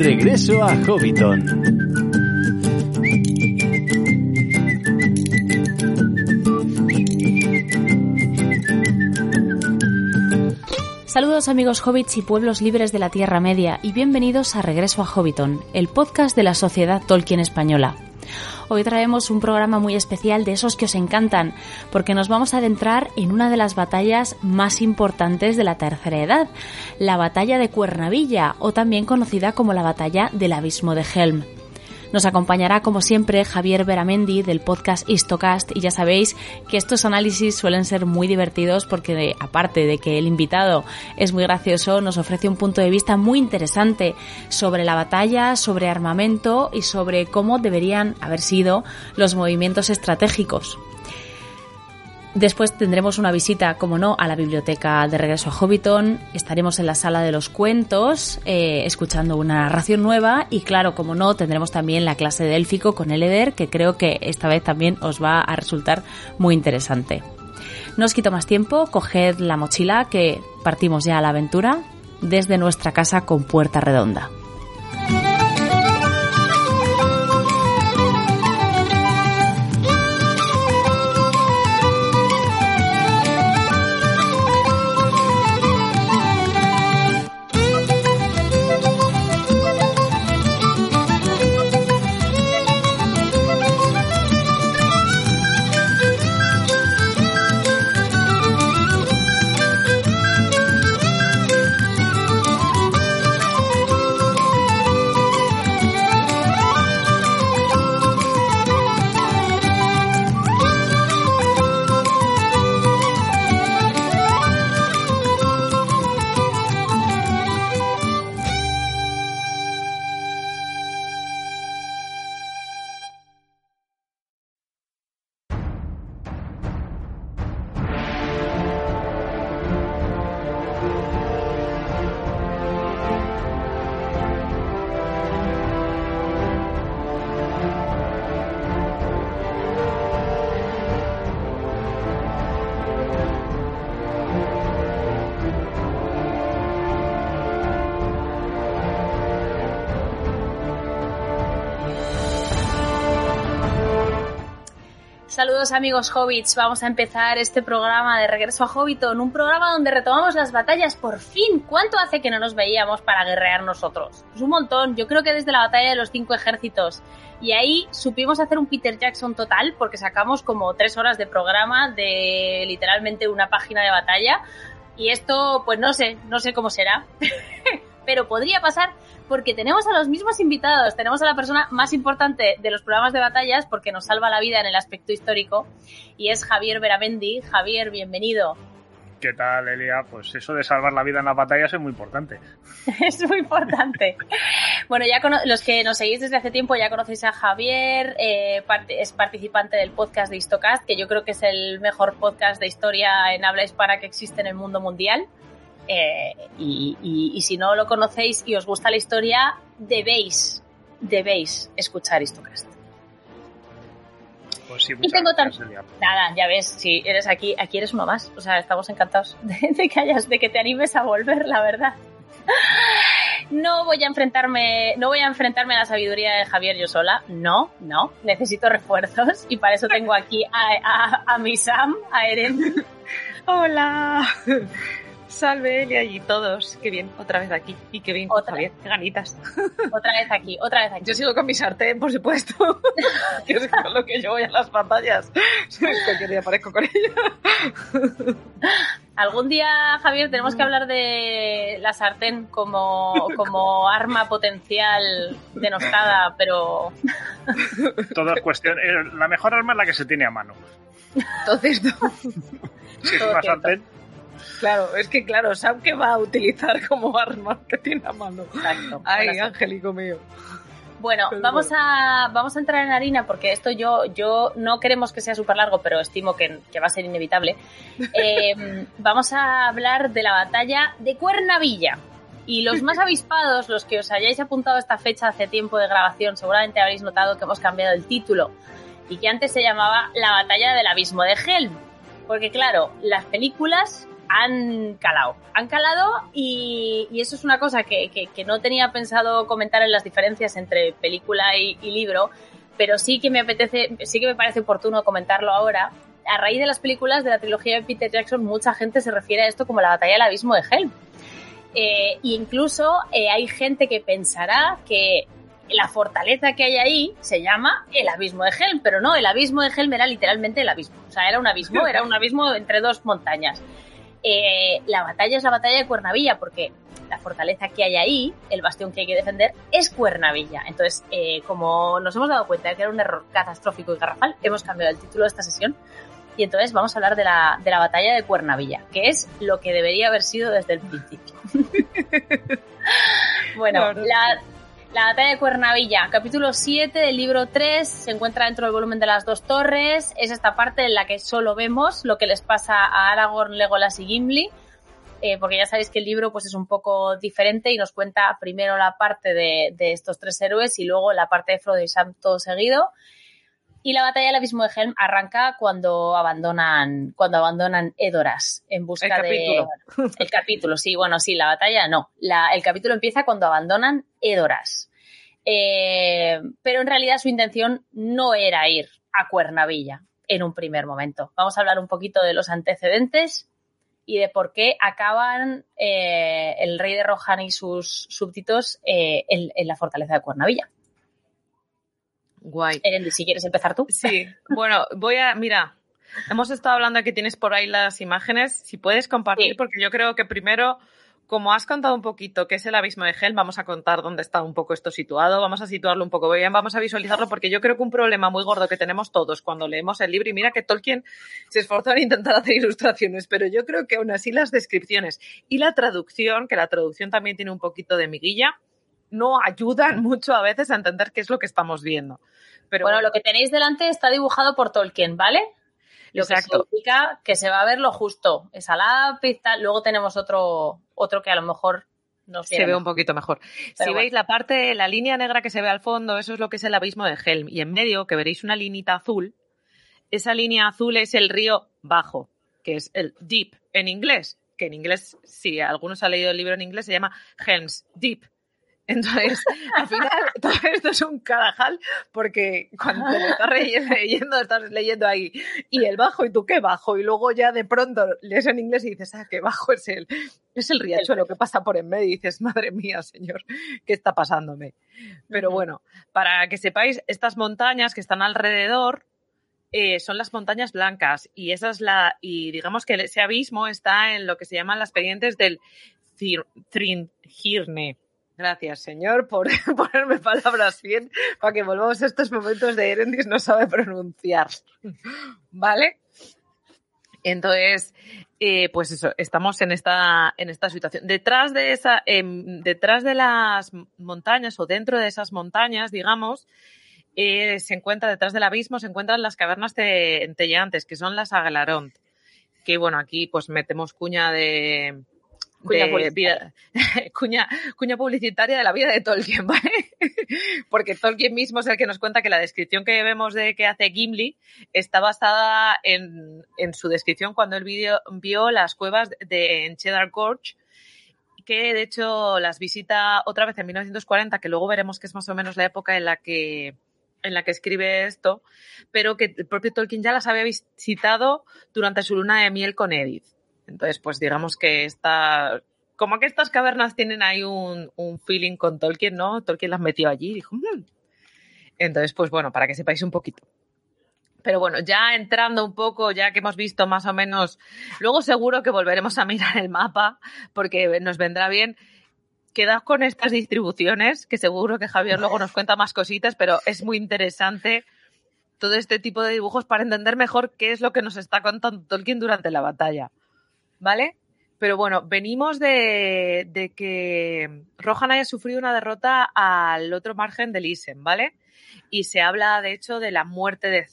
Regreso a Hobbiton. Saludos amigos hobbits y pueblos libres de la Tierra Media y bienvenidos a Regreso a Hobbiton, el podcast de la Sociedad Tolkien Española. Hoy traemos un programa muy especial de esos que os encantan, porque nos vamos a adentrar en una de las batallas más importantes de la tercera edad, la batalla de Cuernavilla, o también conocida como la batalla del abismo de Helm. Nos acompañará, como siempre, Javier Beramendi del podcast Histocast y ya sabéis que estos análisis suelen ser muy divertidos porque, aparte de que el invitado es muy gracioso, nos ofrece un punto de vista muy interesante sobre la batalla, sobre armamento y sobre cómo deberían haber sido los movimientos estratégicos. Después tendremos una visita, como no, a la biblioteca de regreso a Hobbiton. Estaremos en la sala de los cuentos, eh, escuchando una narración nueva. Y claro, como no, tendremos también la clase de élfico con Eleder, que creo que esta vez también os va a resultar muy interesante. No os quito más tiempo, coged la mochila que partimos ya a la aventura desde nuestra casa con puerta redonda. Amigos hobbits, vamos a empezar este programa de regreso a Hobbiton, un programa donde retomamos las batallas por fin. ¿Cuánto hace que no nos veíamos para guerrear nosotros? Pues un montón, yo creo que desde la batalla de los cinco ejércitos. Y ahí supimos hacer un Peter Jackson total porque sacamos como tres horas de programa de literalmente una página de batalla. Y esto, pues no sé, no sé cómo será. Pero podría pasar porque tenemos a los mismos invitados, tenemos a la persona más importante de los programas de batallas porque nos salva la vida en el aspecto histórico y es Javier Veramendi. Javier, bienvenido. ¿Qué tal, Elia? Pues eso de salvar la vida en las batallas es muy importante. es muy importante. bueno, ya los que nos seguís desde hace tiempo ya conocéis a Javier, eh, es participante del podcast de Histocast, que yo creo que es el mejor podcast de historia en habla hispana que existe en el mundo mundial. Eh, y, si no lo conocéis y os gusta la historia, debéis, debéis escuchar Histocast. Pues sí, y tengo Nada, ya ves, si eres aquí, aquí eres uno más. O sea, estamos encantados de, que hayas, de que te animes a volver, la verdad. No voy a enfrentarme, no voy a enfrentarme a la sabiduría de Javier yo sola. No, no. Necesito refuerzos y para eso tengo aquí a, a mi Sam, a Eren. Hola. Salve, Elia y todos. Qué bien, otra vez aquí. Y qué bien, otra vez, qué ganitas. Otra vez aquí, otra vez aquí. Yo sigo con mi sartén, por supuesto. que es con lo que yo voy a las batallas. Cualquier día aparezco con ella. Algún día, Javier, tenemos que hablar de la sartén como, como arma potencial denostada, pero... Todo es cuestión... Eh, la mejor arma es la que se tiene a mano. Entonces, no. Si es una sartén Claro, es que claro, Sam que va a utilizar como arma que tiene a mano. Exacto. Ay, angélico mío. Bueno, vamos a, vamos a entrar en harina porque esto yo, yo no queremos que sea súper largo, pero estimo que, va a ser inevitable. Em, vamos a hablar de la batalla de Cuernavilla. Y los más avispados, los que os hayáis apuntado esta fecha hace tiempo de grabación, seguramente habréis notado que hemos cambiado el título y que antes se llamaba La batalla del abismo de Helm. Porque claro, las películas han calado. Han calado y, eso es una cosa que, no tenía pensado comentar en las diferencias entre película y, libro, pero sí que me apetece, sí que me parece oportuno comentarlo ahora. A raíz de las películas de la trilogía de Peter Jackson, mucha gente se refiere a esto como la batalla del abismo de Helm. Eh, incluso eh, hay gente que pensará que la fortaleza que hay ahí se llama el abismo de Helm, pero no, el abismo de Helm era literalmente el abismo. O sea, era un abismo, era un abismo entre dos montañas. Eh, la batalla es la batalla de Cuernavilla, porque la fortaleza que hay ahí, el bastión que hay que defender, es Cuernavilla. Entonces, eh, como nos hemos dado cuenta de que era un error catastrófico y garrafal, hemos cambiado el título de esta sesión. Y entonces vamos a hablar de la, de la batalla de Cuernavilla, que es lo que debería haber sido desde el principio. bueno, la, la batalla de Cuernavilla, capítulo 7 del libro 3, se encuentra dentro del volumen de las dos torres. Es esta parte en la que solo vemos lo que les pasa a Aragorn, Legolas y Gimli. Eh, porque ya sabéis que el libro pues es un poco diferente y nos cuenta primero la parte de, estos tres héroes y luego la parte de Frodo y Sam todo seguido. Y la batalla del abismo de Helm arranca cuando abandonan, cuando abandonan Edoras en busca el de. El capítulo, sí, bueno, sí, la batalla no. el capítulo empieza cuando abandonan Edoras. Eh, pero en realidad su intención no era ir a Cuernavilla en un primer momento. Vamos a hablar un poquito de los antecedentes y de por qué acaban eh, el rey de Rohan y sus súbditos eh, en la fortaleza de Cuernavilla. Guay. Erendi, si quieres empezar tú. Sí, bueno, voy a, mira, hemos estado hablando que tienes por ahí las imágenes, si puedes compartir, porque yo creo que primero, como has contado un poquito qué es el abismo de Hel, vamos a contar dónde está un poco esto situado, vamos a situarlo un poco bien, vamos a visualizarlo, porque yo creo que un problema muy gordo que tenemos todos cuando leemos el libro, y mira que Tolkien se esforzó en intentar hacer ilustraciones, pero yo creo que aún así las descripciones y la traducción, que la traducción también tiene un poquito de miguilla, no ayudan mucho a veces a entender qué es lo que estamos viendo. Pero bueno, lo que tenéis delante está dibujado por Tolkien, ¿vale? Lo que significa que se va a ver lo justo. Esa lápiz, Luego tenemos otro, otro que a lo mejor no se ve un poquito mejor. si veis la parte, la línea negra que se ve al fondo, eso es lo que es el abismo de Helm. Y en medio, que veréis una linita azul, esa línea azul es el río bajo, que es el deep en inglés. Que en inglés, si algunos han leído el libro en inglés, se llama Helm's Deep entonces, al final, todo esto es un carajal porque cuando te lo estás leyendo, estás leyendo ahí y el bajo y tú qué bajo y luego ya de pronto lees en inglés y dices, ah, qué bajo es el, es el riachuelo que pasa por en medio y dices, madre mía, señor, ¿qué está pasándome? Pero bueno, para que sepáis, estas montañas que están alrededor eh, son las montañas blancas y esa es la, y digamos que ese abismo está en lo que se llaman las pendientes del Thrindhirne Gracias, señor, por ponerme palabras bien para que volvamos a estos momentos de Erendis no sabe pronunciar. ¿Vale? Entonces, eh, pues eso, estamos en esta, en esta situación. Detrás de esa, em, detrás de las montañas o dentro de esas montañas, digamos, eh, se encuentra, detrás del abismo, se encuentran las cavernas de, que son las Aglaront. Que bueno, aquí pues metemos cuña de, Cuña, publicitaria. cuña, publicitaria de la vida de Tolkien, ¿vale? Porque Tolkien mismo es el que nos cuenta que la descripción que vemos de que hace Gimli está basada en, su descripción cuando él vio, las cuevas de en Cheddar Gorge, que de hecho las visita otra vez en 1940, que luego veremos que es más o menos la época en la que en la que escribe esto, pero que el propio Tolkien ya las había visitado durante su luna de miel con Edith. Entonces, pues digamos que está, como que estas cavernas tienen ahí un, feeling con Tolkien, ¿no? Tolkien las metió allí y dijo, hmm". entonces, pues bueno, para que sepáis un poquito. Pero bueno, ya entrando un poco, ya que hemos visto más o menos, luego seguro que volveremos a mirar el mapa porque nos vendrá bien. Quedad con estas distribuciones, que seguro que Javier luego nos cuenta más cositas, pero es muy interesante todo este tipo de dibujos para entender mejor qué es lo que nos está contando Tolkien durante la batalla. ¿Vale? Pero bueno, venimos de, que Rohan haya sufrido una derrota al otro margen del Isen, ¿vale? Y se habla, de hecho, de la muerte de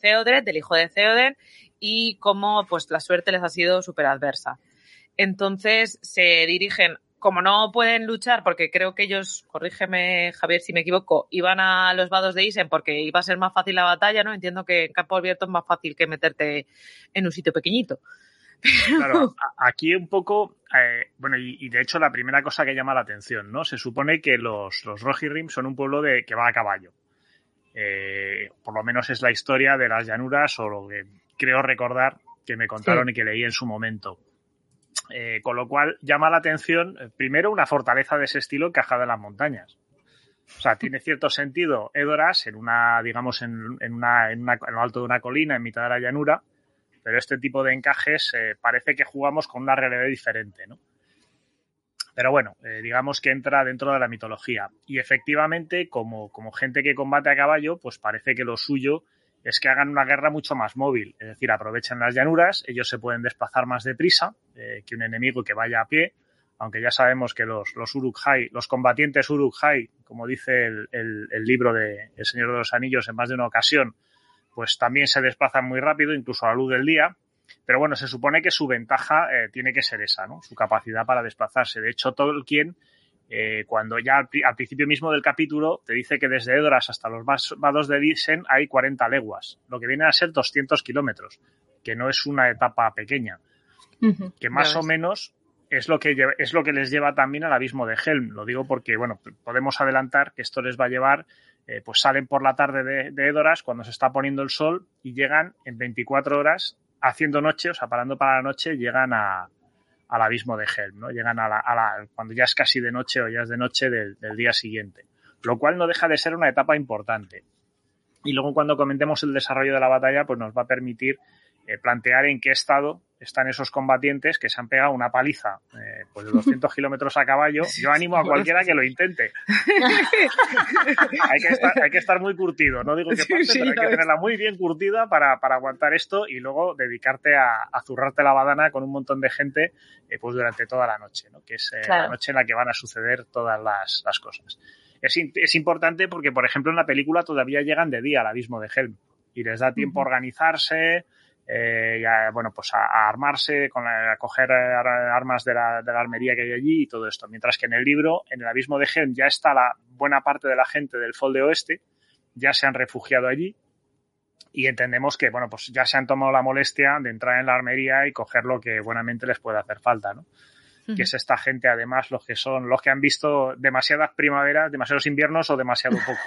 Theodred, del hijo de Theoden, y cómo pues la suerte les ha sido súper adversa. Entonces se dirigen, como no pueden luchar, porque creo que ellos, corrígeme Javier si me equivoco, iban a los vados de Isen porque iba a ser más fácil la batalla, ¿no? Entiendo que en campo abierto es más fácil que meterte en un sitio pequeñito. Claro, aquí un poco, eh, bueno, y, de hecho la primera cosa que llama la atención, ¿no? Se supone que los, los Rohirrim son un pueblo de que va a caballo. Eh, por lo menos es la historia de las llanuras o lo que creo recordar que me contaron y que leí en su momento. Eh, con lo cual llama la atención, primero, una fortaleza de ese estilo encajada en las montañas. O sea, tiene cierto sentido Edoras en una, digamos, en, en, una, en, una, en lo alto de una colina, en mitad de la llanura, pero este tipo de encajes eh, parece que jugamos con una realidad diferente, ¿no? Pero bueno, eh, digamos que entra dentro de la mitología. Y efectivamente, como, gente que combate a caballo, pues parece que lo suyo es que hagan una guerra mucho más móvil. Es decir, aprovechen las llanuras, ellos se pueden desplazar más deprisa eh, que un enemigo que vaya a pie, aunque ya sabemos que los, los Uruk-hai, los combatientes Uruk-hai, como dice el, el libro de El Señor de los Anillos en más de una ocasión, pues también se desplazan muy rápido, incluso a la luz del día. Pero bueno, se supone que su ventaja eh, tiene que ser esa, ¿no? Su capacidad para desplazarse. De hecho, Tolkien, eh, cuando ya al, al, principio mismo del capítulo te dice que desde Edoras hasta los vados de Disen hay 40 leguas, lo que viene a ser 200 kilómetros, que no es una etapa pequeña, uh -huh. que más o menos es lo que es lo que les lleva también al abismo de Helm. Lo digo porque, bueno, podemos adelantar que esto les va a llevar eh, pues salen por la tarde de, Edoras cuando se está poniendo el sol y llegan en 24 horas haciendo noche, o sea, parando para la noche, llegan a, al abismo de Helm, ¿no? Llegan a la, a la, cuando ya es casi de noche o ya es de noche del, del, día siguiente, lo cual no deja de ser una etapa importante. Y luego cuando comentemos el desarrollo de la batalla, pues nos va a permitir eh, plantear en qué estado están esos combatientes que se han pegado una paliza eh, pues de 200 kilómetros a caballo. Yo animo a cualquiera que lo intente. hay, que estar, hay, que estar, muy curtido, no digo que pase, sí, sí, pero hay que tenerla muy bien curtida para, para aguantar esto y luego dedicarte a, a, zurrarte la badana con un montón de gente eh, pues durante toda la noche, ¿no? que es eh, claro. la noche en la que van a suceder todas las, las cosas. Es, es, importante porque, por ejemplo, en la película todavía llegan de día al abismo de Helm y les da tiempo uh -huh. a organizarse, eh, ya, bueno, pues a, a armarse, con la, a coger armas de la, de la, armería que hay allí y todo esto. Mientras que en el libro, en el abismo de Helm, ya está la buena parte de la gente del Folde Oeste, ya se han refugiado allí y entendemos que, bueno, pues ya se han tomado la molestia de entrar en la armería y coger lo que buenamente les puede hacer falta, ¿no? Uh -huh. Que es esta gente, además, los que son, los que han visto demasiadas primaveras, demasiados inviernos o demasiado poco.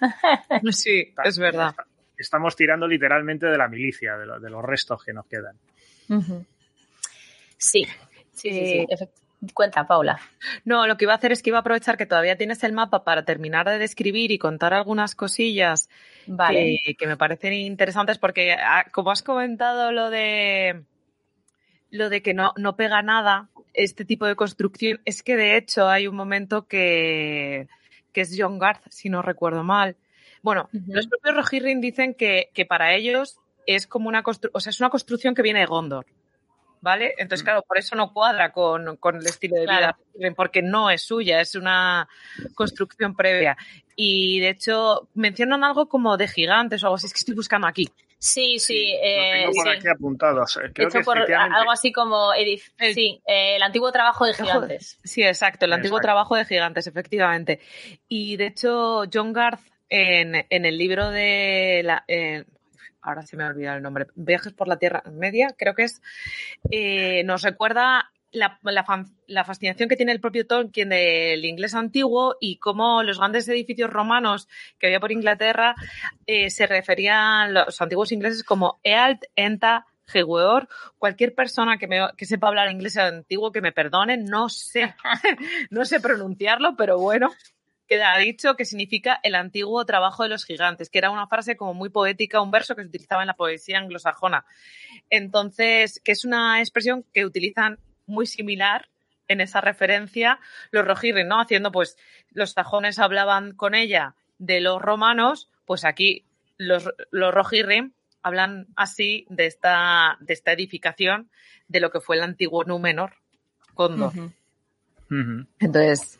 sí, es verdad estamos tirando literalmente de la milicia, de, lo, de los restos que nos quedan. Uh -huh. Sí, sí, sí, sí. Cuenta, Paula. No, lo que iba a hacer es que iba a aprovechar que todavía tienes el mapa para terminar de describir y contar algunas cosillas vale. que, que, me parecen interesantes porque, ah, como has comentado lo de lo de que no, no pega nada, este tipo de construcción, es que de hecho hay un momento que, que es John Garth, si no recuerdo mal, bueno, uh -huh. los propios Rohirrim dicen que, que, para ellos es como una o sea, es una construcción que viene de Gondor. ¿Vale? Entonces, claro, por eso no cuadra con, con el estilo de vida, porque no es suya, es una construcción previa. Y de hecho, mencionan algo como de gigantes o algo así, es que estoy buscando aquí. Sí, sí. Eh, lo tengo por sí. aquí apuntado. Creo Hecho que por algo así como Edith. El, sí, eh, el antiguo trabajo de gigantes. Sí, exacto, el antiguo exacto. trabajo de gigantes, efectivamente. Y de hecho, John Garth en, en el libro de la, eh, ahora se me ha olvidado el nombre, Viajes por la Tierra Media, creo que es, eh, nos recuerda la, la, la, fascinación que tiene el propio Tolkien del inglés antiguo y cómo los grandes edificios romanos que había por Inglaterra eh, se referían los antiguos ingleses como Ealt, Enta, Geweor, cualquier persona que, me, que sepa hablar inglés antiguo que me perdone, no sé, no sé pronunciarlo, pero bueno, queda dicho que significa el antiguo trabajo de los gigantes, que era una frase como muy poética, un verso que se utilizaba en la poesía anglosajona. Entonces, que es una expresión que utilizan muy similar en esa referencia los Rohirrim, ¿no? Haciendo, pues, los sajones hablaban con ella de los romanos, pues aquí los, los Rohirrim hablan así de esta, de esta edificación de lo que fue el antiguo Númenor, Condor. Uh -huh. Uh -huh. Entonces,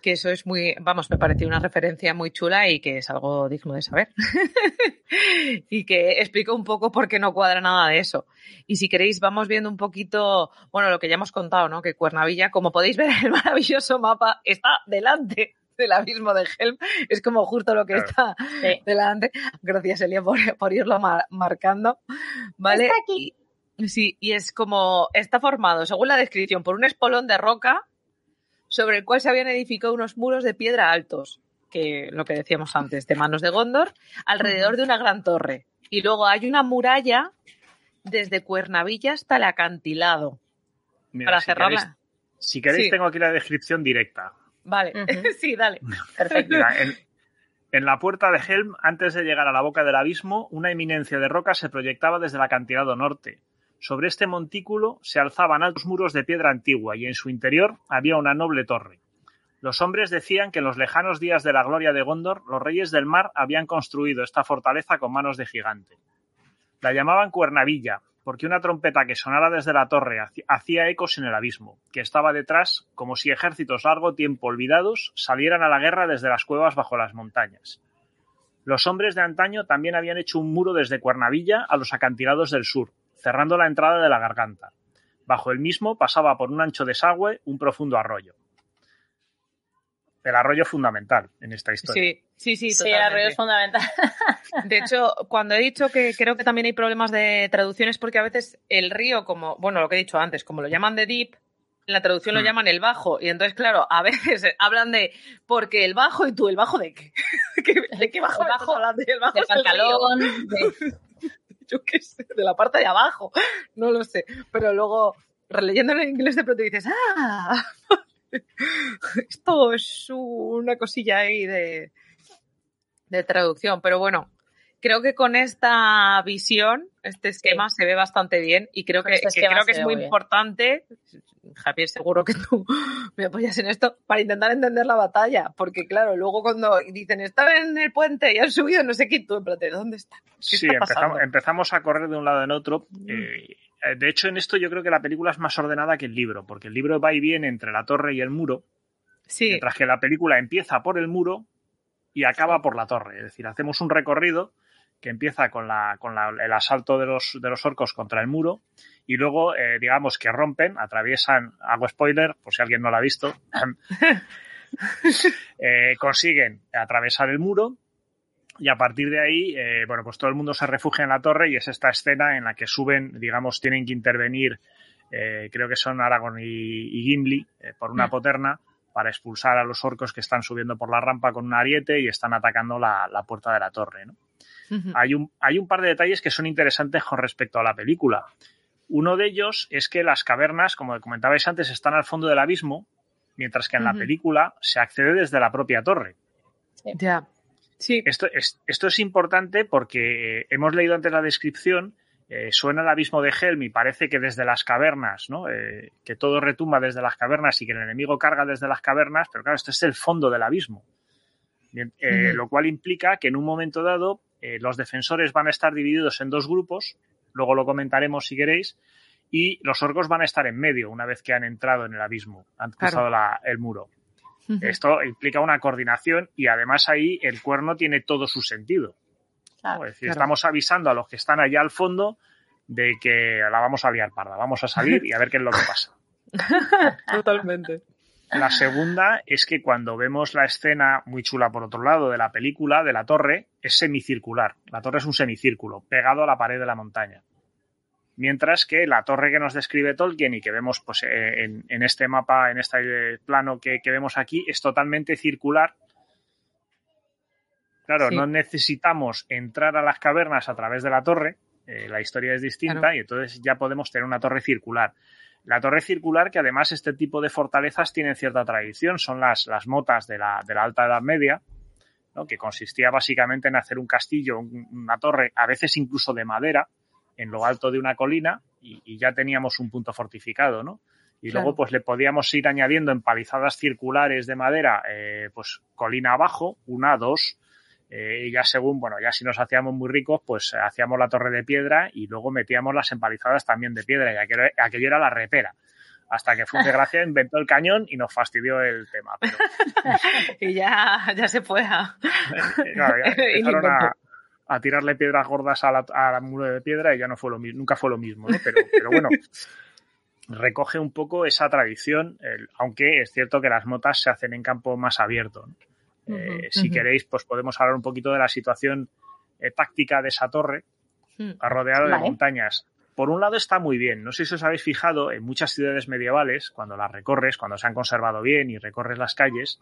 que eso es muy, vamos, me pareció una referencia muy chula y que es algo digno de saber. y que explico un poco por qué no cuadra nada de eso. Y si queréis, vamos viendo un poquito, bueno, lo que ya hemos contado, ¿no? Que Cuernavilla, como podéis ver en el maravilloso mapa, está delante del abismo de Helm. Es como justo lo que claro. está sí. delante. Gracias, Elia, por, por irlo mar marcando. ¿Vale? Está aquí. Sí, y es como, está formado, según la descripción, por un espolón de roca sobre el cual se habían edificado unos muros de piedra altos, que lo que decíamos antes, de manos de Gondor, alrededor de una gran torre. Y luego hay una muralla desde Cuernavilla hasta el acantilado. Mira, para si cerrarla. queréis- si queréis, Sí. tengo aquí la descripción directa. Vale, sí, dale. Perfecto. Mira, en, en la puerta de Helm, antes de llegar a la boca del abismo, una eminencia de roca se proyectaba desde el acantilado norte. Sobre este montículo se alzaban altos muros de piedra antigua y en su interior había una noble torre. Los hombres decían que en los lejanos días de la gloria de Gondor, los reyes del mar habían construido esta fortaleza con manos de gigante. La llamaban Cuernavilla, porque una trompeta que sonara desde la torre hacía ecos en el abismo, que estaba detrás, como si ejércitos largo tiempo olvidados salieran a la guerra desde las cuevas bajo las montañas. Los hombres de antaño también habían hecho un muro desde Cuernavilla a los acantilados del sur, cerrando la entrada de la garganta. Bajo el mismo pasaba por un ancho desagüe un profundo arroyo. El arroyo fundamental en esta historia. Sí, sí, sí, Sí, el arroyo es fundamental. De hecho, cuando he dicho que creo que también hay problemas de traducción es porque a veces el río, como, bueno, lo que he dicho antes, como lo llaman de deep, en la traducción lo Hmm. llaman el bajo. Y entonces, claro, a veces hablan de porque el bajo y tú, ¿el bajo de qué? ¿Qué- ¿De qué bajo El bajo el bajo De es el río. pantalón, de- Yo qué sé, de la parte de abajo. No lo sé. Pero luego, releyéndolo en inglés, de pronto dices, ¡ah! Esto es una cosilla ahí de, de traducción. Pero bueno, creo que con esta visión, este esquema se ve bastante bien y creo Con que, este que creo que es muy bien. importante. Javier, seguro que tú me apoyas en esto para intentar entender la batalla, porque claro, luego cuando dicen están en el puente y han subido no sé qué, tú en plan, ¿de dónde está? ¿Qué Sí, está empezamos, a correr de un lado en otro. Mm. Eh, eh, de hecho, en esto yo creo que la película es más ordenada que el libro, porque el libro va y viene entre la torre y el muro, Sí, mientras que la película empieza por el muro y acaba por la torre. Es decir, hacemos un recorrido que empieza con, la, con la- el asalto de los, de los orcos contra el muro y luego, eh, digamos, que rompen, atraviesan, hago spoiler, por si alguien no lo ha visto, eh, consiguen atravesar el muro y a partir de ahí, eh, bueno, pues todo el mundo se refugia en la torre y es esta escena en la que suben, digamos, tienen que intervenir, eh, creo que son Aragorn y, y Gimli, por una Mm. poterna para expulsar a los orcos que están subiendo por la rampa con un ariete y están atacando la, la puerta de la torre, ¿no? Hay un, hay un par de detalles que son interesantes con respecto a la película. Uno de ellos es que las cavernas, como comentabais antes, están al fondo del abismo, mientras que en la película se accede desde la propia torre. Ya. Sí, Esto es, esto es importante porque eh, hemos leído antes la descripción, eh, suena el abismo de Helm y parece que desde las cavernas, ¿no? Eh, que todo retumba desde las cavernas y que el enemigo carga desde las cavernas, pero claro, esto es el fondo del abismo. Lo cual implica que en un momento dado eh, los defensores van a estar divididos en dos grupos, luego lo comentaremos si queréis, y los orcos van a estar en medio una vez que han entrado en el abismo, han Claro. cruzado la- el muro. Esto implica una coordinación y además ahí el cuerno tiene todo su sentido. es decir, claro. estamos avisando a los que están allá al fondo de que la vamos a liar parda, vamos a salir y a ver qué es lo que pasa. Totalmente. La segunda es que cuando vemos la escena muy chula por otro lado de la película, de la torre, es semicircular. La torre es un semicírculo, pegado a la pared de la montaña. Mientras que la torre que nos describe Tolkien y que vemos pues, eh, en, en este mapa, en este plano que, que vemos aquí, es totalmente circular. Claro, Sí. no necesitamos entrar a las cavernas a través de la torre, eh, la historia es distinta Claro. y entonces ya podemos tener una torre circular. La torre circular, que además este tipo de fortalezas tienen cierta tradición, son las, las motas de la, de la Alta Edad Media, ¿no? que consistía básicamente en hacer un castillo, un- una torre, a veces incluso de madera, en lo alto de una colina, y, y ya teníamos un punto fortificado, ¿no? Y Claro. luego, pues le podíamos ir añadiendo empalizadas circulares de madera, eh, pues colina abajo, una, dos, eh, y ya según, bueno, ya si nos hacíamos muy ricos, pues eh, hacíamos la torre de piedra y luego metíamos las empalizadas también de piedra, y aquello, aquello era la repera. Hasta que fue desgracia, inventó el cañón y nos fastidió el tema. Pero, Y ya, ya se fue a... claro, ya Y empezaron a, tirarle piedras gordas a la, a la muro de piedra y ya no fue lo mismo, nunca fue lo mismo, ¿no? Pero, pero bueno, recoge un poco esa tradición, el- aunque es cierto que las motas se hacen en campo más abierto. ¿no? Eh, si queréis, pues podemos hablar un poquito de la situación eh, táctica de esa torre, Mm. rodeada de montañas. por un lado está muy bien. No sé si os habéis fijado, en muchas ciudades medievales, cuando las recorres, cuando se han conservado bien y recorres las calles,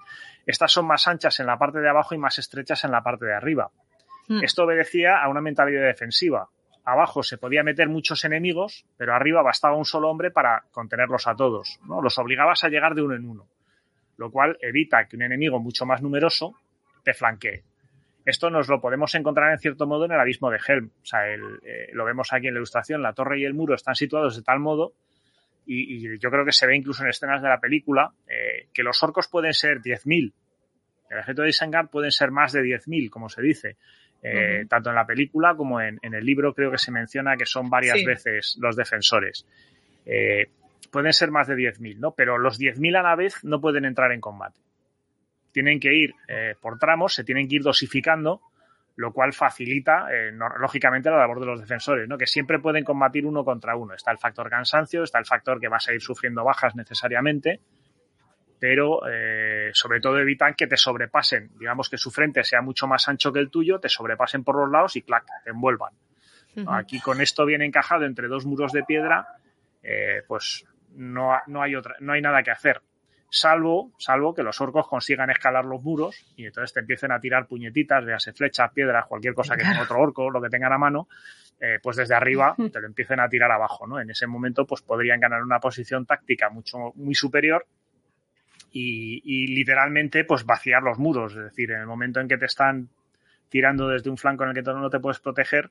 estas son más anchas en la parte de abajo y más estrechas en la parte de arriba. Mm. Esto obedecía a una mentalidad defensiva. Abajo se podía meter muchos enemigos, pero arriba bastaba un solo hombre para contenerlos a todos. ¿no? Los obligabas a llegar de uno en uno, lo cual evita que un enemigo mucho más numeroso te flanquee. Esto nos lo podemos encontrar en cierto modo en el abismo de Helm. O sea, el, eh, lo vemos aquí en la ilustración, la torre y el muro están situados de tal modo, y, y yo creo que se ve incluso en escenas de la película, eh, que los orcos pueden ser 10.000. El ejército de Isengard pueden ser más de 10.000, como se dice. Eh. Tanto en la película como en, en el libro creo que se menciona que son varias Sí. veces los defensores. Eh, pueden ser más de 10.000, ¿no? Pero los 10.000 a la vez no pueden entrar en combate. Tienen que ir eh, por tramos, se tienen que ir dosificando, lo cual facilita, eh, no- lógicamente, la labor de los defensores, ¿no? Que siempre pueden combatir uno contra uno. Está el factor cansancio, está el factor que vas a ir sufriendo bajas necesariamente, pero eh, sobre todo evitan que te sobrepasen. Digamos que su frente sea mucho más ancho que el tuyo, te sobrepasen por los lados y clac, te envuelvan. Aquí con esto bien encajado entre dos muros de piedra, eh, pues no, no hay otra, no hay nada que hacer. Salvo, salvo que los orcos consigan escalar los muros y entonces te empiecen a tirar puñetitas, véase flechas, piedras, cualquier cosa que tenga otro orco, lo que tengan a mano, eh, pues desde arriba te lo empiecen a tirar abajo, ¿no? En ese momento, pues podrían ganar una posición táctica mucho, muy superior y, y literalmente, pues vaciar los muros. Es decir, en el momento en que te están tirando desde un flanco en el que tú no te puedes proteger,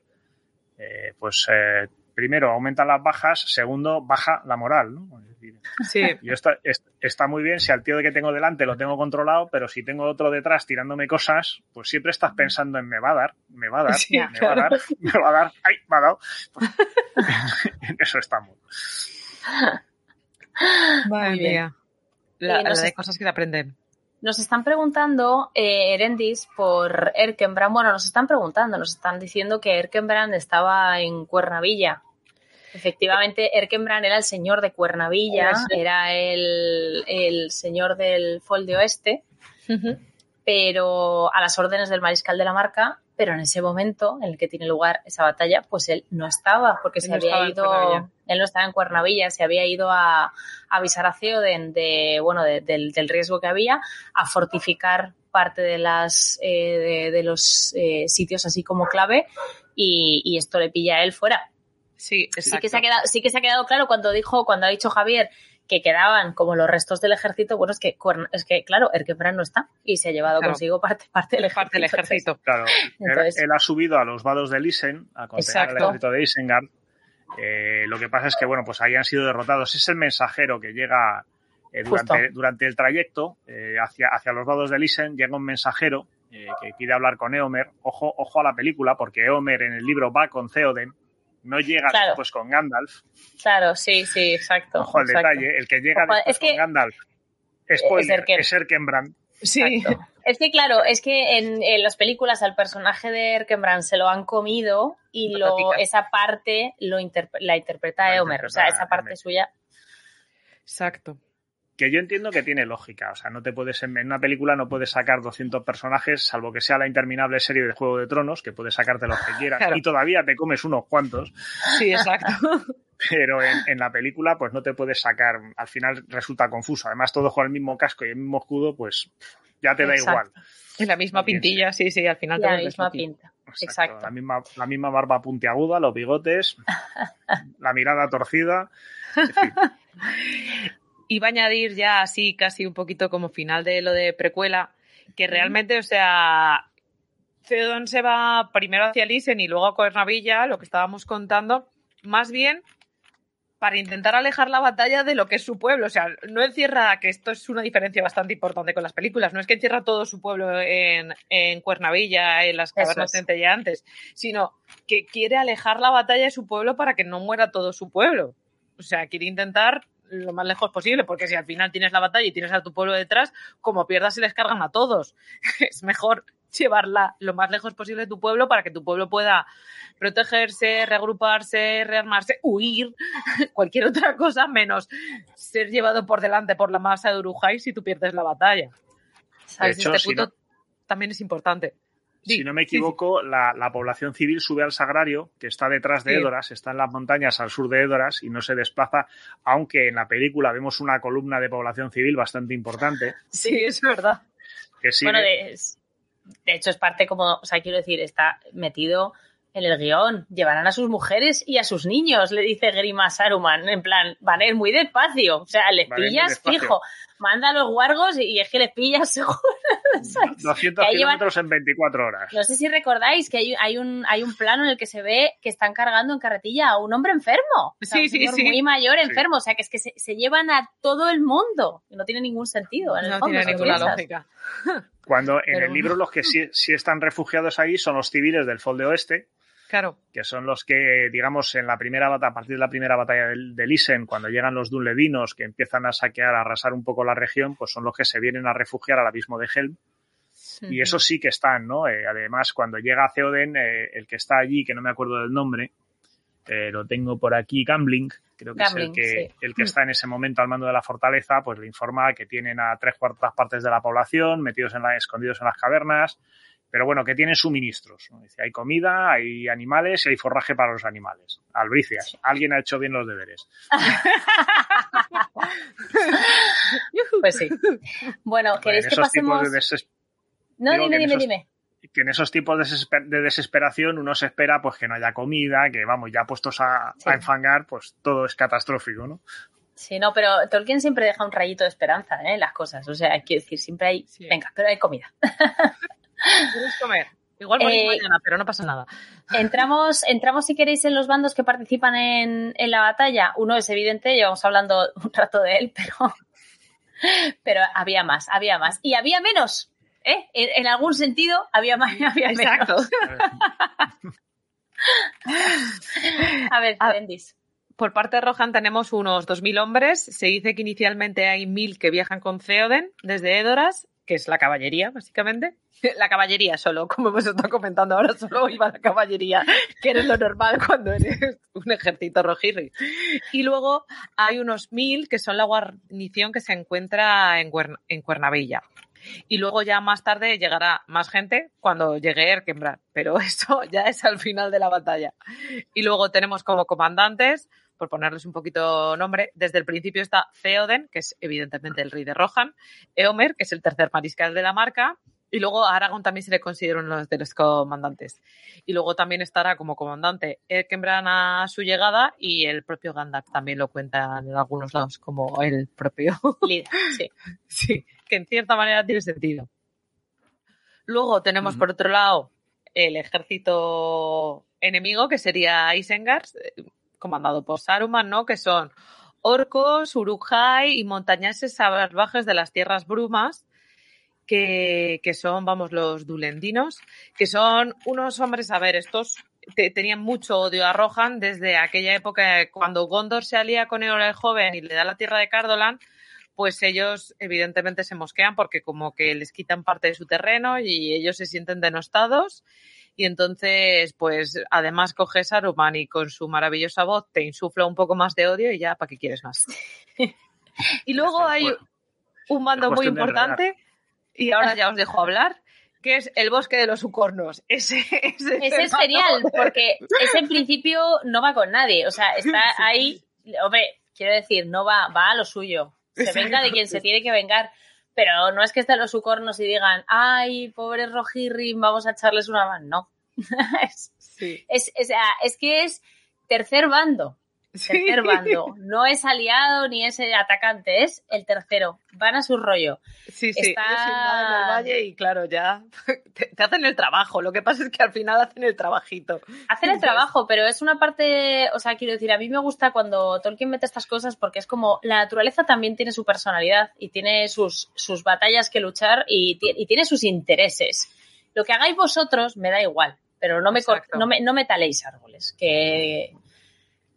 eh, pues eh, primero aumentan las bajas, segundo baja la moral, ¿no? Es decir, Sí, yo está, es- está muy bien si al tío de que tengo delante lo tengo controlado, pero si tengo otro detrás tirándome cosas, pues siempre estás pensando en me va a dar, me va a dar, Sí, me va a dar, me va a dar, ay, me ha dado. Pues, en eso estamos. madre Muy bien. mía. La, Y no la sé- de cosas que te aprenden. Nos están preguntando, eh, Erendis, por Erkenbrand. Bueno, nos están preguntando, nos están diciendo que Erkenbrand estaba en Cuernavilla. Efectivamente, Erkenbrand era el señor de Cuernavilla, Era el, el señor del Fol de Oeste, pero a las órdenes del mariscal de la marca, pero en ese momento en el que tiene lugar esa batalla, pues él no estaba, porque Él se no había ido, él no estaba en Cuernavilla, se había ido a, a avisar a Theoden de, bueno, de- del, del riesgo que había, a fortificar parte de las eh, de, de los eh, sitios así como clave y, y esto le pilla a él fuera. Sí, Sí exacto. que, se ha quedado, sí que se ha quedado claro cuando dijo, cuando ha dicho Javier que quedaban como los restos del ejército, bueno, es que, es que claro, Erkenbrand no está y se ha llevado Claro. consigo parte, parte del ejército. parte del ejército. Claro, él, Entonces- él ha subido a los vados de Lisen a contener al Exacto. ejército de Isengard. Eh, lo que pasa es que, bueno, pues ahí han sido derrotados. Es el mensajero que llega eh, durante, durante el trayecto eh, hacia, hacia los vados de Lisen. Llega un mensajero eh, que pide hablar con Eomer. Ojo, ojo a la película, porque Eomer en el libro va con Theoden. No llega Claro. después con Gandalf. Claro, sí, sí, exacto. Ojo al exacto. detalle. El que llega Ojo, después es que- con Gandalf. Spoiler, Erken- es Erkenbrand. Sí. Exacto. Es que claro, es que en, en las películas al personaje de Erkenbrand se lo han comido y lo, esa parte lo interp- la interpreta Eomer, o sea, esa parte suya. Exacto. Que yo entiendo que tiene lógica. O sea, no te puedes, en una película no puedes sacar 200 personajes, salvo que sea la interminable serie de Juego de Tronos, que puedes sacarte los que quieras. Claro. Y todavía te comes unos cuantos. Sí, exacto. Pero en, en la película, pues no te puedes sacar. Al final resulta confuso. Además, todo con el mismo casco y el mismo escudo, pues ya te da Exacto. igual. En la misma pintilla, sí, sí, al final La todo es misma pinta. Exacto. La misma, la misma barba puntiaguda, los bigotes, la mirada torcida. En fin, Iba a añadir ya así, casi un poquito como final de lo de precuela, que realmente, o sea, Theoden se va primero hacia Lisen y luego a Cuernavilla, lo que estábamos contando, más bien para intentar alejar la batalla de lo que es su pueblo. O sea, no encierra, que esto es una diferencia bastante importante con las películas, no es que encierra todo su pueblo en, en Cuernavilla, en las cavernas es. centelleantes, sino que quiere alejar la batalla de su pueblo para que no muera todo su pueblo. O sea, quiere intentar lo más lejos posible, porque si al final tienes la batalla y tienes a tu pueblo detrás, como pierdas se les cargan a todos. es mejor llevarla lo más lejos posible de tu pueblo para que tu pueblo pueda protegerse, reagruparse, rearmarse, huir, cualquier otra cosa menos ser llevado por delante por la masa de Urujai si tú pierdes la batalla. ¿Sabes? hecho, este si punto no- también es importante. Si no me equivoco, La, la, población civil sube al Sagrario, que está detrás de Edoras, está en las montañas al sur de Edoras y no se desplaza, aunque en la película vemos una columna de población civil bastante importante. Sí, es verdad. Que. Bueno, de, de hecho es parte como, o sea, quiero decir, está metido en el guion. Llevarán a sus mujeres y a sus niños, le dice Grima Saruman. En plan, van a ir muy despacio. O sea, les pillas fijo. Manda a los guargos y es que les pillas seguro. 200 kilómetros en 24 horas. No sé si recordáis que hay, hay, un, hay un plano en el que se ve que están cargando en carretilla a un hombre enfermo. sí, sí, sí. Muy mayor, enfermo. O sea, que es que se, se, llevan a todo el mundo. No tiene ningún sentido. En el no fondo, tiene ninguna lógica. Cuando en Pero... el libro los que sí, sí, están refugiados ahí son los civiles del Fol de Oeste. Claro. Que son los que, digamos, en la primera batalla, a partir de la primera batalla del, del Isen, cuando llegan los Dunledinos, que empiezan a saquear, a arrasar un poco la región, pues son los que se vienen a refugiar al abismo de Helm. Sí. Y eso sí que están, ¿no? Eh, además, cuando llega Theoden, eh, el que está allí, que no me acuerdo del nombre, eh, lo tengo por aquí, Gambling, creo que Gambling, es el que, sí. el que está en ese momento al mando de la fortaleza, pues le informa que tienen a tres cuartas partes de la población metidos en la, escondidos en las cavernas, pero bueno, que tienen suministros. ¿no? Dice, hay comida, hay animales y hay forraje para los animales. Albricias, alguien ha hecho bien los deberes. pues sí. Bueno, ¿queréis que pasemos...? Tipos de deses... No, Digo dime, que dime, esos- dime. que en esos tipos de, desesper- de desesperación uno se espera pues que no haya comida, que vamos, ya puestos a, Sí. a enfangar, pues todo es catastrófico, ¿no? Sí, no, pero Tolkien siempre deja un rayito de esperanza ¿eh? en las cosas. O sea, quiero decir, siempre hay... Sí. Venga, pero hay comida. ¿Quieres comer? Igual Eh, mañana, pero no pasa nada. Entramos, entramos si queréis en los bandos que participan en, en la batalla. Uno es evidente, llevamos hablando un rato de él, pero, pero había más, había más. Y había menos, ¿eh? En, en algún sentido había más y había Exacto. menos. A ver, Ah, Bendis. Por parte de Rohan tenemos unos 2.000 hombres. Se dice que inicialmente hay 1.000 que viajan con Theoden desde Edoras, que es la caballería, básicamente. La caballería solo, como hemos estado comentando ahora, solo iba la caballería, que eres lo normal cuando eres un ejército rojirri. Y luego hay unos 1.000 que son la guarnición que se encuentra en, en Cuernavilla. Y luego ya más tarde llegará más gente cuando llegue Erkenbrand, pero eso ya es al final de la batalla. Y luego tenemos como comandantes, por ponerles un poquito nombre, desde el principio está Theoden, que es evidentemente el rey de Rohan, Eomer, que es el tercer mariscal de la marca, y luego a Aragorn también se le considera uno de los comandantes. Y luego también estará como comandante Erkenbrand a su llegada y el propio Gandalf también lo cuentan en algunos lados como el propio Líder, sí. Sí, que en cierta manera tiene sentido. Luego tenemos por otro lado el ejército enemigo, que sería Isengard, comandado por Saruman, ¿no? Que son orcos, urujai y montañeses salvajes de las tierras brumas, que, que son, vamos, los dulendinos, que son unos hombres, a ver, estos te- tenían mucho odio a Rohan desde aquella época cuando Gondor se alía con Eola el joven y le da la tierra de Cardolan, pues ellos evidentemente se mosquean porque como que les quitan parte de su terreno y ellos se sienten denostados y entonces pues además coge Saruman y con su maravillosa voz te insufla un poco más de odio y ya para qué quieres más. y luego hay un mando muy importante y ahora ya os dejo hablar que es el bosque de los ucornos. Ese, ese, Ese es genial, porque ese en principio no va con nadie. O sea, está ahí, hombre, quiero decir, no va, va a lo suyo. Se venga de quien se tiene que vengar. Pero no es que estén los sucornos y digan, ay, pobre Rojirrim, vamos a echarles una mano. No. es, Sí. es, es, es que es tercer bando. Tercer bando. No es aliado ni es atacante, es el tercero. Van a su rollo. Sí, sí, Está- ellos invaden el valle y claro, ya te, te hacen el trabajo. Lo que pasa es que al final hacen el trabajito. Hacen el trabajo, pero es una parte, o sea, quiero decir, a mí me gusta cuando Tolkien mete estas cosas porque es como la naturaleza también tiene su personalidad y tiene sus, sus batallas que luchar y, y tiene sus intereses. Lo que hagáis vosotros me da igual, pero no me, no me, no me taléis árboles, que,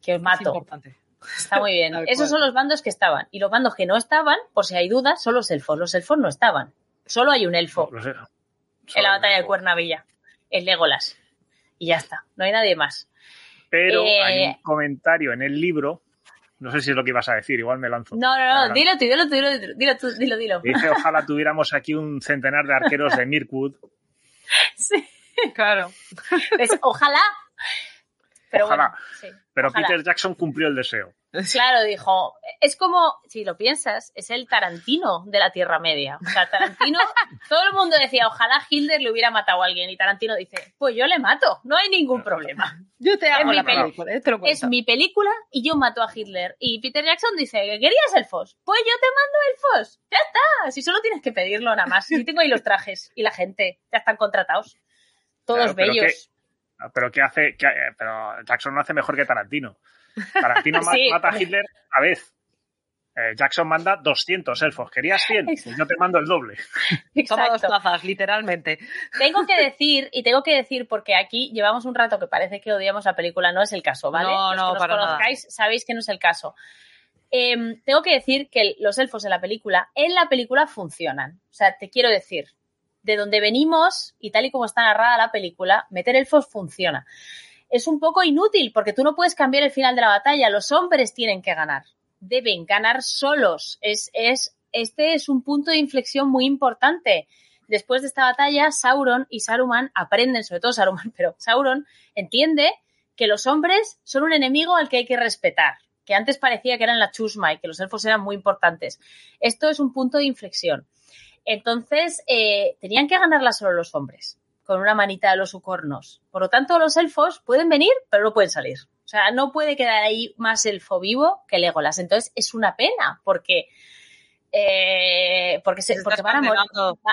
que os Es mato. importante. Está muy bien. Esos son los bandos que estaban. Y los bandos que no estaban, por si hay dudas, son los elfos. Los elfos no estaban. Solo hay un elfo sé. en la batalla de. Cuernavilla. El Legolas. Y ya está. No hay nadie más. Pero Eh, hay un comentario en el libro, no sé si es lo que ibas a decir, igual me lanzo. No, no, no, dilo tú, dilo tú, dilo tú, dilo tú, dilo, dilo. Dice, ojalá tuviéramos aquí un centenar de arqueros de Mirkwood Sí. Claro. Pues, ojalá. Pero Ojalá. bueno, sí, Pero ojalá. Peter Jackson cumplió el deseo. Claro, dijo, es como, si lo piensas, es el Tarantino de la Tierra Media. O sea, Tarantino, todo el mundo decía, ojalá Hitler le hubiera matado a alguien. Y Tarantino dice, pues yo le mato, no hay ningún problema. Yo te hago mi la peli- película, eh, te lo Es mi película y yo mato a Hitler. Y Peter Jackson dice, ¿que querías elfos? Pues yo te mando elfos. Ya está, si solo tienes que pedirlo nada más. Si tengo ahí los trajes y la gente, ya están contratados. Todos Claro, bellos. Pero ¿qué hace? qué- eh, pero Jackson no hace mejor que Tarantino. Tarantino Sí. mata a Hitler a vez. Eh, Jackson manda 200 elfos. ¿Querías 100? Pues yo te mando el doble. Toma dos plazas, literalmente. Tengo que decir, y tengo que decir, porque aquí llevamos un rato que parece que odiamos la película, no es el caso, ¿vale? No, Los no, que nos para nada. conozcáis sabéis que no es el caso. Em, tengo que decir que los elfos en la película, en la película funcionan. O sea, te quiero decir, de donde venimos y tal y como está narrada la película, meter elfos funciona. Es un poco inútil porque tú no puedes cambiar el final de la batalla, los hombres tienen que ganar, deben ganar solos. Es, es, este es un punto de inflexión muy importante. Después de esta batalla, Sauron y Saruman aprenden, sobre todo Saruman, pero Sauron entiende que los hombres son un enemigo al que hay que respetar, que antes parecía que eran la chusma y que los elfos eran muy importantes. Esto es un punto de inflexión. Entonces, eh, tenían que ganarla solo los hombres, con una manita de los ucornos. Por lo tanto, los elfos pueden venir, pero no pueden salir. O sea, no puede quedar ahí más elfo vivo que Legolas. Entonces, es una pena, porque, eh, porque, se- porque van, a morir,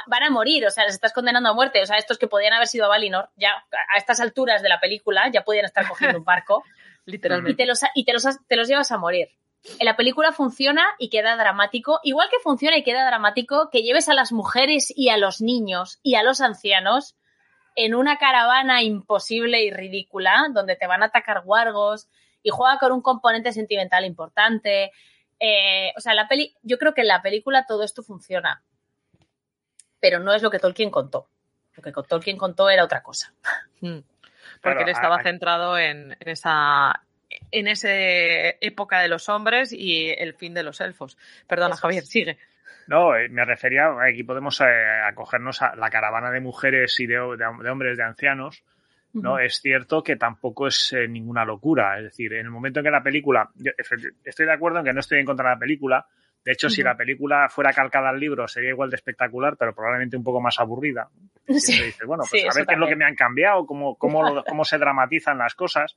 van a morir, o sea, les estás condenando a muerte. O sea, estos que podían haber sido a Valinor, ya a estas alturas de la película, ya podían estar cogiendo un barco y Literalmente. te los, y te los, te los llevas a morir. En la película funciona y queda dramático, igual que funciona y queda dramático que lleves a las mujeres y a los niños y a los ancianos en una caravana imposible y ridícula donde te van a atacar guargos y juega con un componente sentimental importante. Eh, o sea, la peli, yo creo que en la película todo esto funciona, pero no es lo que Tolkien contó. Lo que Tolkien contó era otra cosa. Mm. Porque Claro, él estaba a- a- centrado en, en esa en esa época de los hombres y el fin de los elfos. Perdona, Eso Javier, sigue. No, eh, me refería, aquí podemos eh, acogernos a la caravana de mujeres y de, de- de hombres, de ancianos. No, Ujú. es cierto que tampoco es eh, ninguna locura. Es decir, en el momento en que la película, yo estoy de acuerdo en que no estoy en contra de la película. De hecho, si Ujú. la película fuera calcada al libro, sería igual de espectacular, pero probablemente un poco más aburrida. Sí. Dices, bueno, pues Sí, a ver qué es lo también. que me han cambiado, cómo, cómo, cómo se dramatizan las cosas,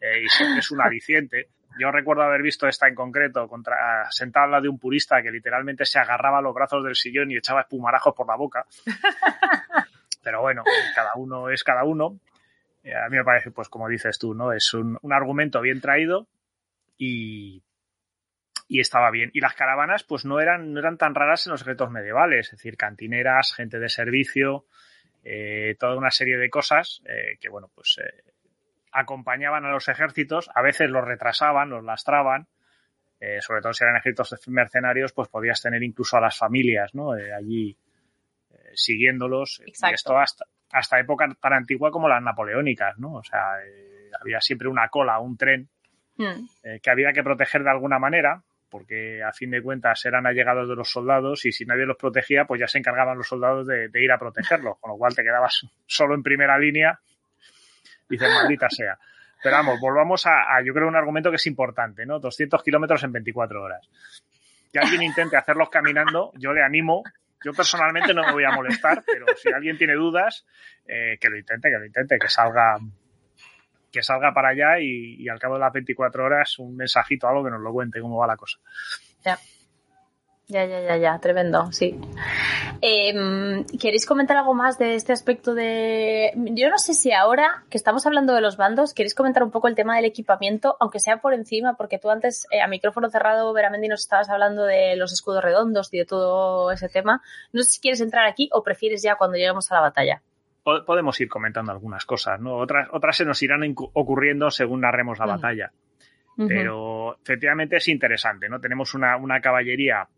eh, y siempre es un aliciente. Yo recuerdo haber visto esta en concreto, contra, sentada lado de un purista que literalmente se agarraba a los brazos del sillón y echaba espumarajos por la boca. Pero bueno, cada uno es cada uno. Eh, A mí me parece, pues como dices tú, ¿no? Es un, un argumento bien traído y, y estaba bien. Y las caravanas, pues no eran, no eran tan raras en los objetos medievales, es decir, cantineras, gente de servicio, eh, toda una serie de cosas eh, que, bueno, pues eh, acompañaban a los ejércitos, a veces los retrasaban, los lastraban, eh, sobre todo si eran ejércitos mercenarios, pues podías tener incluso a las familias, ¿no? Eh, allí eh, siguiéndolos. Exacto. Y esto hasta, hasta época tan antigua como las napoleónicas, ¿no? O sea, había siempre una cola, un tren Mm. eh, que había que proteger de alguna manera, porque a fin de cuentas eran allegados de los soldados y si nadie los protegía, pues ya se encargaban los soldados de, de ir a protegerlos, con lo cual te quedabas solo en primera línea. Dices, maldita sea. Pero vamos, volvamos a, yo creo, un argumento que es importante, ¿no? 200 kilómetros en 24 horas. Que alguien intente hacerlos caminando, yo le animo. Yo personalmente no me voy a molestar, pero si alguien tiene dudas, eh, que lo intente, que lo intente, que salga, que salga para allá y, y, al cabo de las 24 horas un mensajito, algo que nos lo cuente cómo va la cosa. Ya. Ya, ya, ya, ya, tremendo, sí. Eh, ¿Queréis comentar algo más de este aspecto de... Yo no sé si ahora que estamos hablando de los bandos, queréis comentar un poco el tema del equipamiento, aunque sea por encima, porque tú antes eh, a micrófono cerrado, Veramendi, nos estabas hablando de los escudos redondos y de todo ese tema. No sé si quieres entrar aquí o prefieres ya cuando lleguemos a la batalla podemos ir comentando algunas cosas, ¿no? Otras, otras se nos irán ocurriendo según narremos la uh -huh. batalla. Pero efectivamente es interesante, ¿no? Tenemos una, una caballería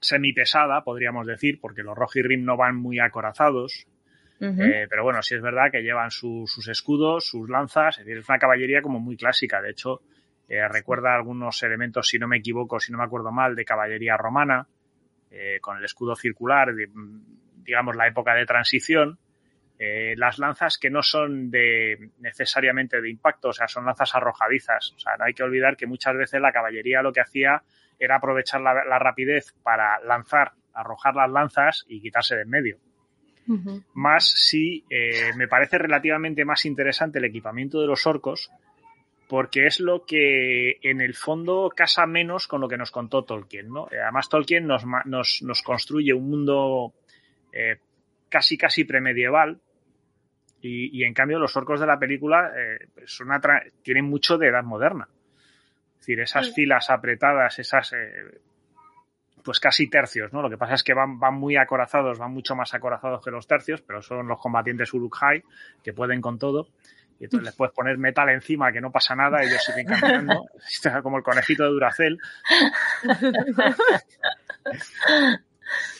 semipesada, podríamos decir, porque los Rohirrim no van muy acorazados. Uh -huh. eh, pero bueno, sí es verdad que llevan su, sus escudos, sus lanzas, es decir, es una caballería como muy clásica. De hecho, eh, recuerda algunos elementos, si no me equivoco, si no me acuerdo mal, de caballería romana, eh, con el escudo circular, de, digamos, la época de transición. eh, las lanzas que no son de necesariamente de impacto, o sea, son lanzas arrojadizas. O sea, no hay que olvidar que muchas veces la caballería lo que hacía era aprovechar la, rapidez para lanzar, arrojar las lanzas y quitarse de en medio. Más si eh, me parece relativamente más interesante el equipamiento de los orcos, porque es lo que en el fondo casa menos con lo que nos contó Tolkien. ¿no? Además, Tolkien nos, nos, nos construye un mundo eh, casi casi premedieval, y, en cambio los orcos de la película eh, son tienen mucho de edad moderna. Es decir, esas filas apretadas, esas eh, pues casi tercios, ¿no? Lo que pasa es que van, van muy acorazados, van mucho más acorazados que los tercios, pero son los combatientes Uruk-hai que pueden con todo. Y entonces les puedes poner metal encima que no pasa nada, ellos siguen caminando, como el conejito de Duracel.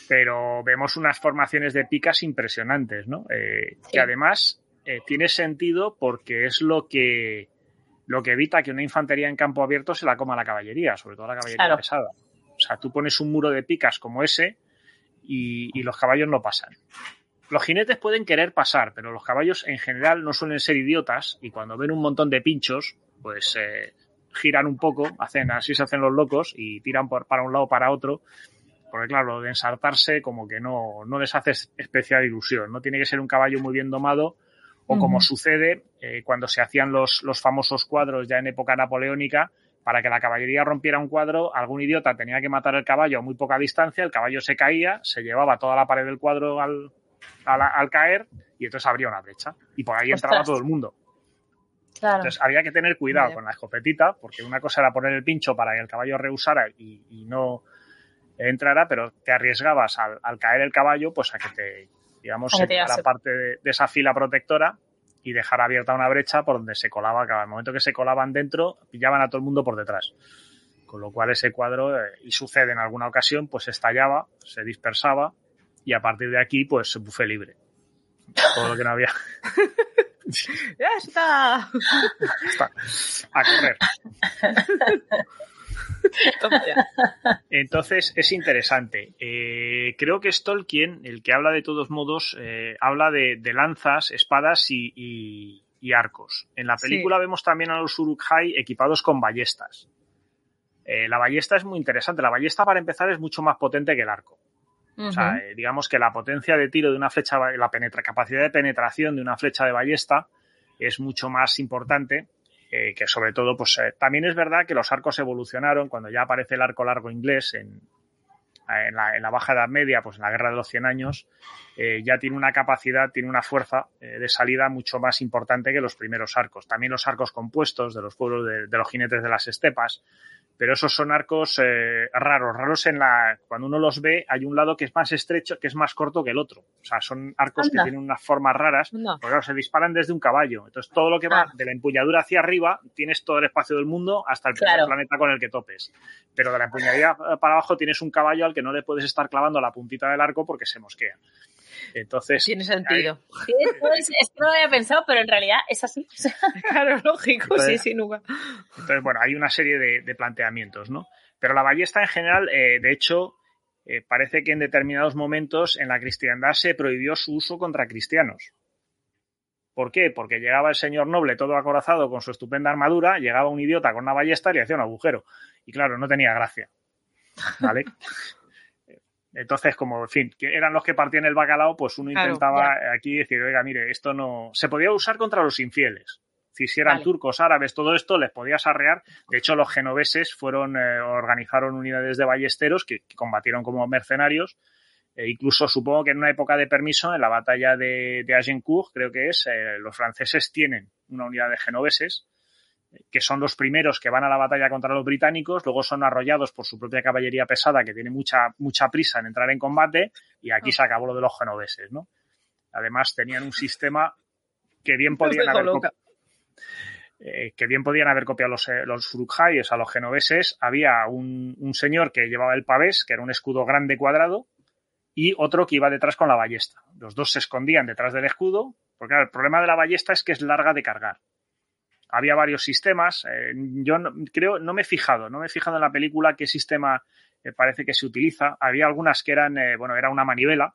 pero vemos unas formaciones de picas impresionantes, ¿no? Eh, que además eh, tiene sentido porque es lo que, lo que evita que una infantería en campo abierto se la coma la caballería, sobre todo la caballería pesada. O sea, tú pones un muro de picas como ese y, los caballos no pasan. Los jinetes pueden querer pasar, pero los caballos en general no suelen ser idiotas y cuando ven un montón de pinchos, pues eh, giran un poco, hacen así se hacen los locos y tiran por, para un lado o para otro porque claro, lo de ensartarse como que no, no les hace especial ilusión, ¿no? Tiene que ser un caballo muy bien domado o como sucede eh, cuando se hacían los, los famosos cuadros ya en época napoleónica, para que la caballería rompiera un cuadro, algún idiota tenía que matar el caballo a muy poca distancia, el caballo se caía, se llevaba toda la pared del cuadro al, al, caer y entonces abría una brecha. Y por ahí entraba todo el mundo. Entonces había que tener cuidado con la escopetita, porque una cosa era poner el pincho para que el caballo rehusara y, y no, entrara, pero te arriesgabas al, caer el caballo, pues a que te, digamos, se la parte de, esa fila protectora y dejar abierta una brecha por donde se colaba, cada momento que se colaban dentro, pillaban a todo el mundo por detrás. Con lo cual ese cuadro, eh, y sucede en alguna ocasión, pues estallaba, se dispersaba y a partir de aquí, pues se bufé libre. Todo lo que no había. ya está. está. A correr. Entonces es interesante. Eh, creo que es Tolkien el que habla de todos modos, eh, habla de, lanzas, espadas y, arcos. En la película vemos también a los Uruk-hai equipados con ballestas. Eh, la ballesta es muy interesante. La ballesta, para empezar, es mucho más potente que el arco. O sea, digamos que la potencia de tiro de una flecha, la capacidad de penetración de una flecha de ballesta es mucho más importante eh, que sobre todo, pues eh, también es verdad que los arcos evolucionaron cuando ya aparece el arco largo inglés en, en, la, en la, Baja Edad Media, pues en la Guerra de los Cien Años, eh, ya tiene una capacidad, tiene una fuerza de salida mucho más importante que los primeros arcos. También los arcos compuestos de los pueblos de, de los jinetes de las estepas, pero esos son arcos eh, raros, raros en la cuando uno los ve hay un lado que es más estrecho, que es más corto que el otro. O sea, son arcos que tienen unas formas raras, porque claro, se disparan desde un caballo. Entonces todo lo que va ah. de la empuñadura hacia arriba tienes todo el espacio del mundo hasta el planeta con el que topes. Pero de la empuñadura para abajo tienes un caballo al que no le puedes estar clavando la puntita del arco porque se mosquea. Entonces. Tiene sentido. es que no lo había pensado, pero en realidad es así. claro, lógico, sí, sin duda. Entonces, bueno, hay una serie de, planteamientos, ¿no? Pero la ballesta en general, eh, de hecho, eh, parece que en determinados momentos en la cristiandad se prohibió su uso contra cristianos. ¿Por qué? Porque llegaba el señor noble todo acorazado con su estupenda armadura, llegaba un idiota con una ballesta y le hacía un agujero. Y claro, no tenía gracia. ¿Vale? Entonces, como, en fin, que eran los que partían el bacalao, pues uno intentaba aquí decir, oiga, mire, esto no. Se podía usar contra los infieles. Si eran turcos, árabes, todo esto les podías arrear. De hecho, los genoveses fueron, eh, organizaron unidades de ballesteros que, combatieron como mercenarios. E incluso supongo que en una época de permiso, en la batalla de, de Agincourt, creo que es, eh, los franceses tienen una unidad de genoveses que son los primeros que van a la batalla contra los británicos, luego son arrollados por su propia caballería pesada que tiene mucha, mucha prisa en entrar en combate y aquí se acabó lo de los genoveses, ¿no? Además tenían un sistema que bien podían haber eh, que bien podían haber copiado los, eh, los a los genoveses. Había un, un, señor que llevaba el pavés, que era un escudo grande cuadrado, y otro que iba detrás con la ballesta. Los dos se escondían detrás del escudo, porque el problema de la ballesta es que es larga de cargar había varios sistemas. Eh, yo no, creo, no me he fijado, no me he fijado en la película qué sistema eh, parece que se utiliza. Había algunas que eran, eh, bueno, era una manivela,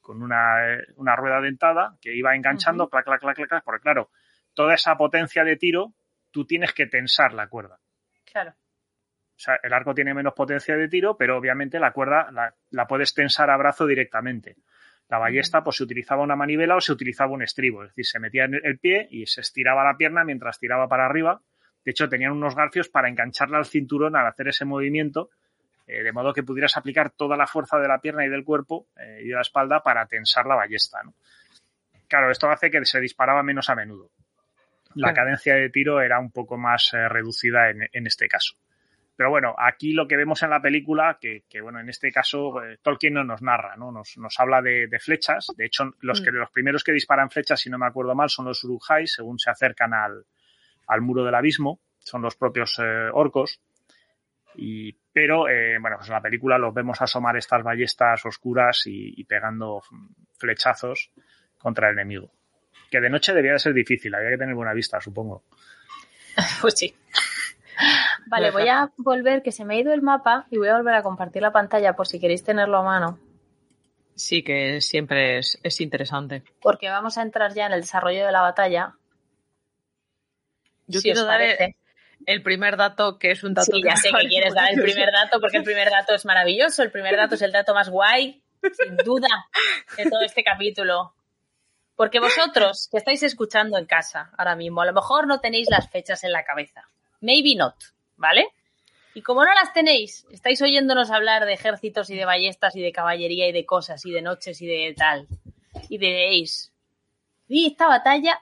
con una, una rueda dentada que iba enganchando, clac, clac, clac, clac, clac, porque claro, toda esa potencia de tiro, tú tienes que tensar la cuerda. Claro. O sea, el arco tiene menos potencia de tiro, pero obviamente la cuerda la, la puedes tensar a brazo directamente. La ballesta, pues se utilizaba una manivela o se utilizaba un estribo, es decir, se metía en el pie y se estiraba la pierna mientras tiraba para arriba. De hecho, tenían unos garfios para engancharla al cinturón al hacer ese movimiento, eh, de modo que pudieras aplicar toda la fuerza de la pierna y del cuerpo eh, y de la espalda para tensar la ballesta. ¿no? Claro, esto hace que se disparaba menos a menudo. La cadencia de tiro era un poco más eh, reducida en, en este caso. Pero bueno, aquí lo que vemos en la película, que, que, bueno, en este caso eh, Tolkien no nos narra, ¿no? Nos, nos habla de, de flechas. De hecho, los, que, los primeros que disparan flechas, si no me acuerdo mal, son los Uruk-hai, según se acercan al, al muro del abismo. Son los propios eh, orcos. Y, pero, eh, bueno, pues en la película los vemos asomar estas ballestas oscuras y, y pegando flechazos contra el enemigo. Que de noche debía de ser difícil, había que tener buena vista, supongo. Pues sí. Vale, voy a volver, que se me ha ido el mapa y voy a volver a compartir la pantalla por si queréis tenerlo a mano. Sí, que siempre es, es interesante. Porque vamos a entrar ya en el desarrollo de la batalla. Yo si quiero dar el, primer dato, que es un dato Sí, que ya sé que quieres dar el primer dato porque el primer dato es maravilloso. El primer dato es el dato más guay, sin duda, de todo este capítulo. Porque vosotros que estáis escuchando en casa ahora mismo, a lo mejor no tenéis las fechas en la cabeza. Maybe not, ¿vale? Y como no las tenéis, estáis oyéndonos hablar de ejércitos y de ballestas y de caballería y de cosas y de noches y de tal. Y diréis, ¿y esta batalla?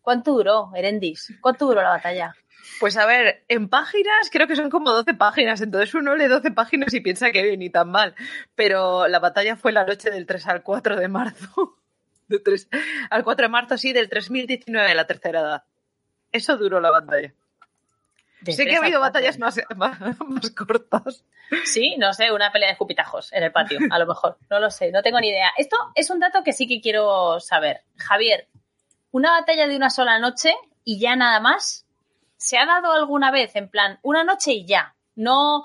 ¿Cuánto duró, Erendis? ¿Cuánto duró la batalla? Pues a ver, en páginas creo que son como 12 páginas, entonces uno lee 12 páginas y piensa que ni tan mal. Pero la batalla fue la noche del 3 al 4 de marzo. De 3 al 4 de marzo, sí, del 3019, la tercera edad. Eso duró la batalla. Sé que ha habido batallas más, más, más cortas. Sí, no sé, una pelea de escupitajos en el patio, a lo mejor. No lo sé, no tengo ni idea. Esto es un dato que sí que quiero saber. Javier, ¿una batalla de una sola noche y ya nada más? ¿Se ha dado alguna vez en plan una noche y ya? No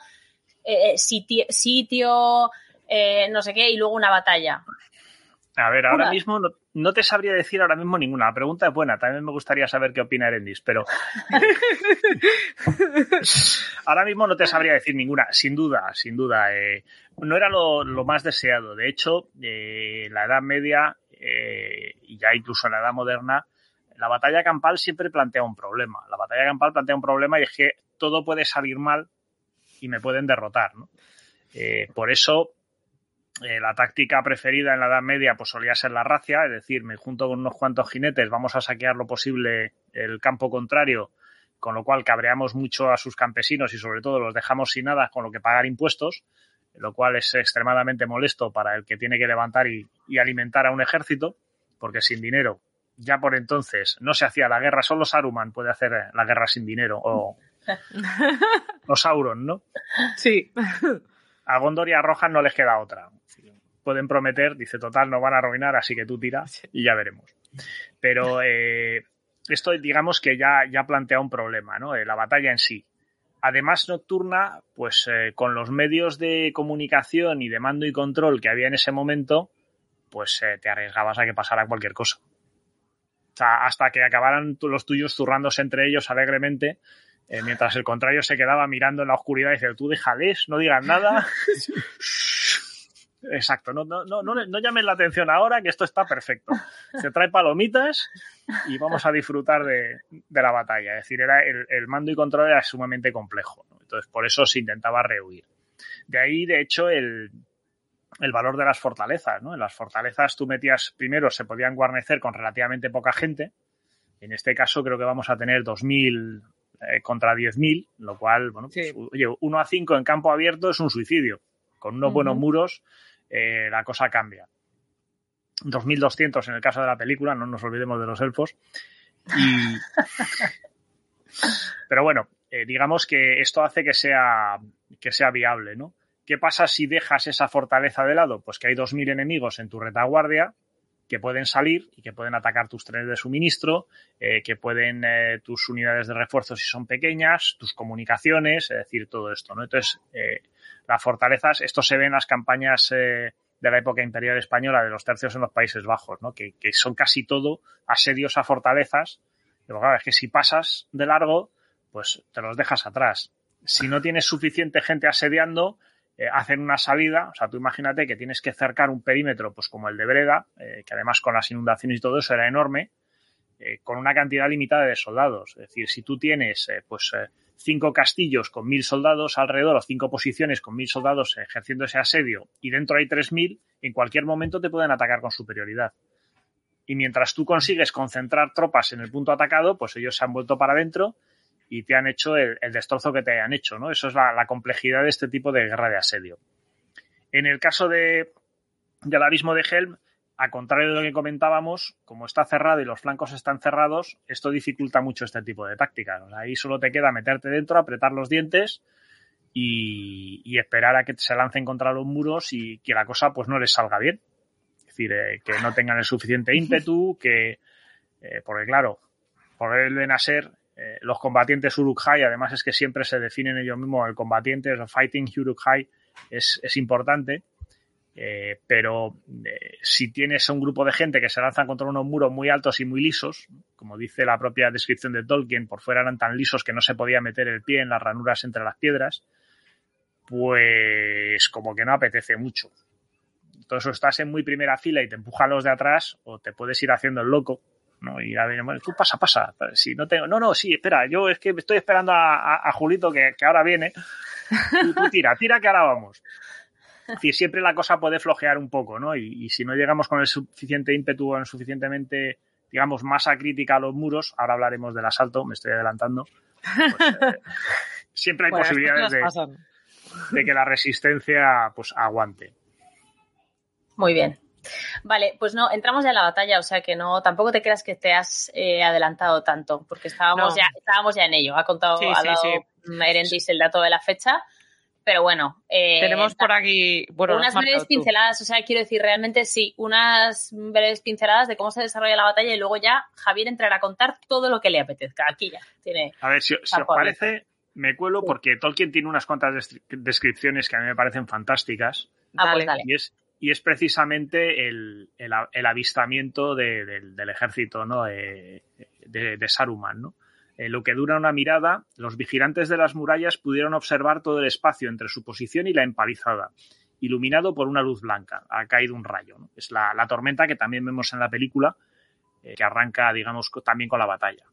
eh, sitio, sitio eh, no sé qué, y luego una batalla. A ver, ahora Una. mismo no, no te sabría decir ahora mismo ninguna. La pregunta es buena. También me gustaría saber qué opina Erendis, pero ahora mismo no te sabría decir ninguna. Sin duda, sin duda. eh, no era lo, lo más deseado. De hecho, eh, en la Edad Media eh, y ya incluso en la Edad Moderna, la batalla campal siempre plantea un problema. La batalla campal plantea un problema y es que todo puede salir mal y me pueden derrotar. ¿no? Eh, por eso eh, la táctica preferida en la Edad Media pues solía ser la racia, es decir, me junto con unos cuantos jinetes, vamos a saquear lo posible el campo contrario, con lo cual cabreamos mucho a sus campesinos y sobre todo los dejamos sin nada con lo que pagar impuestos, lo cual es extremadamente molesto para el que tiene que levantar y, y alimentar a un ejército, porque sin dinero ya por entonces no se hacía la guerra, solo Saruman puede hacer la guerra sin dinero o, o Sauron, ¿no? Sí. A Gondor y a Rohan no les queda otra. Pueden prometer, dice, total, no van a arruinar, así que tú tira y ya veremos. Pero eh, esto, digamos que ya, ya plantea un problema, ¿no? Eh, la batalla en sí. Además, nocturna, pues eh, con los medios de comunicación y de mando y control que había en ese momento, pues eh, te arriesgabas a que pasara cualquier cosa. O sea, hasta que acabaran los tuyos zurrándose entre ellos alegremente, eh, mientras el contrario se quedaba mirando en la oscuridad y dice, tú déjales, no digas nada. Exacto, no, no, no, no, llamen la atención ahora que esto está perfecto. Se trae palomitas y vamos a disfrutar de, de la batalla. Es decir, era el, el mando y control era sumamente complejo. ¿no? Entonces, por eso se intentaba rehuir. De ahí, de hecho, el, el valor de las fortalezas. ¿no? En las fortalezas tú metías, primero se podían guarnecer con relativamente poca gente. En este caso creo que vamos a tener 2.000 eh, contra 10.000, lo cual, bueno, pues, oye, 1 a 5 en campo abierto es un suicidio. Con unos buenos muros eh, la cosa cambia. 2.200 en el caso de la película, no nos olvidemos de los elfos. Y... Pero bueno, eh, digamos que esto hace que sea, que sea viable, ¿no? ¿Qué pasa si dejas esa fortaleza de lado? Pues que hay 2.000 enemigos en tu retaguardia que pueden salir y que pueden atacar tus trenes de suministro, eh, que pueden eh, tus unidades de refuerzo si son pequeñas, tus comunicaciones, es decir, todo esto, ¿no? Entonces, las fortalezas, esto se ve en las campañas eh, de la época imperial española de los tercios en los Países Bajos, ¿no? que, que son casi todo asedios a fortalezas. Pero claro, es que si pasas de largo, pues te los dejas atrás. Si no tienes suficiente gente asediando, eh, hacen una salida, o sea, tú imagínate que tienes que cercar un perímetro, pues como el de Breda, eh, que además con las inundaciones y todo eso era enorme, con una cantidad limitada de soldados. Es decir, si tú tienes, pues, cinco castillos con mil soldados alrededor o cinco posiciones con mil soldados ejerciendo ese asedio y dentro hay tres mil, en cualquier momento te pueden atacar con superioridad. Y mientras tú consigues concentrar tropas en el punto atacado, pues ellos se han vuelto para adentro y te han hecho el, destrozo que te han hecho, ¿no? Eso es la, complejidad de este tipo de guerra de asedio. En el caso de, del abismo de Helm, a contrario de lo que comentábamos, como está cerrado y los flancos están cerrados, esto dificulta mucho este tipo de tácticas. ahí solo te queda meterte dentro, apretar los dientes y, esperar a que se lancen contra los muros y que la cosa pues no les salga bien. Es decir, eh, que no tengan el suficiente ímpetu, que, eh, porque claro, por el a ser eh, los combatientes Uruk-hai, además es que siempre se definen ellos mismos, el combatiente, el fighting Uruk-hai es, es, importante, eh, pero eh, si tienes un grupo de gente que se lanzan contra unos muros muy altos y muy lisos, como dice la propia descripción de Tolkien, por fuera eran tan lisos que no se podía meter el pie en las ranuras entre las piedras, pues como que no apetece mucho. Entonces o estás en muy primera fila y te empujan los de atrás o te puedes ir haciendo el loco ¿no? Y ahora bueno, tú pasa, pasa. Si no tengo, no, no, sí, espera, yo es que estoy esperando a, Julito que, ahora viene. Tira, tira que ahora vamos. Es decir, siempre la cosa puede flojear un poco, ¿no? Y, si no llegamos con el suficiente ímpetu o en suficientemente, digamos, masa crítica a los muros, ahora hablaremos del asalto, me estoy adelantando. Pues, eh, siempre hay posibilidades de, de, que la resistencia pues aguante. Muy bien. Vale, pues no, entramos ya en la batalla, o sea que no, tampoco te creas que te has eh, adelantado tanto, porque estábamos ya, estábamos ya en ello. Ha contado, ha dado Erendis el dato de la fecha, pero bueno. Eh, Tenemos por aquí, bueno, unas breves pinceladas, o sea, quiero decir, realmente sí, unas breves pinceladas de cómo se desarrolla la batalla y luego ya Javier entrará a contar todo lo que le apetezca. Aquí ya tiene. A ver, si, os parece, me cuelo porque Tolkien tiene unas cuantas descripciones que a mí me parecen fantásticas. Ah, pues dale. Y es, y es precisamente el, el, avistamiento del ejército ¿no? de, de, Saruman. ¿no? Lo que dura una mirada, los vigilantes de las murallas pudieron observar todo el espacio entre su posición y la empalizada, iluminado por una luz blanca. Ha caído un rayo. ¿no? Es la, la, tormenta que también vemos en la película, eh, que arranca, digamos, también con la batalla.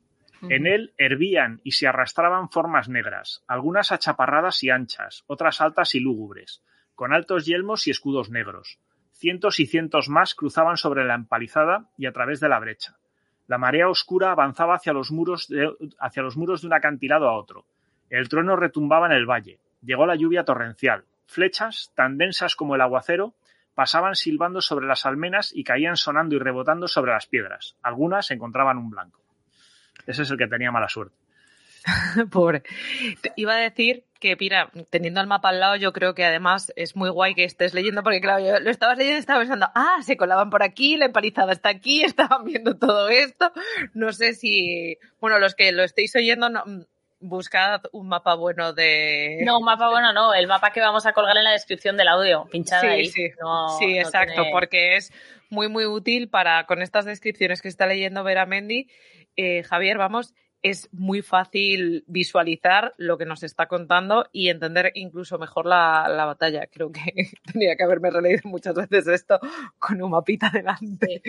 En él hervían y se arrastraban formas negras, algunas achaparradas y anchas, otras altas y lúgubres con altos yelmos y escudos negros. Cientos y cientos más cruzaban sobre la empalizada y a través de la brecha. La marea oscura avanzaba hacia los muros de, hacia los muros de un acantilado a otro. El trueno retumbaba en el valle. Llegó la lluvia torrencial. Flechas, tan densas como el aguacero, pasaban silbando sobre las almenas y caían sonando y rebotando sobre las piedras. Algunas encontraban un blanco. Ese es el que tenía mala suerte. Pobre. Iba a decir que, mira, teniendo el mapa al lado, yo creo que además es muy guay que estés leyendo, porque claro, yo lo estabas leyendo y estaba pensando, ah, se colaban por aquí, la empalizada está aquí, estaban viendo todo esto. No sé si, bueno, los que lo estéis oyendo, no, buscad un mapa bueno de. No, un mapa bueno no, el mapa que vamos a colgar en la descripción del audio, pinchada sí, ahí. Sí, sí exacto, porque es muy, muy útil para, con estas descripciones que está leyendo Vera Mendy, eh, Javier, vamos, es muy fácil visualizar lo que nos está contando y entender incluso mejor la, batalla. Creo que tenía que haberme releído muchas veces esto con un mapita delante.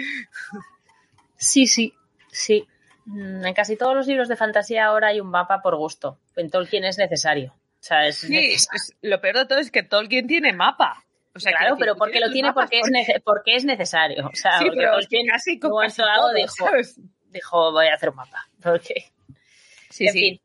Sí, sí, sí. Mm, en casi todos los libros de fantasía ahora hay un mapa por gusto. En Tolkien es necesario. sí, lo peor de todo es que Tolkien tiene mapa. O sea, claro, pero porque lo tiene porque, es porque es necesario. O sea, sí, pero Tolkien casi con algo dijo, dijo, voy a hacer un mapa. Porque Sí, sí.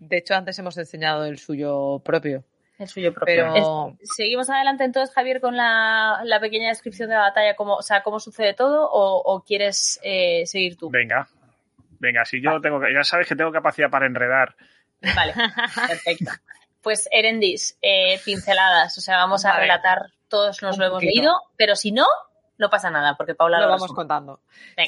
De hecho, antes hemos enseñado el suyo propio. El suyo propio. Seguimos adelante entonces, Javier, con la, pequeña descripción de la batalla, cómo, o sea, cómo sucede todo, o, quieres eh, seguir tú. Venga, venga, si yo tengo ya sabes que tengo capacidad para enredar. Vale, perfecto. Pues Erendis, eh, pinceladas, o sea, vamos a relatar, todos nos lo hemos leído, pero si no, no pasa nada, porque Paula lo, vamos contando.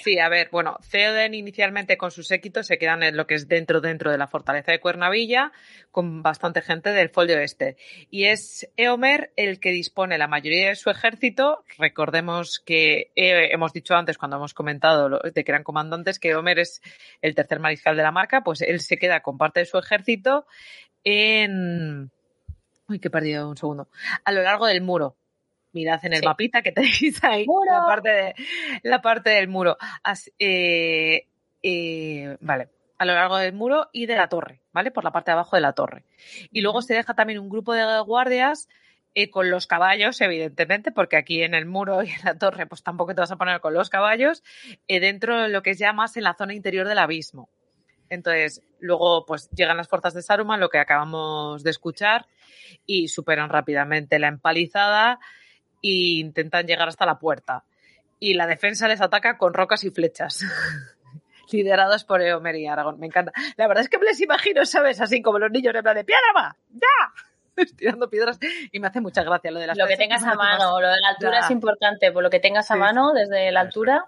Sí, a ver, bueno, Theoden inicialmente con sus séquitos se quedan en lo que es dentro dentro de la fortaleza de Cuernavilla, con bastante gente del Folio Este. Y es Eomer el que dispone la mayoría de su ejército. Recordemos que eh, hemos dicho antes, cuando hemos comentado de que eran comandantes, que Eomer es el tercer mariscal de la marca, pues él se queda con parte de su ejército en. Uy, que he perdido un segundo. A lo largo del muro mirad en el mapita que tenéis ahí la parte, de, la parte del muro. Eh, eh, vale, a lo largo del muro y de la torre, ¿vale? Por la parte de abajo de la torre. Y luego se deja también un grupo de guardias eh, con los caballos, evidentemente, porque aquí en el muro y en la torre, pues tampoco te vas a poner con los caballos, dentro de lo que es ya más en la zona interior del abismo. Entonces, luego, pues llegan las fuerzas de Saruman, lo que acabamos de escuchar, y superan rápidamente la empalizada e intentan llegar hasta la puerta. Y la defensa les ataca con rocas y flechas. liderados por Eomer y Aragón. Me encanta. La verdad es que me les imagino, ¿sabes? Así como los niños en plan de ¡Piedra va! ¡Ya! Tirando piedras y me hace mucha gracia lo de las Lo que tengas a mano, lo de la altura es importante, por lo que tengas a mano desde la altura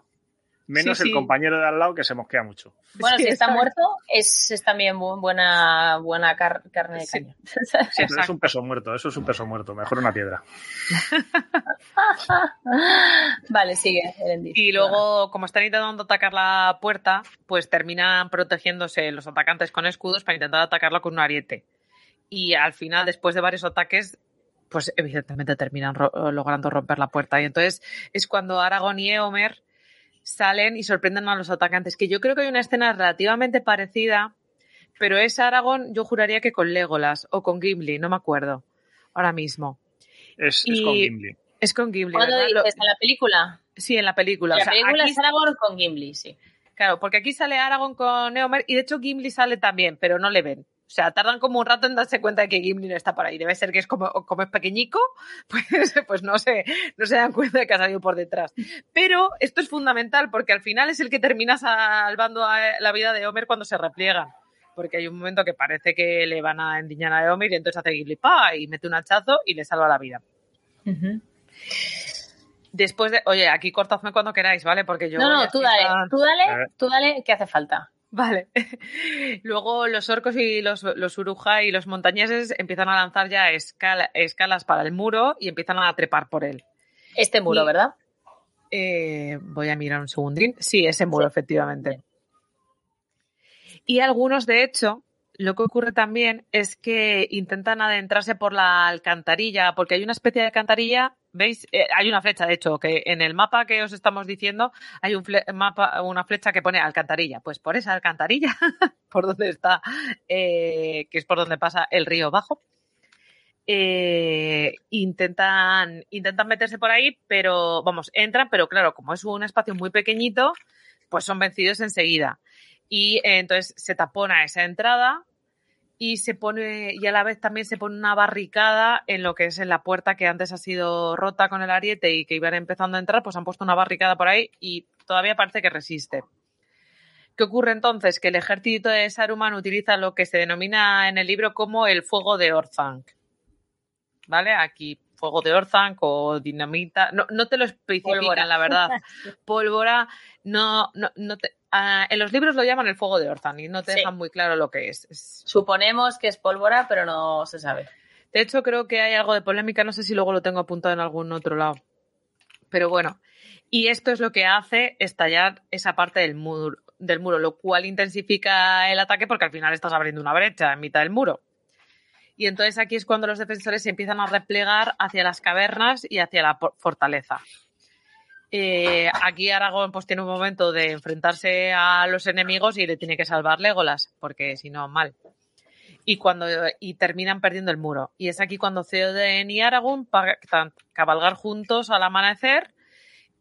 Menos el compañero de al lado que se mosquea mucho. Bueno, si está muerto, es, es también buena, buena carne de caña. eso es un peso muerto, eso es un peso muerto. Mejor una piedra. vale, sigue. Y luego, como están intentando atacar la puerta, pues terminan protegiéndose los atacantes con escudos para intentar atacarlo con un ariete. Y al final, después de varios ataques, pues evidentemente terminan logrando romper la puerta. Y entonces es cuando Aragorn y Eomer salen y sorprenden a los atacantes. Que yo creo que hay una escena relativamente parecida, pero es Aragón, yo juraría que con Legolas o con Gimli, no me acuerdo ahora mismo. Es, con Gimli. Es con Gimli. ¿Cuándo dices? ¿En la película? Sí, en la película. La película es Aragorn con Gimli, sí. Claro, porque aquí sale Aragorn con Neomer y de hecho Gimli sale también, pero no le ven. O sea, tardan como un rato en darse cuenta de que Gimli no está por ahí. Debe ser que es como, como es pequeñico, pues, pues no, se, no se dan cuenta de que ha salido por detrás. Pero esto es fundamental porque al final es el que termina salvando a la vida de Homer cuando se repliegan. Porque hay un momento que parece que le van a endiñar a Homer y entonces hace Gimli pa y mete un hachazo y le salva la vida. Después de, oye, aquí cortadme cuando queráis, ¿vale? Porque yo. No, no, tú dale, tú dale, tú dale, que hace falta. Vale. Luego los orcos y los, los uruja y los montañeses empiezan a lanzar ya escalas para el muro y empiezan a trepar por él. Este muro, ¿verdad? Eh, voy a mirar un segundín. Sí, ese muro, efectivamente. Y algunos, de hecho, lo que ocurre también es que intentan adentrarse por la alcantarilla, porque hay una especie de alcantarilla ¿Veis? Eh, hay una flecha, de hecho, que en el mapa que os estamos diciendo hay un mapa, una flecha que pone alcantarilla. Pues por esa alcantarilla, por donde está, eh, que es por donde pasa el río bajo, eh, intentan, intentan meterse por ahí, pero vamos, entran, pero claro, como es un espacio muy pequeñito, pues son vencidos enseguida. Y entonces se tapona esa entrada y se pone y a la vez también se pone una barricada en lo que es en la puerta que antes ha sido rota con el ariete y que iban empezando a entrar, pues han puesto una barricada por ahí y todavía parece que resiste. ¿Qué ocurre entonces? Que el ejército de Saruman utiliza lo que se denomina en el libro como el fuego de Orthanc. ¿Vale? Aquí fuego de Orthanc o dinamita, no, no te lo especifican, la verdad. Pólvora, no, no, no te, Ah, en los libros lo llaman el fuego de Orthan y no te dejan muy claro lo que es. Suponemos que es pólvora, pero no se sabe. De hecho, creo que hay algo de polémica, no sé si luego lo tengo apuntado en algún otro lado. Pero bueno, y esto es lo que hace estallar esa parte del muro, del muro, lo cual intensifica el ataque porque al final estás abriendo una brecha en mitad del muro. Y entonces aquí es cuando los defensores se empiezan a replegar hacia las cavernas y hacia la fortaleza. Eh, aquí Aragón pues tiene un momento de enfrentarse a los enemigos y le tiene que salvar Legolas, porque si no, mal. Y cuando y terminan perdiendo el muro. Y es aquí cuando Theoden y Aragorn pactan cabalgar juntos al amanecer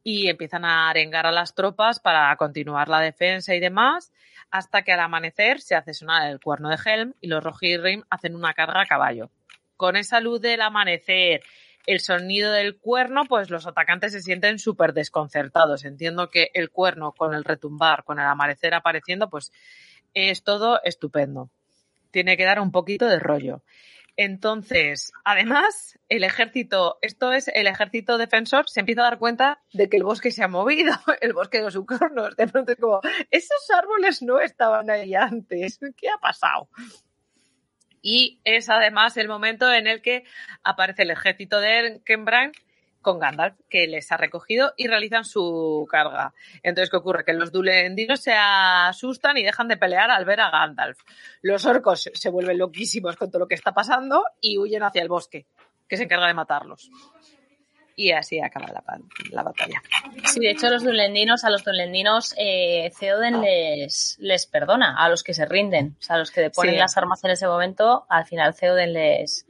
y empiezan a arengar a las tropas para continuar la defensa y demás, hasta que al amanecer se hace sonar el cuerno de Helm y los Rohirrim hacen una carga a caballo. Con esa luz del amanecer el sonido del cuerno, pues los atacantes se sienten súper desconcertados. Entiendo que el cuerno con el retumbar, con el amanecer apareciendo, pues es todo estupendo. Tiene que dar un poquito de rollo. Entonces, además, el ejército, esto es el ejército defensor, se empieza a dar cuenta de que el bosque se ha movido, el bosque de los ucornos. De pronto es como, esos árboles no estaban ahí antes, ¿qué ha pasado? Y es además el momento en el que aparece el ejército de Erkenbrand con Gandalf, que les ha recogido y realizan su carga. Entonces, ¿qué ocurre? Que los dulendinos se asustan y dejan de pelear al ver a Gandalf. Los orcos se vuelven loquísimos con todo lo que está pasando y huyen hacia el bosque, que se encarga de matarlos. Y así acaba la, batalla. Sí, de hecho, los dulendinos, a los dulendinos, eh, Theoden les, les perdona, a los que se rinden, o sea, a los que ponen las armas en ese momento, al final Theoden les,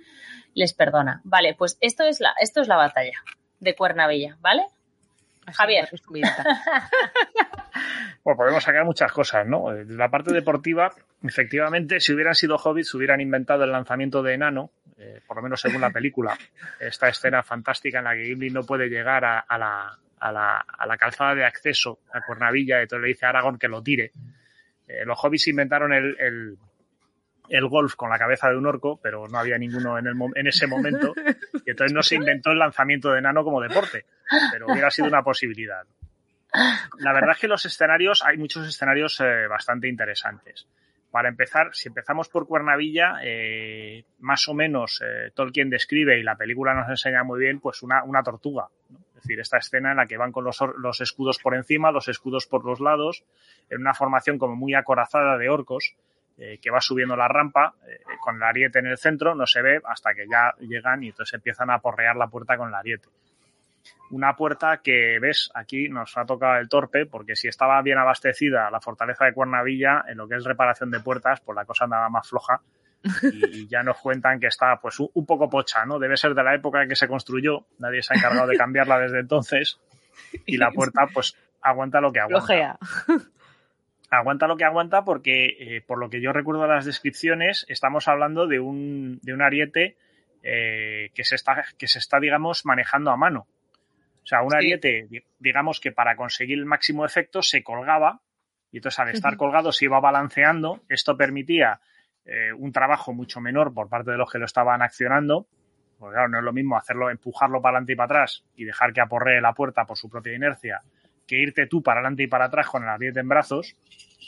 les perdona. Vale, pues esto es la, esto es la batalla de Cuernavilla, ¿vale? Javier. Bueno, podemos sacar muchas cosas, ¿no? La parte deportiva, efectivamente, si hubieran sido hobbits, hubieran inventado el lanzamiento de enano, eh, por lo menos según la película. Esta escena fantástica en la que Gimli no puede llegar a, la, a, la, a la, calzada de acceso a Cuernavilla, y entonces le dice a Aragorn que lo tire. Eh, los hobbits inventaron el, el golf con la cabeza de un orco, pero no había ninguno en, el, en ese momento. Y entonces no se inventó el lanzamiento de enano como deporte, pero hubiera sido una posibilidad. La verdad es que los escenarios, hay muchos escenarios eh, bastante interesantes. Para empezar, si empezamos por Cuernavilla, eh, más o menos eh, Tolkien describe y la película nos enseña muy bien, pues una, una tortuga. Es decir, esta escena en la que van con los, los escudos por encima, los escudos por los lados, en una formación como muy acorazada de orcos, eh, que va subiendo la rampa eh, con el ariete en el centro, no se ve hasta que ya llegan y entonces empiezan a porrear la puerta con el ariete. Una puerta que, ves, aquí nos ha tocado el torpe, porque si estaba bien abastecida la fortaleza de Cuernavilla, en lo que es reparación de puertas, pues la cosa andaba más floja. Y, ya nos cuentan que está pues un, poco pocha, ¿no? Debe ser de la época en que se construyó, nadie se ha encargado de cambiarla desde entonces, y la puerta pues aguanta lo que aguanta aguanta lo que aguanta porque, eh, por lo que yo recuerdo de las descripciones, estamos hablando de un, de un ariete eh, que, se está, que se está, digamos, manejando a mano. O sea, un ariete, digamos que para conseguir el máximo efecto se colgaba y entonces al estar colgado se iba balanceando. Esto permitía eh, un trabajo mucho menor por parte de los que lo estaban accionando. Porque claro, no es lo mismo hacerlo, empujarlo para adelante y para atrás y dejar que aporree la puerta por su propia inercia que irte tú para adelante y para atrás con el ariete en brazos,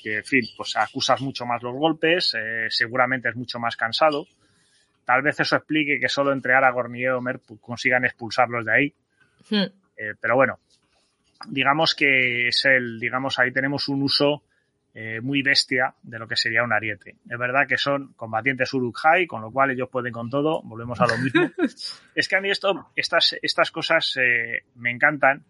que en fin, pues acusas mucho más los golpes, eh, seguramente es mucho más cansado. Tal vez eso explique que solo entre Aragorn y Eomer pues, consigan expulsarlos de ahí. Hmm. Eh, pero bueno, digamos que es el, digamos, ahí tenemos un uso eh, muy bestia de lo que sería un ariete. Es verdad que son combatientes Uruk-hai, con lo cual ellos pueden con todo, volvemos a lo mismo. es que a mí esto, estas, estas cosas me encantan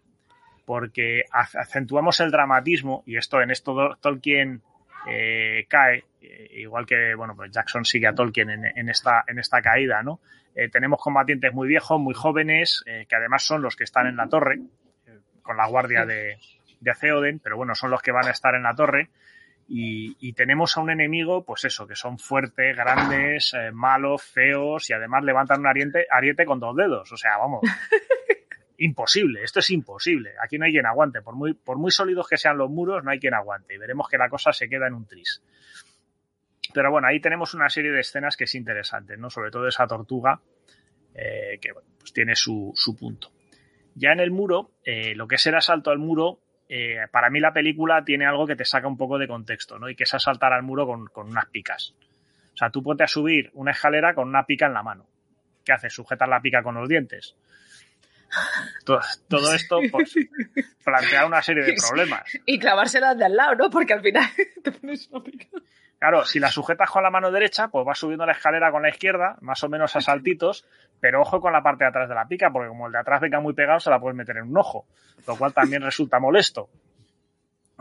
porque acentuamos el dramatismo y esto en esto Tolkien eh, cae, eh, igual que bueno, pues Jackson sigue a Tolkien en, esta, en esta caída, ¿no? Eh, tenemos combatientes muy viejos, muy jóvenes, que además son los que están en la torre, con la guardia de, de Theoden, pero bueno, son los que van a estar en la torre. Y, tenemos a un enemigo, pues eso, que son fuertes, grandes, malos, feos y además levantan un ariete, ariete con dos dedos. O sea, vamos, imposible, esto es imposible. Aquí no hay quien aguante. Por muy, por muy sólidos que sean los muros, no hay quien aguante. Y veremos que la cosa se queda en un tris. Pero bueno, ahí tenemos una serie de escenas que es interesante, ¿no? Sobre todo esa tortuga, eh, que pues tiene su, punto. Ya en el muro, eh, lo que es el asalto al muro, eh, para mí la película tiene algo que te saca un poco de contexto, ¿no? Y que es asaltar al muro con, con unas picas. O sea, tú ponte a subir una escalera con una pica en la mano. ¿Qué haces? Sujetar la pica con los dientes. Todo, esto pues, plantea una serie de problemas. Y clavárselas de al lado, ¿no? Porque al final te pones una pica. Claro, si la sujetas con la mano derecha, pues vas subiendo la escalera con la izquierda, más o menos a saltitos, pero ojo con la parte de atrás de la pica, porque como el de atrás venga muy pegado, se la puedes meter en un ojo, lo cual también resulta molesto.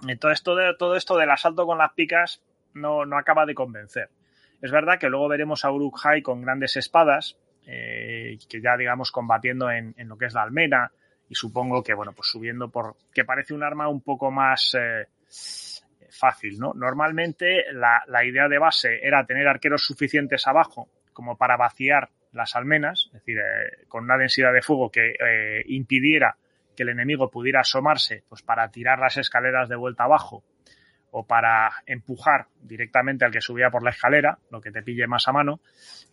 Entonces, todo, todo esto del asalto con las picas no, no acaba de convencer. Es verdad que luego veremos a Uruk-hai con grandes espadas, eh, que ya digamos combatiendo en, lo que es la almena y supongo que bueno pues subiendo por que parece un arma un poco más eh, fácil no normalmente la, idea de base era tener arqueros suficientes abajo como para vaciar las almenas es decir eh, con una densidad de fuego que impidiera que el enemigo pudiera asomarse pues para tirar las escaleras de vuelta abajo o para empujar directamente al que subía por la escalera, lo que te pille más a mano,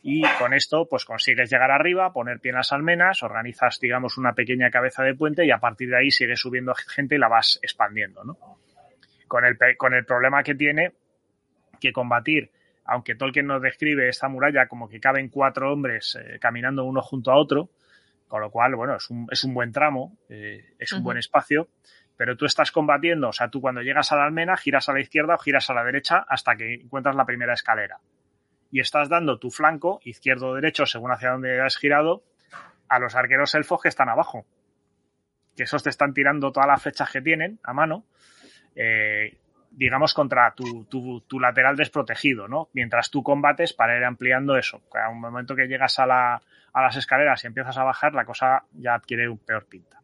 y con esto pues consigues llegar arriba, poner pie en las almenas, organizas digamos una pequeña cabeza de puente y a partir de ahí sigues subiendo gente y la vas expandiendo, ¿no? Con el, con el problema que tiene que combatir, aunque Tolkien nos describe esta muralla como que caben cuatro hombres eh, caminando uno junto a otro, con lo cual, bueno, es un, es un buen tramo, eh, es un buen espacio, pero tú estás combatiendo, o sea, tú cuando llegas a la almena giras a la izquierda o giras a la derecha hasta que encuentras la primera escalera. Y estás dando tu flanco, izquierdo o derecho, según hacia donde has girado, a los arqueros elfos que están abajo. Que esos te están tirando todas las flechas que tienen a mano, eh, digamos, contra tu, lateral desprotegido, ¿no? Mientras tú combates para ir ampliando eso. A un momento que llegas a, a las escaleras y empiezas a bajar, la cosa ya adquiere un peor pinta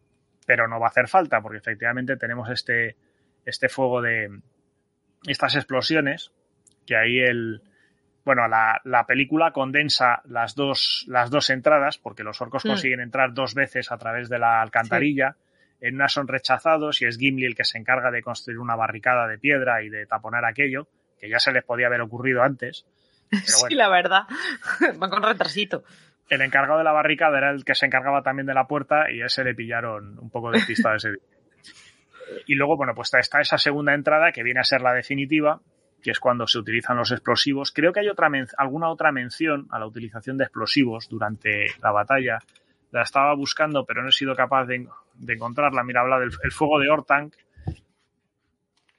pero no va a hacer falta porque efectivamente tenemos este, este fuego de estas explosiones que ahí el bueno la, la película condensa las dos las dos entradas porque los orcos mm. consiguen entrar dos veces a través de la alcantarilla sí. en una son rechazados y es Gimli el que se encarga de construir una barricada de piedra y de taponar aquello que ya se les podía haber ocurrido antes pero bueno. sí la verdad van con retrasito el encargado de la barricada era el que se encargaba también de la puerta y a ese le pillaron un poco despistado ese día. Y luego, bueno, pues está esa segunda entrada que viene a ser la definitiva, que es cuando se utilizan los explosivos. Creo que hay otra alguna otra mención a la utilización de explosivos durante la batalla. La estaba buscando, pero no he sido capaz de, de encontrarla. Mira, habla del el fuego de Ortank.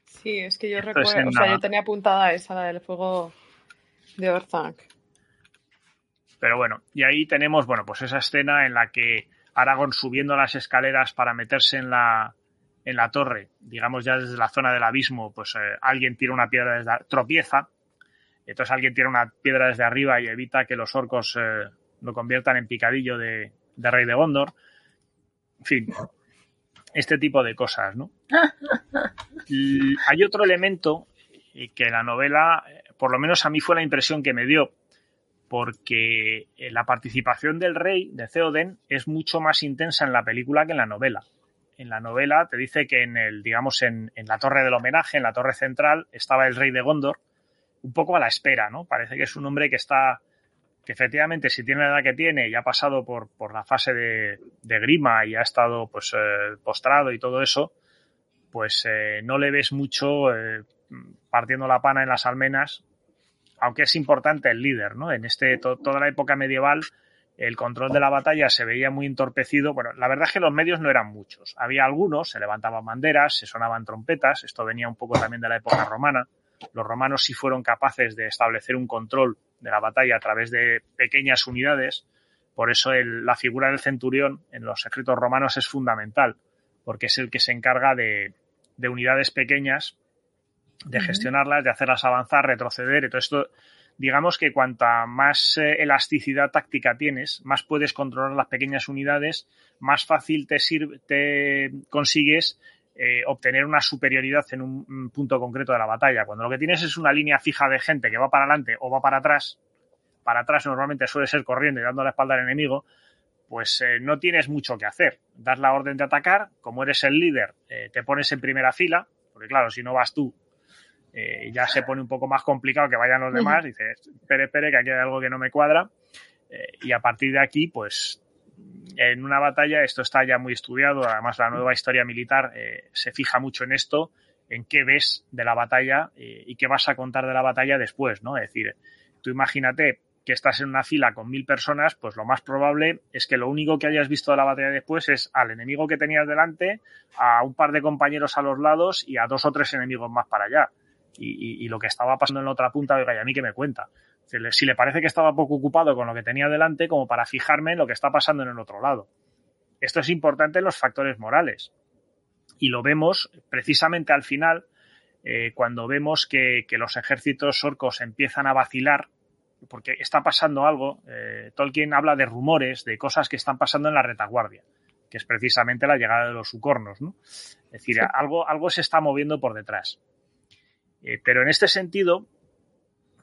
Sí, es que yo Esto recuerdo, o sea, yo tenía apuntada esa, la del fuego de Ortank. Pero bueno, y ahí tenemos, bueno, pues esa escena en la que Aragorn subiendo las escaleras para meterse en la, en la torre, digamos ya desde la zona del abismo, pues eh, alguien tira una piedra desde, tropieza, entonces alguien tira una piedra desde arriba y evita que los orcos eh, lo conviertan en picadillo de, de Rey de Gondor. En fin, este tipo de cosas, ¿no? Y hay otro elemento que la novela, eh, por lo menos a mí fue la impresión que me dio, porque eh, la participación del rey de Theoden es mucho más intensa en la película que en la novela. En la novela te dice que en el, digamos, en, la torre del homenaje, en la torre central, estaba el rey de Gondor, un poco a la espera, ¿no? Parece que es un hombre que está, que efectivamente, si tiene la edad que tiene y ha pasado por, la fase de, grima y ha estado, pues, eh, postrado y todo eso, pues eh, no le ves mucho partiendo la pana en las almenas aunque es importante el líder, ¿no? En este, to, toda la época medieval, el control de la batalla se veía muy entorpecido. Bueno, la verdad es que los medios no eran muchos. Había algunos, se levantaban banderas, se sonaban trompetas, esto venía un poco también de la época romana. Los romanos sí fueron capaces de establecer un control de la batalla a través de pequeñas unidades. Por eso la figura del centurión en los escritos romanos es fundamental, porque es el que se encarga de unidades pequeñas de gestionarlas, de hacerlas avanzar, retroceder. Entonces, esto, digamos que cuanta más eh, elasticidad táctica tienes, más puedes controlar las pequeñas unidades, más fácil te, sirve, te consigues eh, obtener una superioridad en un, un, punto concreto de la batalla. Cuando lo que tienes es una línea fija de gente que va para adelante o va para atrás, para atrás normalmente suele ser corriendo y dando la espalda al enemigo, pues eh, no tienes mucho que hacer. Das la orden de atacar, como eres el líder, eh, te pones en primera fila, porque claro, si no vas tú, eh, ya se pone un poco más complicado que vayan los demás, dices, espere, espere, que aquí hay algo que no me cuadra, eh, y a partir de aquí, pues en una batalla esto está ya muy estudiado, además la nueva historia militar eh, se fija mucho en esto, en qué ves de la batalla y qué vas a contar de la batalla después, ¿no? Es decir, tú imagínate que estás en una fila con mil personas, pues lo más probable es que lo único que hayas visto de la batalla después es al enemigo que tenías delante, a un par de compañeros a los lados y a dos o tres enemigos más para allá y, y, y, lo que estaba pasando en la otra punta, oiga, y a mí que me cuenta. Si le parece que estaba poco ocupado con lo que tenía delante, como para fijarme en lo que está pasando en el otro lado. Esto es importante en los factores morales. Y lo vemos precisamente al final, eh, cuando vemos que, que, los ejércitos orcos empiezan a vacilar, porque está pasando algo. Eh, Tolkien habla de rumores, de cosas que están pasando en la retaguardia, que es precisamente la llegada de los sucornos. ¿no? Es decir, sí. algo, algo se está moviendo por detrás. Eh, pero en este sentido,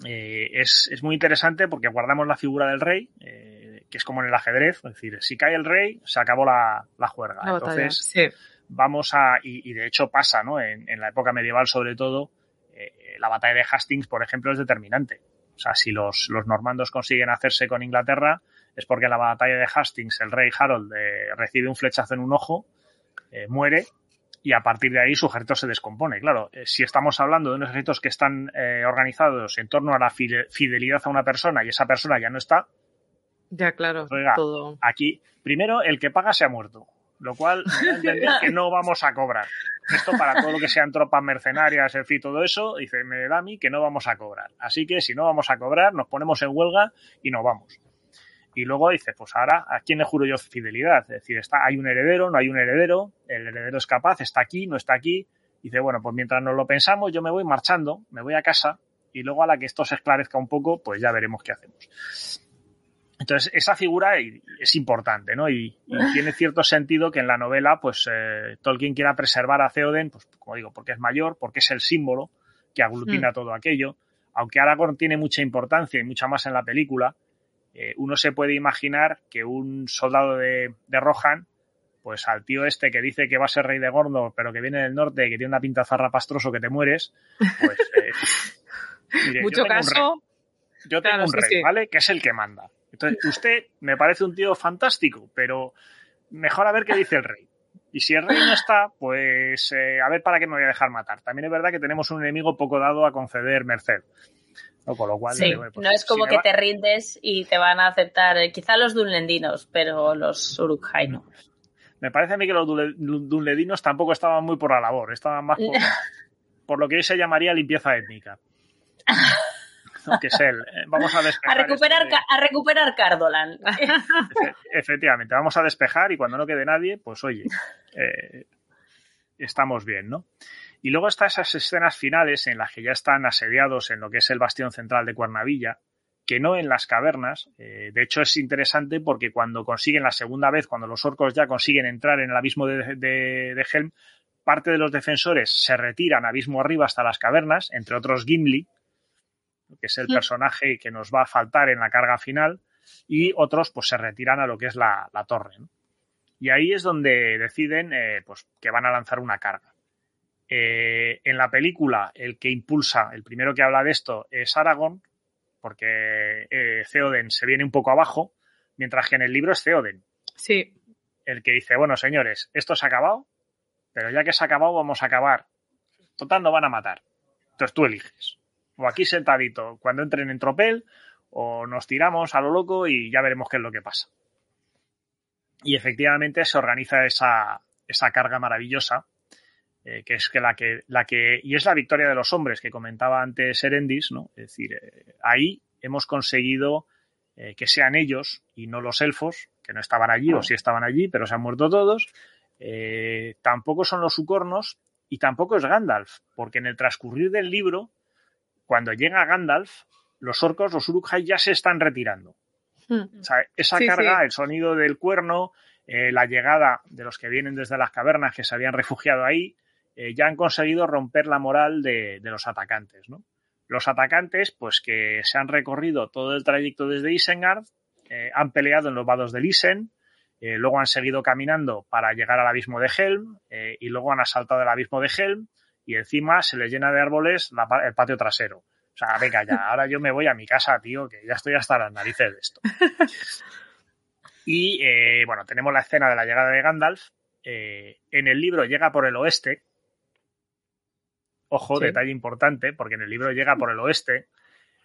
eh, es, es, muy interesante porque guardamos la figura del rey, eh, que es como en el ajedrez, es decir, si cae el rey, se acabó la, la juerga. La Entonces, sí. vamos a, y, y, de hecho pasa, ¿no? En, en, la época medieval sobre todo, la batalla de Hastings, por ejemplo, es determinante. O sea, si los, los normandos consiguen hacerse con Inglaterra, es porque en la batalla de Hastings el rey Harold recibe un flechazo en un ojo, muere y a partir de ahí su ejército se descompone. Claro, eh, si estamos hablando de unos ejércitos que están organizados en torno a la fidelidad a una persona y esa persona ya no está. Ya, claro. todo. Aquí, primero, el que paga se ha muerto, lo cual me que no vamos a cobrar. Esto para todo lo que sean tropas mercenarias, en fin, todo eso, dice, me da a mí que no vamos a cobrar. Así que si no vamos a cobrar, nos ponemos en huelga y no vamos. Y luego dice, pues ahora, ¿a quién le juro yo fidelidad? Es decir, está, hay un heredero, no hay un heredero, el heredero es capaz, está aquí, no está aquí. Dice, bueno, pues mientras nos lo pensamos, yo me voy marchando, me voy a casa y luego a la que esto se esclarezca un poco, pues ya veremos qué hacemos. Entonces, esa figura es importante, ¿no? Y, tiene cierto sentido que en la novela, pues, eh, Tolkien quiera preservar a Theoden, pues, como digo, porque es mayor, porque es el símbolo que aglutina hmm. todo aquello. Aunque Aragorn tiene mucha importancia y mucha más en la película, eh, uno se puede imaginar que un soldado de, Rohan, pues al tío este que dice que va a ser rey de Gordo, pero que viene del norte, que tiene una pinta zarrapastroso que te mueres, pues... Eh, Mucho caso. yo tengo un rey, ¿vale? Que es el que manda. Entonces, usted me parece un tío fantástico, pero mejor a ver qué dice el rey. Y si el rey no está, pues eh, a ver para qué me voy a dejar matar. También es verdad que tenemos un enemigo poco dado a conceder merced. ¿No? Con lo cual, sí, pues, no es como que te rindes y te van a aceptar, eh, quizá los dunlendinos, pero los Urukhai no. Me parece a mí que los dunlendinos tampoco estaban muy por la labor, estaban más por, por lo que hoy se llamaría limpieza étnica. que es él. Eh, vamos a despejar. A recuperar, este a recuperar Cardolan. efectivamente, vamos a despejar y cuando no quede nadie, pues oye, eh, estamos bien, ¿no? Y luego están esas escenas finales en las que ya están asediados en lo que es el bastión central de Cuernavilla, que no en las cavernas. Eh, de hecho, es interesante porque cuando consiguen la segunda vez, cuando los orcos ya consiguen entrar en el abismo de, de Helm, parte de los defensores se retiran abismo arriba hasta las cavernas, entre otros Gimli, que es el personaje que nos va a faltar en la carga final, y otros pues se retiran a lo que es la, torre. Y ahí es donde deciden eh, pues, que van a lanzar una carga. Eh, en la película, el que impulsa, el primero que habla de esto es Aragorn, porque eh, Theoden se viene un poco abajo, mientras que en el libro es Theoden. Sí. El que dice, bueno, señores, esto se ha acabado, pero ya que se ha acabado, vamos a acabar. Total, no van a matar. Entonces tú eliges o aquí sentadito cuando entren en tropel, o nos tiramos a lo loco y ya veremos qué es lo que pasa. Y efectivamente se organiza esa, esa carga maravillosa, eh, que es que la, que la que. Y es la victoria de los hombres que comentaba antes Erendis, ¿no? Es decir, eh, ahí hemos conseguido eh, que sean ellos y no los elfos, que no estaban allí, o sí estaban allí, pero se han muerto todos. tampoco son los sucornos y tampoco es Gandalf, porque en el transcurrir del libro cuando llega Gandalf, los orcos, los Uruk-hai ya se están retirando. Hmm. O sea, esa carga, el sonido del cuerno, eh, la llegada de los que vienen desde las cavernas que se habían refugiado ahí, eh, ya han conseguido romper la moral de, los atacantes, ¿no? Los atacantes, pues que se han recorrido todo el trayecto desde Isengard, eh, han peleado en los vados de Isen, luego han seguido caminando para llegar al abismo de Helm y luego han asaltado el abismo de Helm y encima se le llena de árboles el patio trasero. O sea, venga ya, ahora yo me voy a mi casa, tío, que ya estoy hasta las narices de esto. Y eh, bueno, tenemos la escena de la llegada de Gandalf. Eh, en el libro llega por el oeste. Ojo, detalle importante, porque en el libro llega por el oeste,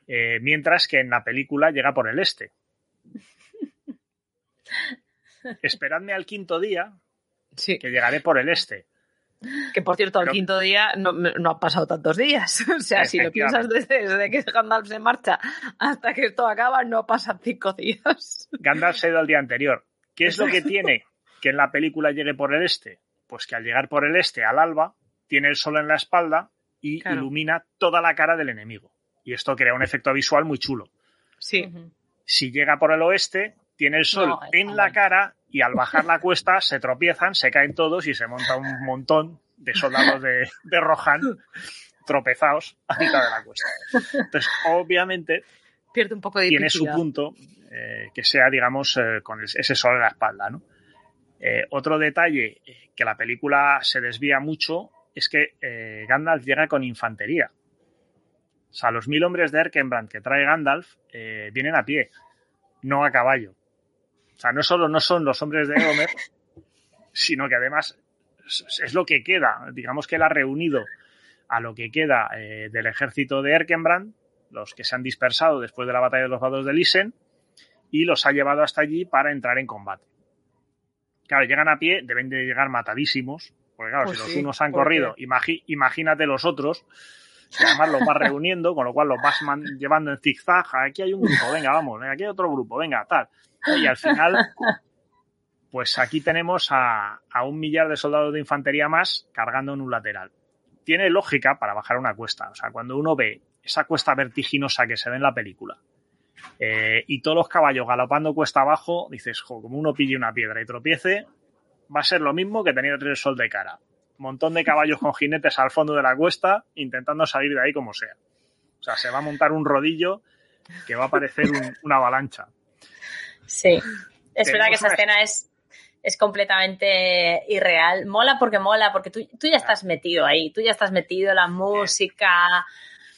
eh, mientras que en la película llega por el este. Esperadme al quinto día, que llegaré por el este. Que por cierto, al quinto día no, no han pasado tantos días. O sea, si lo piensas desde, que Gandalf se marcha hasta que esto acaba, no pasan cinco días. Gandalf se ha ido al día anterior. ¿Qué es lo que tiene que en la película llegue por el este? Pues que al llegar por el este, al alba, tiene el sol en la espalda y ilumina toda la cara del enemigo. Y esto crea un efecto visual muy chulo. Sí. Si llega por el oeste, tiene el sol en la cara y al bajar la cuesta se tropiezan, se caen todos y se monta un montón de soldados de, Rohan tropezados a mitad de la cuesta. Entonces, obviamente, pierde un poco de tiene su punto eh, que sea, digamos, eh, con ese sol en la espalda, ¿no? Eh, otro detalle que la película se desvía mucho es que Gandalf llega con infantería. O sea, los mil hombres de Erkenbrand que trae Gandalf eh, vienen a pie, no a caballo. O sea, no solo no son los hombres de Eomer, sino que además es lo que queda. Digamos que él ha reunido a lo que queda eh, del ejército de Erkenbrand, los que se han dispersado después de la batalla de los vados de Lisen, y los ha llevado hasta allí para entrar en combate. Claro, llegan a pie, deben de llegar matadísimos, porque claro, Pues si los unos han corrido, imagínate los otros, que además los vas reuniendo, con lo cual los vas llevando en zigzag, aquí hay un grupo, venga, vamos, aquí hay otro grupo, venga, tal. Y al final, pues aquí tenemos a, a un millar de soldados de infantería más cargando en un lateral. Tiene lógica para bajar una cuesta. O sea, cuando uno ve esa cuesta vertiginosa que se ve en la película eh, y todos los caballos galopando cuesta abajo, dices, jo, como uno pille una piedra y tropiece, va a ser lo mismo que tener el sol de cara. Montón de caballos con jinetes al fondo de la cuesta intentando salir de ahí como sea. O sea, se va a montar un rodillo que va a parecer un- una avalancha. Sí. Es verdad que esa escena es, es completamente irreal. Mola porque mola, porque tú, tú ya estás metido ahí, tú ya estás metido, la música,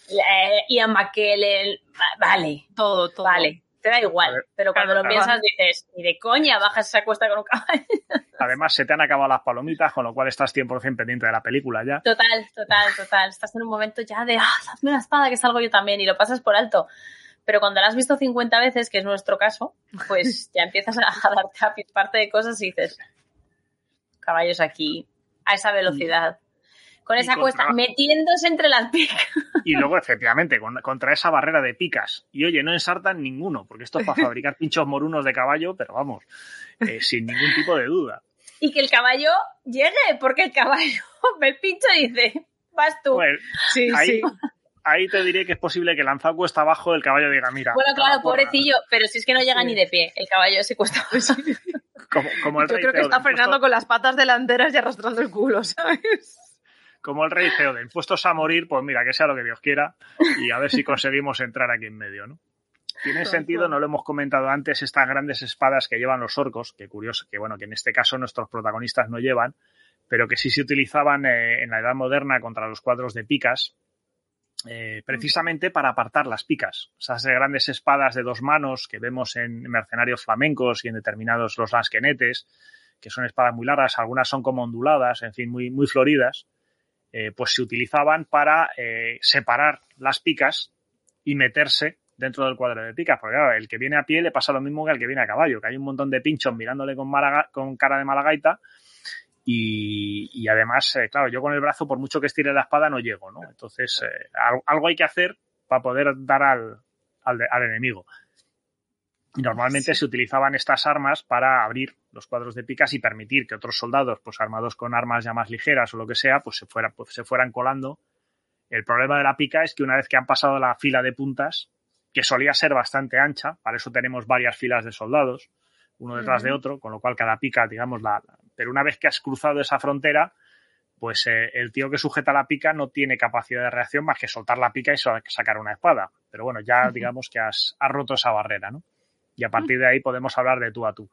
eh, Ian McKellen, va- vale, Todo, todo. vale, te da igual. ver, pero cuando claro, lo claro. piensas dices, ni de coña bajas esa cuesta con un caballo. Además, se te han acabado las palomitas, con lo cual estás 100% pendiente de la película ya. Total, total, total. Estás en un momento ya de, ah, hazme una espada que salgo yo también y lo pasas por alto. Pero cuando la has visto 50 veces, que es nuestro caso, pues ya empiezas a, a darte a parte de cosas y dices, caballos aquí, a esa velocidad, con esa contra- cuesta, metiéndose entre las picas. Y luego, efectivamente, con- contra esa barrera de picas. Y oye, no ensartan ninguno, porque esto es para fabricar pinchos morunos de caballo, pero vamos, eh, sin ningún tipo de duda. Y que el caballo llegue, porque el caballo ve el pincho y dice, vas tú. Pues, Sí, ahí, sí. ahí te diré que es posible que lanzado cuesta abajo el caballo diga, mira. bueno, claro, pobrecillo, pero si es que no llega Sí. ni de pie, el caballo se cuesta. Como, como el Yo rey creo que está frenando puesto- con las patas delanteras y arrastrando el culo, ¿sabes? Como el rey Theoden, puestos a morir, pues mira, que sea lo que Dios quiera y a ver si conseguimos entrar aquí en medio, ¿no? Tiene sentido, no lo hemos comentado antes, estas grandes espadas que llevan los orcos, que curioso, que bueno, que en este caso nuestros protagonistas no llevan, pero que sí se utilizaban eh, en la Edad Moderna contra los cuadros de picas, eh, precisamente para apartar las picas. Esas grandes espadas de dos manos que vemos en mercenarios flamencos y en determinados los lasquenetes, que son espadas muy largas, algunas son como onduladas, en fin, muy, muy floridas, eh, pues se utilizaban para eh, separar las picas y meterse dentro del cuadro de picas. Porque claro, el que viene a pie le pasa lo mismo que al que viene a caballo, que hay un montón de pinchos mirándole con, cara de malagaita y, y además, eh, claro, yo con el brazo, por mucho que estire la espada, no llego, ¿no? Entonces, al- algo hay que hacer para poder dar al, al, al enemigo. Normalmente se utilizaban estas armas para abrir los cuadros de picas y permitir que otros soldados, pues armados con armas ya más ligeras o lo que sea, pues se, fuera, pues, se fueran colando. El problema de la pica es que una vez que han pasado la fila de puntas, que solía ser bastante ancha, para eso tenemos varias filas de soldados, uno detrás de otro, con lo cual cada pica, digamos, la. Pero una vez que has cruzado esa frontera, pues eh, el tío que sujeta la pica no tiene capacidad de reacción más que soltar la pica y sacar una espada. Pero bueno, ya digamos que has, has roto esa barrera, ¿no? Y a partir de ahí podemos hablar de tú a tú.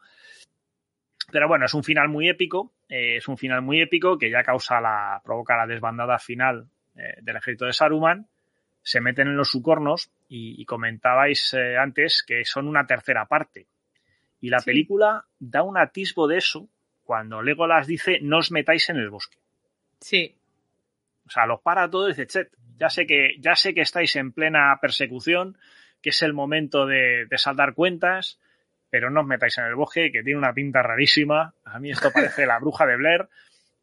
Pero bueno, es un final muy épico, eh, es un final muy épico que ya causa la, provoca la desbandada final eh, del ejército de Saruman, se meten en los sucornos y, y comentabais eh, antes que son una tercera parte. Y la Sí. película da un atisbo de eso cuando Legolas dice no os metáis en el bosque. Sí. O sea, los para todo y dice, Chet, ya sé que, ya sé que estáis en plena persecución, que es el momento de, de saldar cuentas, pero no os metáis en el bosque, que tiene una pinta rarísima. A mí esto parece la bruja de Blair,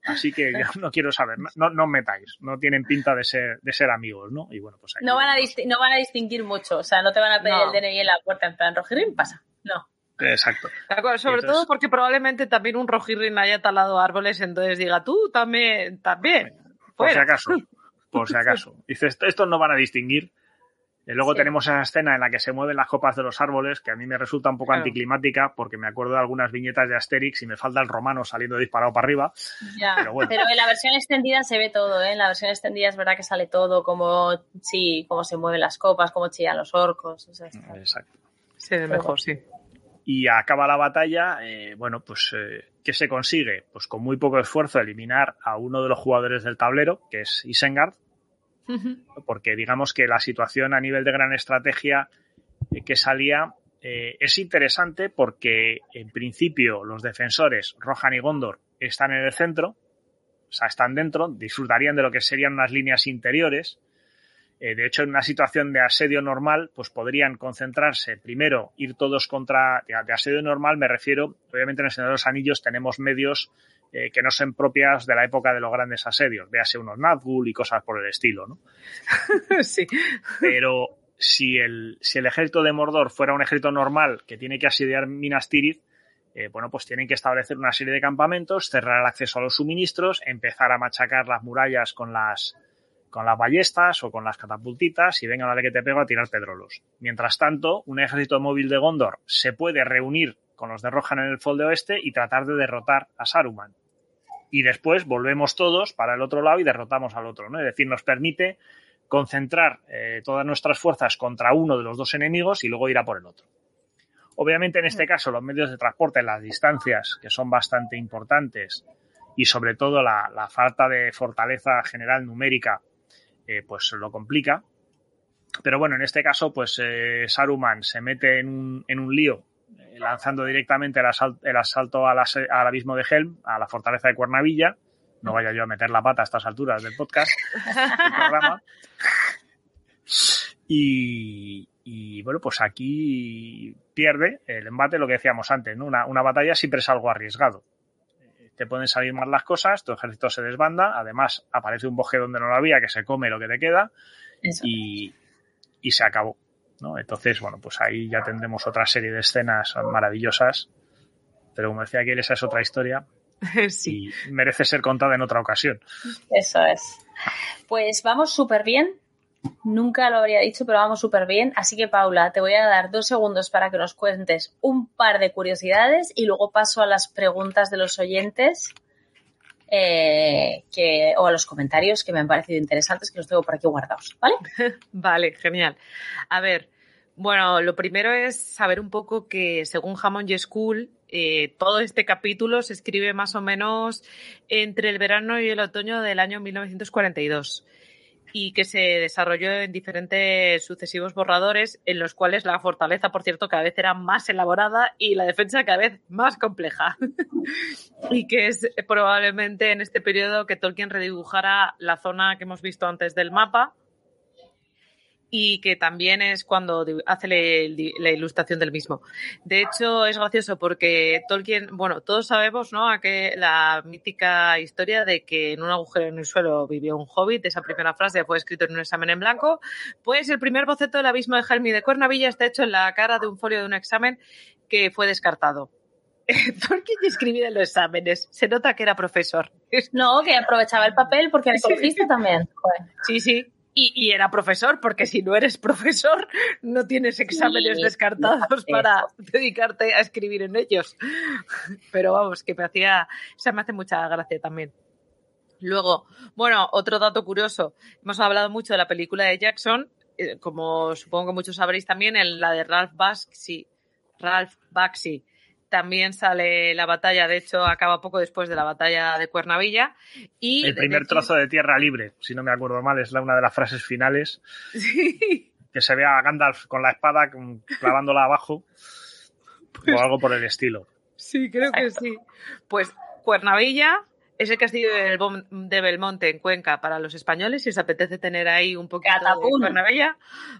así que yo no quiero saber, no, no os metáis, no tienen pinta de ser, de ser amigos, ¿no? Y bueno, pues No van, a no van a distinguir mucho, o sea, no te van a pedir No. el DNI en la puerta en plan, Rogerín pasa. No. Exacto. De acuerdo, Sobre entonces- todo porque probablemente también un rojirrin haya talado árboles, entonces diga, tú también, también. Por si acaso, por si acaso. Dice, "Esto- estos no van a distinguir. Luego Sí. tenemos esa escena en la que se mueven las copas de los árboles, que a mí me resulta un poco Claro. anticlimática, porque me acuerdo de algunas viñetas de Asterix y me falta el romano saliendo disparado para arriba. Ya. Pero bueno. Pero en la versión extendida se ve todo, ¿eh? En la versión extendida es verdad que sale todo, como, sí, cómo se mueven las copas, cómo chillan los orcos. o sea, Exacto. Se ve mejor, sí. Y acaba la batalla, eh, bueno, pues, eh, ¿qué se consigue? Pues con muy poco esfuerzo eliminar a uno de los jugadores del tablero, que es Isengard, Porque digamos que la situación a nivel de gran estrategia eh, que salía eh, es interesante porque en principio los defensores, Rohan y Gondor, están en el centro, o sea, están dentro, disfrutarían de lo que serían unas líneas interiores. Eh, de hecho, en una situación de asedio normal, pues podrían concentrarse primero, ir todos contra. De asedio normal me refiero, obviamente en el Señor de los Anillos tenemos medios eh, que no son propias de la época de los grandes asedios, véase unos Nazgûl y cosas por el estilo, ¿no? sí. Pero si el, si el ejército de Mordor fuera un ejército normal que tiene que asediar Minas Tirith, eh, bueno, pues tienen que establecer una serie de campamentos, cerrar el acceso a los suministros, empezar a machacar las murallas con las, con las ballestas o con las catapultitas y venga, dale que te pego a tirar pedrolos. Mientras tanto, un ejército móvil de Gondor se puede reunir con los de Rohan en el Fold Oeste y tratar de derrotar a Saruman. Y después volvemos todos para el otro lado y derrotamos al otro, ¿no? Es decir, nos permite concentrar eh, todas nuestras fuerzas contra uno de los dos enemigos y luego ir a por el otro. Obviamente, en este caso, los medios de transporte, las distancias, que son bastante importantes, y sobre todo la, falta de fortaleza general numérica, eh, pues lo complica. Pero bueno, en este caso, pues eh, Saruman se mete en un, en un lío, lanzando directamente el, asalto al, al abismo de Helm, a la fortaleza de Cuernavilla, no vaya yo a meter la pata a estas alturas del podcast, del programa. Y, bueno, pues aquí pierde el embate, lo que decíamos antes, ¿no? Una, una, batalla siempre es algo arriesgado. Te pueden salir mal las cosas, tu ejército se desbanda, además aparece un boje donde no lo había que se come lo que te queda y, y, se acabó. ¿No? Entonces, bueno, pues ahí ya tendremos otra serie de escenas maravillosas, pero como decía aquí, esa es otra historia sí. y merece ser contada en otra ocasión. Eso es. Pues vamos súper bien. Nunca lo habría dicho, pero vamos súper bien. Así que, Paula, te voy a dar dos segundos para que nos cuentes un par de curiosidades y luego paso a las preguntas de los oyentes eh, que, o a los comentarios que me han parecido interesantes, que los tengo por aquí guardados. ¿Vale? vale, genial. A ver, bueno, lo primero es saber un poco que según Hammond y School, eh, todo este capítulo se escribe más o menos entre el verano y el otoño del año 1942 y que se desarrolló en diferentes sucesivos borradores en los cuales la fortaleza, por cierto, cada vez era más elaborada y la defensa cada vez más compleja. y que es probablemente en este periodo que Tolkien redibujara la zona que hemos visto antes del mapa y que también es cuando hace la ilustración del mismo. De hecho, es gracioso porque Tolkien, bueno, todos sabemos, ¿no? A que la mítica historia de que en un agujero en el suelo vivió un hobbit, esa primera frase fue escrita en un examen en blanco, pues el primer boceto del abismo de Helmi de Cuernavilla está hecho en la cara de un folio de un examen que fue descartado. Tolkien escribía en los exámenes. Se nota que era profesor. No, que aprovechaba el papel porque recogiste también. Sí, sí. Y, era profesor, porque si no eres profesor, no tienes exámenes descartados para dedicarte a escribir en ellos. Pero vamos, que me hacía, me hace mucha gracia también. Luego, bueno, otro dato curioso. Hemos hablado mucho de la película de Jackson, eh, como supongo que muchos sabréis también, en la de Ralph Bakshi. Ralph Bakshi también sale la batalla, de hecho acaba poco después de la batalla de Cuernavilla. Y el primer trozo de tierra libre, si no me acuerdo mal, es una de las frases finales. Que se ve a Gandalf con la espada clavándola abajo o algo por el estilo. Sí, creo que sí. Pues Cuernavilla, ese castillo de Belmonte en Cuenca para los españoles, si os apetece tener ahí un poquito de Cuernavilla,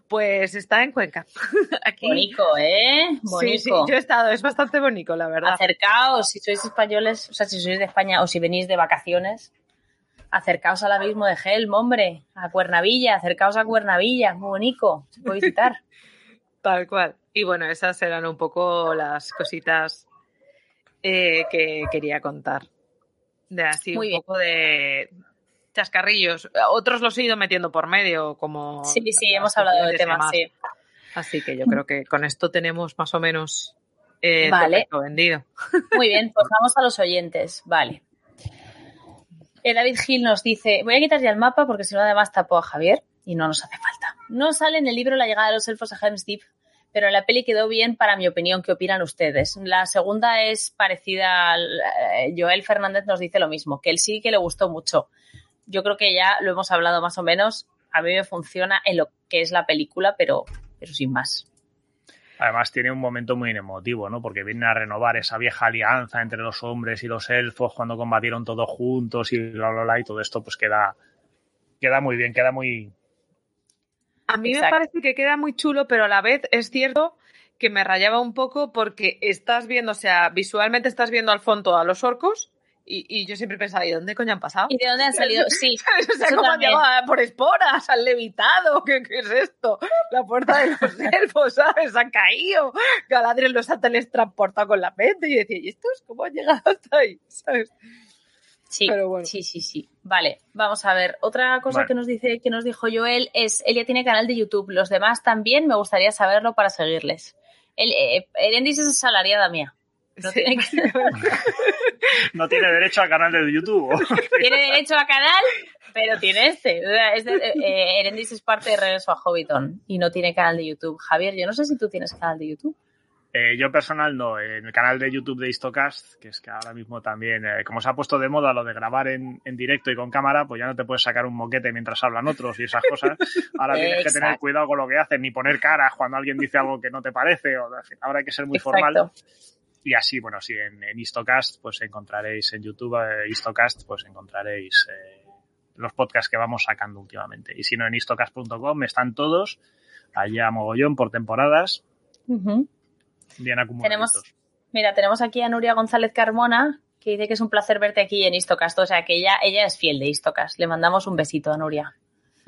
pues está en Cuenca. Aquí. Bonito, ¿eh? Sí, sí, yo he estado, es bastante bonito, la verdad. Acercaos, si sois españoles, o sea, si sois de España o si venís de vacaciones, acercaos al abismo de Helm, hombre, a Cuernavilla, acercaos a Cuernavilla, muy bonito, se puede visitar. Tal cual. Y bueno, esas eran un poco las cositas eh, que quería contar de así un poco de chascarrillos. Otros los he ido metiendo por medio, como. Sí, sí, hemos hablado de temas, sí. Así que yo creo que con esto tenemos más o menos eh, vale. vendido. Muy bien, pues vamos a los oyentes. Vale. Eh, David Gil nos dice: Voy a quitar ya el mapa porque si no, además tapo a Javier y no nos hace falta. No sale en el libro La llegada de los elfos a Helm's Deep pero la peli quedó bien para mi opinión. ¿Qué opinan ustedes? La segunda es parecida al... Eh, Joel Fernández nos dice lo mismo, que él sí que le gustó mucho. Yo creo que ya lo hemos hablado más o menos. a mí me funciona en lo que es la película, pero, pero sin más. Además tiene un momento muy emotivo, ¿no? Porque viene a renovar esa vieja alianza entre los hombres y los elfos cuando combatieron todos juntos y bla, bla, bla, y todo esto pues queda, queda muy bien, queda muy... A mí me parece que queda muy chulo, pero a la vez es cierto que me rayaba un poco porque estás viendo, o sea, visualmente estás viendo al fondo a los orcos y, yo siempre pensaba, ¿y dónde coño han pasado? ¿Y de dónde han salido? Sí. o sea, ¿cómo han llegado por esporas? ¿Han levitado? ¿Qué, ¿Qué, es esto? La puerta de los elfos, ¿sabes? Han caído. Galadriel los ha teletransportado con la mente. Y decía, ¿y estos cómo han llegado hasta ahí? ¿Sabes? Sí, sí, sí, sí. Vale, vamos a ver. Otra cosa que nos dice, que nos dijo Joel es, ella tiene canal de YouTube. Los demás también me gustaría saberlo para seguirles. El, eh, Erendis es asalariada mía. No, tiene no tiene derecho a canal de YouTube. tiene derecho a canal, pero tiene este. Es eh, Erendis es parte de Regreso a Hobbiton y no tiene canal de YouTube. Javier, yo no sé si tú tienes canal de YouTube. Eh, yo personal no, en el canal de YouTube de Histocast, que es que ahora mismo también, eh, como se ha puesto de moda lo de grabar en, directo y con cámara, pues ya no te puedes sacar un moquete mientras hablan otros y esas cosas. Ahora tienes que tener cuidado con lo que haces, ni poner cara cuando alguien dice algo que no te parece, o ahora hay que ser muy formal. Y así, bueno, sí, en, en Histocast, pues encontraréis en YouTube, eh, Histocast, pues encontraréis eh, los podcasts que vamos sacando últimamente. Y si no, en histocast.com están todos, allá mogollón por temporadas. Bien acumulados. Tenemos, mira, tenemos aquí a Nuria González Carmona, que dice que es un placer verte aquí en Istocast. O sea, que ella, ella es fiel de Istocast. Le mandamos un besito a Nuria.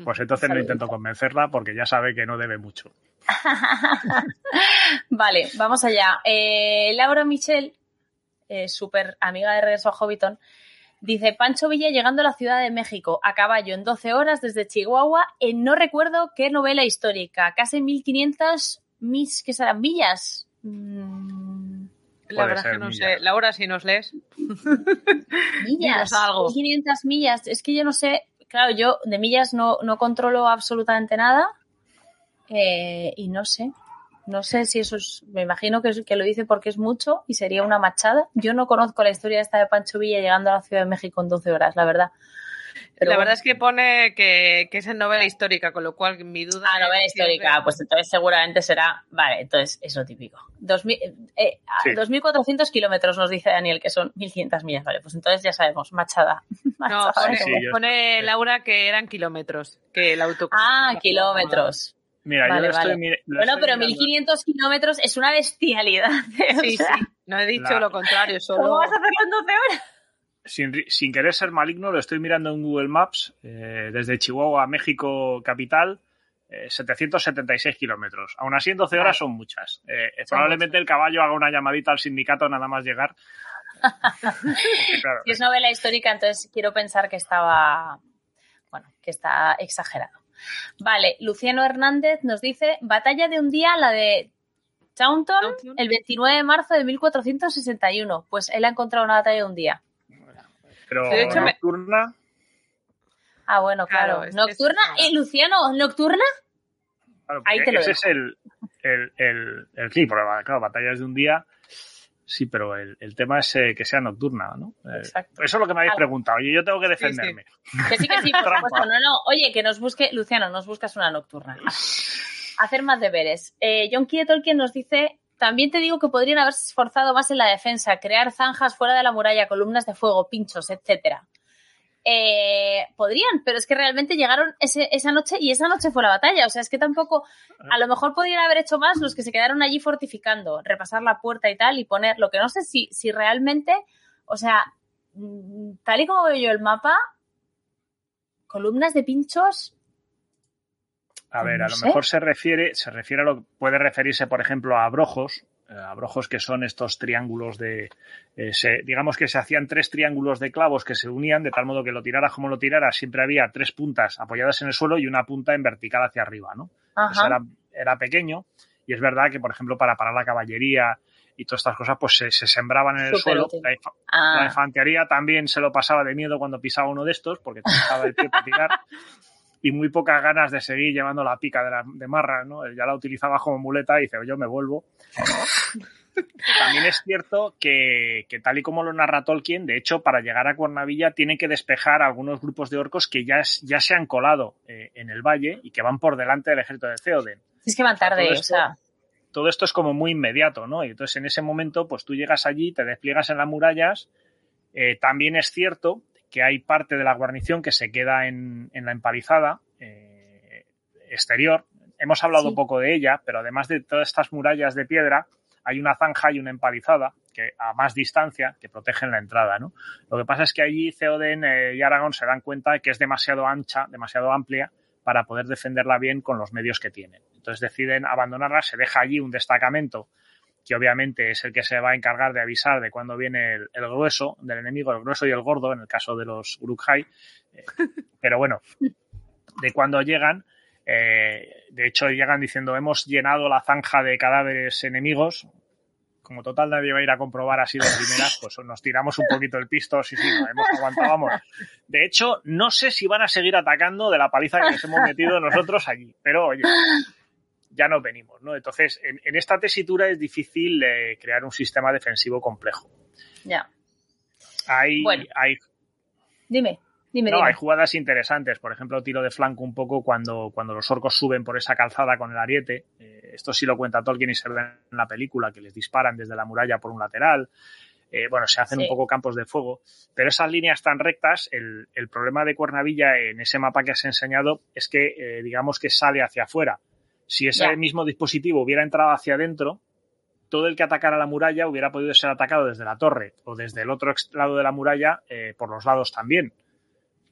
Pues entonces no intento convencerla porque ya sabe que no debe mucho. vale, vamos allá. Eh, Laura Michel, eh, súper amiga de Regreso a Hobbiton, dice Pancho Villa llegando a la Ciudad de México a caballo en 12 horas desde Chihuahua en no recuerdo qué novela histórica, casi 1500 mis, ¿qué serán? Millas. Mm. La verdad que no sé. Laura, si nos lees. millas. algo. 500 millas. Es que yo no sé. Claro, yo de millas no, no controlo absolutamente nada. Eh, y no sé. No sé si eso es. Me imagino que, que lo dice porque es mucho y sería una machada. Yo no conozco la historia esta de Pancho Villa llegando a la Ciudad de México en 12 horas, la verdad la verdad es que pone que, es en novela histórica, con lo cual mi duda. Ah, novela histórica, pues entonces seguramente será. Vale, entonces es lo típico. 2.400 eh, kilómetros nos dice Daniel, que son 1.500 millas. Vale, pues entonces ya sabemos, machada. no, pone, Laura que eran kilómetros, que el auto. Ah, kilómetros. Mira, yo lo estoy Bueno, pero 1500 kilómetros es una bestialidad. Sí, sí. No he dicho lo contrario, solo. ¿Cómo vas a hacerlo en 12 horas? Sin, querer ser maligno, lo estoy mirando en Google Maps, eh, desde Chihuahua a México capital, 776 eh, kilómetros. Aún así, en 12 horas son muchas. Eh, probablemente el caballo haga una llamadita al sindicato nada más llegar. si es novela histórica, entonces quiero pensar que estaba, bueno, que está exagerado. Vale, Luciano Hernández nos dice, batalla de un día, la de Taunton, el 29 de marzo de 1461. Pues él ha encontrado una batalla de un día. Pero nocturna. Ah, bueno, claro. ¿Nocturna? ¿Y Luciano, nocturna? Ahí te lo ese es el, el, el, el sí, claro, batallas de un día. Sí, pero el, el tema es eh, que sea nocturna, ¿no? Eh, Exacto. Eso es lo que me habéis preguntado. Y yo tengo que defenderme. Que sí, que sí, por supuesto. No, no. Oye, que nos busque, Luciano, nos buscas una nocturna. Hacer más deberes. Eh, John Key Tolkien nos dice también te digo que podrían haberse esforzado más en la defensa, crear zanjas fuera de la muralla, columnas de fuego, pinchos, etcétera. Eh, podrían, pero es que realmente llegaron esa noche y esa noche fue la batalla. O sea, es que tampoco, a lo mejor podrían haber hecho más los que se quedaron allí fortificando, repasar la puerta y tal y poner, lo que no sé si, si realmente, o sea, mm, tal y como veo yo el mapa, columnas de pinchos, a ver, a lo mejor se refiere, se refiere a lo puede referirse, por ejemplo, a abrojos, eh, abrojos que son estos triángulos de, eh, digamos que se hacían tres triángulos de clavos que se unían de tal modo que lo tiraras como lo tiraras, siempre había tres puntas apoyadas en el suelo y una punta en vertical hacia arriba, ¿no? Era, era, pequeño y es verdad que, por ejemplo, para parar la caballería y todas estas cosas, pues se, sembraban en el suelo. La, ah. infantería también se lo pasaba de miedo cuando pisaba uno de estos porque te el pie para tirar. y muy pocas ganas de seguir llevando la pica de, la, de Marra, ¿no? Él ya la utilizaba como muleta y dice, yo me vuelvo. También es cierto que, que, tal y como lo narra Tolkien, de hecho, para llegar a Cuernavilla tienen que despejar algunos grupos de orcos que ya, ya se han colado eh, en el valle y que van por delante del ejército de Theoden. Es que van tarde, o sea, todo esto, o sea. Todo esto es como muy inmediato, ¿no? Y entonces en ese momento, pues tú llegas allí, te despliegas en las murallas. Eh, también es cierto que hay parte de la guarnición que se queda en, en la empalizada eh, exterior. Hemos hablado sí. poco de ella, pero además de todas estas murallas de piedra, hay una zanja y una empalizada que a más distancia que protegen la entrada, ¿no? Lo que pasa es que allí Theoden eh, y Aragorn se dan cuenta de que es demasiado ancha, demasiado amplia para poder defenderla bien con los medios que tienen. Entonces deciden abandonarla, se deja allí un destacamento que obviamente es el que se va a encargar de avisar de cuándo viene el, el grueso del enemigo, el grueso y el gordo, en el caso de los Uruk-hai. Eh, pero bueno, de cuando llegan, eh, de hecho, llegan diciendo, hemos llenado la zanja de cadáveres enemigos. Como total nadie va a ir a comprobar así de primeras, pues nos tiramos un poquito el pisto, sí, sí, no, hemos aguantado, vamos. De hecho, no sé si van a seguir atacando de la paliza que nos hemos metido nosotros allí, pero oye, ya nos venimos, ¿no? Entonces, en, en esta tesitura es difícil eh, crear un sistema defensivo complejo. Ya. Hay, Bueno. hay Dime, dime, no, dime. hay jugadas interesantes. Por ejemplo, tiro de flanco un poco cuando, cuando los orcos suben por esa calzada con el ariete. Eh, esto sí lo cuenta Tolkien y se ve en la película, que les disparan desde la muralla por un lateral. Eh, bueno, se hacen Sí. un poco campos de fuego. Pero esas líneas tan rectas, el, el problema de Cuernavilla en ese mapa que has enseñado es que, eh, digamos que sale hacia afuera. Si ese mismo dispositivo hubiera entrado hacia adentro, todo el que atacara la muralla hubiera podido ser atacado desde la torre o desde el otro lado de la muralla eh, por los lados también.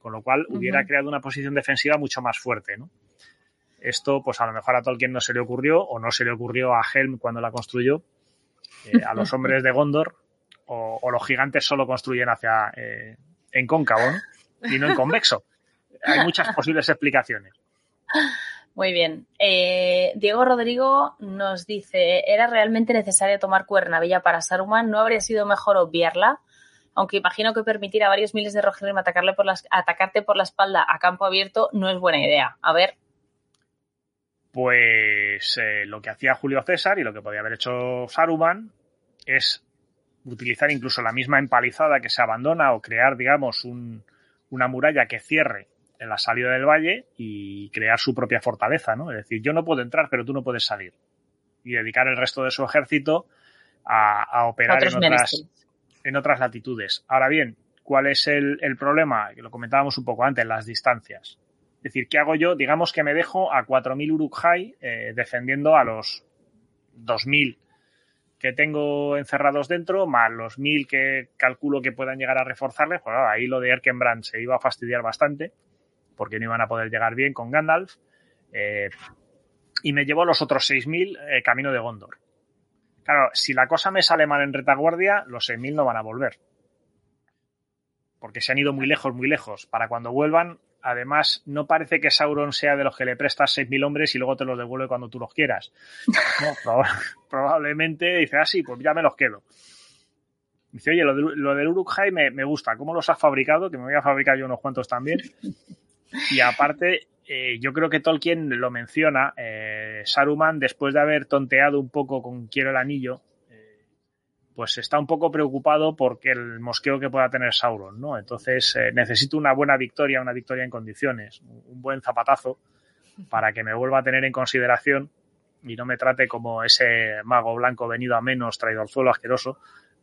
Con lo cual hubiera creado una posición defensiva mucho más fuerte, ¿no? Esto, pues a lo mejor a Tolkien no se le ocurrió, o no se le ocurrió a Helm cuando la construyó, eh, a los hombres de Gondor, o, o los gigantes solo construyen hacia eh, en cóncavo, ¿no? Y no en convexo. Hay muchas posibles explicaciones. Muy bien. Eh, Diego Rodrigo nos dice, ¿era realmente necesario tomar Cuernavilla para Saruman? ¿No habría sido mejor obviarla? Aunque imagino que permitir a varios miles de Rohirrim atacarle por atacarte por la espalda a campo abierto no es buena idea. A ver, Pues eh, lo que hacía Julio César y lo que podía haber hecho Saruman es utilizar incluso la misma empalizada que se abandona o crear, digamos, un, una muralla que cierre en la salida del valle y crear su propia fortaleza, ¿no? Es decir, yo no puedo entrar, pero tú no puedes salir. Y dedicar el resto de su ejército a, a operar otros en otras, menesteres. en otras latitudes. Ahora bien, ¿cuál es el, el problema? Que lo comentábamos un poco antes, las distancias. Es decir, ¿qué hago yo? Digamos que me dejo a 4.000 Uruk-hai eh, defendiendo a los 2.000 que tengo encerrados dentro, más los 1.000 que calculo que puedan llegar a reforzarles. Pues claro, ahí lo de Erkenbrand se iba a fastidiar bastante, porque no iban a poder llegar bien con Gandalf. Eh, y me llevo los otros 6.000 eh, camino de Gondor. Claro, si la cosa me sale mal en retaguardia, los 6.000 no van a volver. Porque se han ido muy lejos, muy lejos. Para cuando vuelvan, además, no parece que Sauron sea de los que le prestas 6.000 hombres y luego te los devuelve cuando tú los quieras. No, probablemente dice, ah, sí, pues ya me los quedo. Dice, oye, lo, de, lo del Uruk-hai me, me gusta. ¿Cómo los has fabricado? Que me voy a fabricar yo unos cuantos también. Y aparte, eh, yo creo que Tolkien lo menciona. eh, Saruman, después de haber tonteado un poco con Quiero el anillo, eh, pues está un poco preocupado porque el mosqueo que pueda tener Sauron, ¿no? Entonces eh, necesito una buena victoria, una victoria en condiciones, un buen zapatazo para que me vuelva a tener en consideración y no me trate como ese mago blanco venido a menos, suelo asqueroso,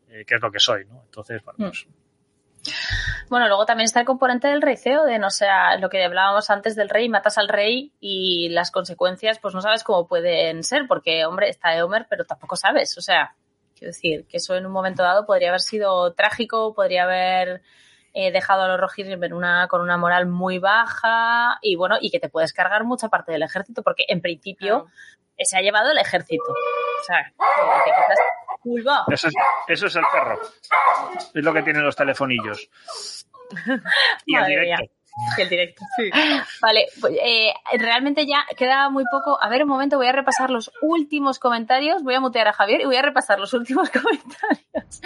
eh, que es lo que soy, ¿no? Entonces, bueno, pues, Bueno, luego también está el componente del rey Theoden, o sea, lo que hablábamos antes del rey, matas al rey y las consecuencias, pues no sabes cómo pueden ser, porque, hombre, está Eomer, pero tampoco sabes, o sea, quiero decir, que eso en un momento dado podría haber sido trágico, podría haber eh, dejado a los Rohirrim en una, con una moral muy baja y bueno, y que te puedes cargar mucha parte del ejército, porque en principio Claro. se ha llevado el ejército. O sea, que te eso, es, eso es el perro. Es lo que tienen los telefonillos. Y el directo. mía. que el directo. Vale, pues, eh, realmente ya queda muy poco. A ver, un momento, voy a repasar los últimos comentarios. Voy a mutear a Javier y voy a repasar los últimos comentarios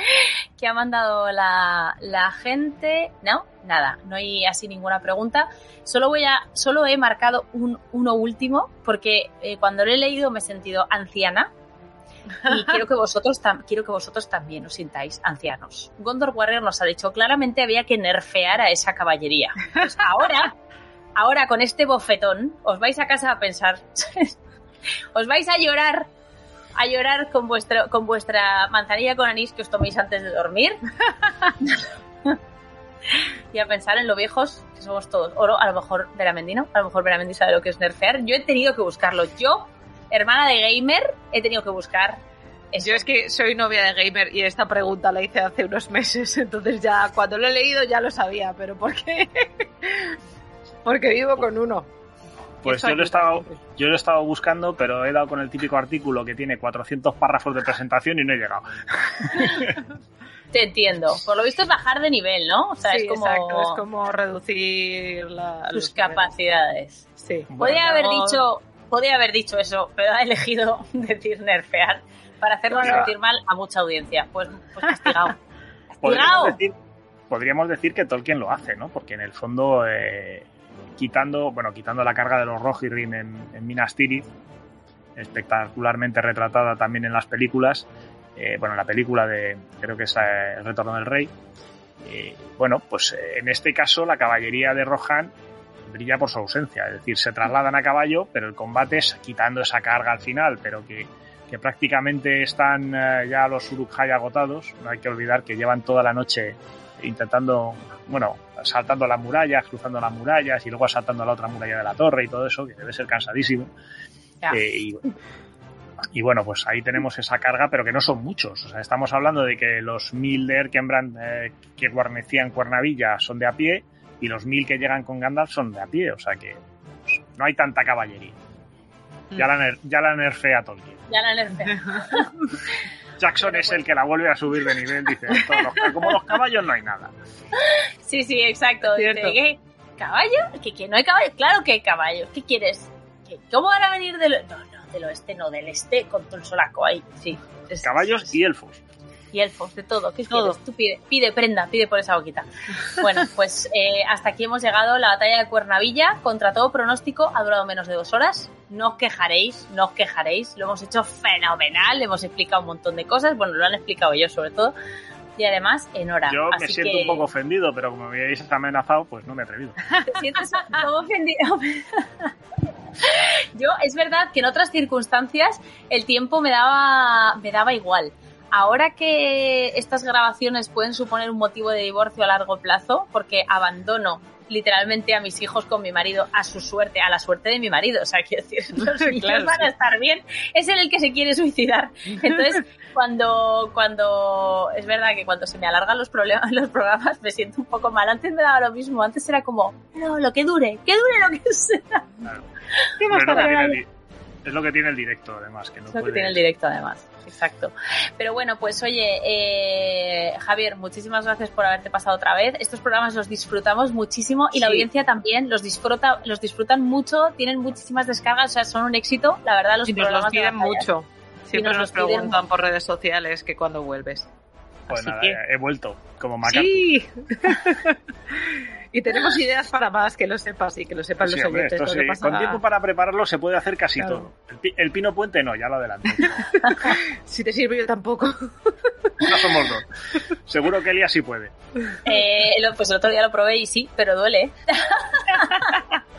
que ha mandado la, la gente. No, nada, no hay así ninguna pregunta. Solo voy a, solo he marcado un, uno último porque eh, cuando lo he leído me he sentido anciana y quiero que vosotros quiero que vosotros también os sintáis ancianos. Gondor Warrior nos ha dicho claramente había que nerfear a esa caballería. Pues ahora, ahora con este bofetón, os vais a casa a pensar, os vais a llorar, a llorar con vuestro, con vuestra manzanilla con anís que os toméis antes de dormir. y a pensar en lo viejos que somos todos. O a lo mejor Veramendino, a lo mejor Veramendi sabe lo que es nerfear. Yo he tenido que buscarlo. Yo hermana de gamer, he tenido que buscar. Yo es que soy novia de gamer y esta pregunta la hice hace unos meses, entonces ya cuando lo he leído ya lo sabía, pero ¿por qué? Porque vivo con uno. Pues yo lo, he estado, yo lo he estado buscando, pero he dado con el típico artículo que tiene 400 párrafos de presentación y no he llegado. Te entiendo. Por lo visto es bajar de nivel, ¿no? O sea, es como... Exacto, es como reducir la, tus capacidades. Sí. Podría haber dicho podía haber dicho eso, pero ha elegido decir nerfear para hacernos sentir mal a mucha audiencia. Pues, pues castigado. Podríamos decir, podríamos decir, que Tolkien lo hace, ¿no? Porque en el fondo, eh, quitando, bueno, quitando la carga de los Rohirrim en, en Minas Tirith, espectacularmente retratada también en las películas, eh, bueno, en la película de, creo que es eh, El Retorno del Rey, bueno, pues en este caso la caballería de Rohan brilla por su ausencia. Es decir, se trasladan a caballo, pero el combate es quitando esa carga al final, pero que, que prácticamente están eh, ya los Uruk-hai agotados. No hay que olvidar que llevan toda la noche intentando, bueno, saltando las murallas, cruzando las murallas y luego saltando a la otra muralla de la torre y todo eso, que debe ser cansadísimo. Eh, y, y, bueno, pues ahí tenemos esa carga, pero que no son muchos. O sea, estamos hablando de que los mil de Erkenbrand eh, que guarnecían Cuernavilla son de a pie y los mil que llegan con Gandalf son de a pie, o sea que pues, no hay tanta caballería. Ya la, ya la nerfea Tolkien. Ya la nerfea. Jackson es el que la vuelve a subir de nivel, dice, como los caballos no hay nada. Sí, sí, exacto. Dice, ¿Caballo? ¿Que, ¿Que, no hay caballos? Claro que hay caballos. ¿Qué quieres? ¿Cómo van a venir del... No, no, del oeste, no, del este, con todo el solaco ahí. Sí. caballos y elfos y elfos, de todo. ¿Qué todo. quieres? Tú pide, pide, prenda, pide por esa boquita. Bueno, pues eh, hasta aquí hemos llegado. La batalla de Cuernavilla, contra todo pronóstico, ha durado menos de dos horas. No os quejaréis, no os quejaréis. Lo hemos hecho fenomenal, hemos explicado un montón de cosas. Bueno, lo han explicado yo sobre todo. Y además, en hora. Yo me siento un poco ofendido, pero como me habéis amenazado, pues no me he atrevido. ¿Te sientes como ofendido? Yo, es verdad que en otras circunstancias el tiempo me daba, me daba igual ahora que estas grabaciones pueden suponer un motivo de divorcio a largo plazo, porque abandono literalmente a mis hijos con mi marido a su suerte, a la suerte de mi marido. O sea, quiero decir, los niños van a estar bien. Es él el que se quiere suicidar. Entonces, cuando, cuando, es verdad que cuando se me alargan los problemas, los programas, me siento un poco mal. Antes me daba lo mismo. Antes era como, no, lo que dure, que dure lo que sea. Es lo que tiene el directo, además. Que no es lo que tiene el directo, además exacto. Pero bueno, pues oye, eh, Javier, muchísimas gracias por haberte pasado otra vez. Estos programas los disfrutamos muchísimo y la audiencia también los disfruta, los disfrutan mucho, tienen muchísimas descargas, o sea, son un éxito, la verdad, los y nos los piden mucho. Siempre nos, preguntan por redes sociales que cuando vuelves. Pues nada, he vuelto como Macaco. Sí. Y tenemos ideas para más, que lo sepas y que lo sepan los oyentes. Con tiempo para prepararlo se puede hacer casi todo. El, pino puente no, ya lo adelanto. si te sirve yo tampoco. no somos dos. Seguro que Elia sí puede. Eh, pues el otro día lo probé y sí, pero duele.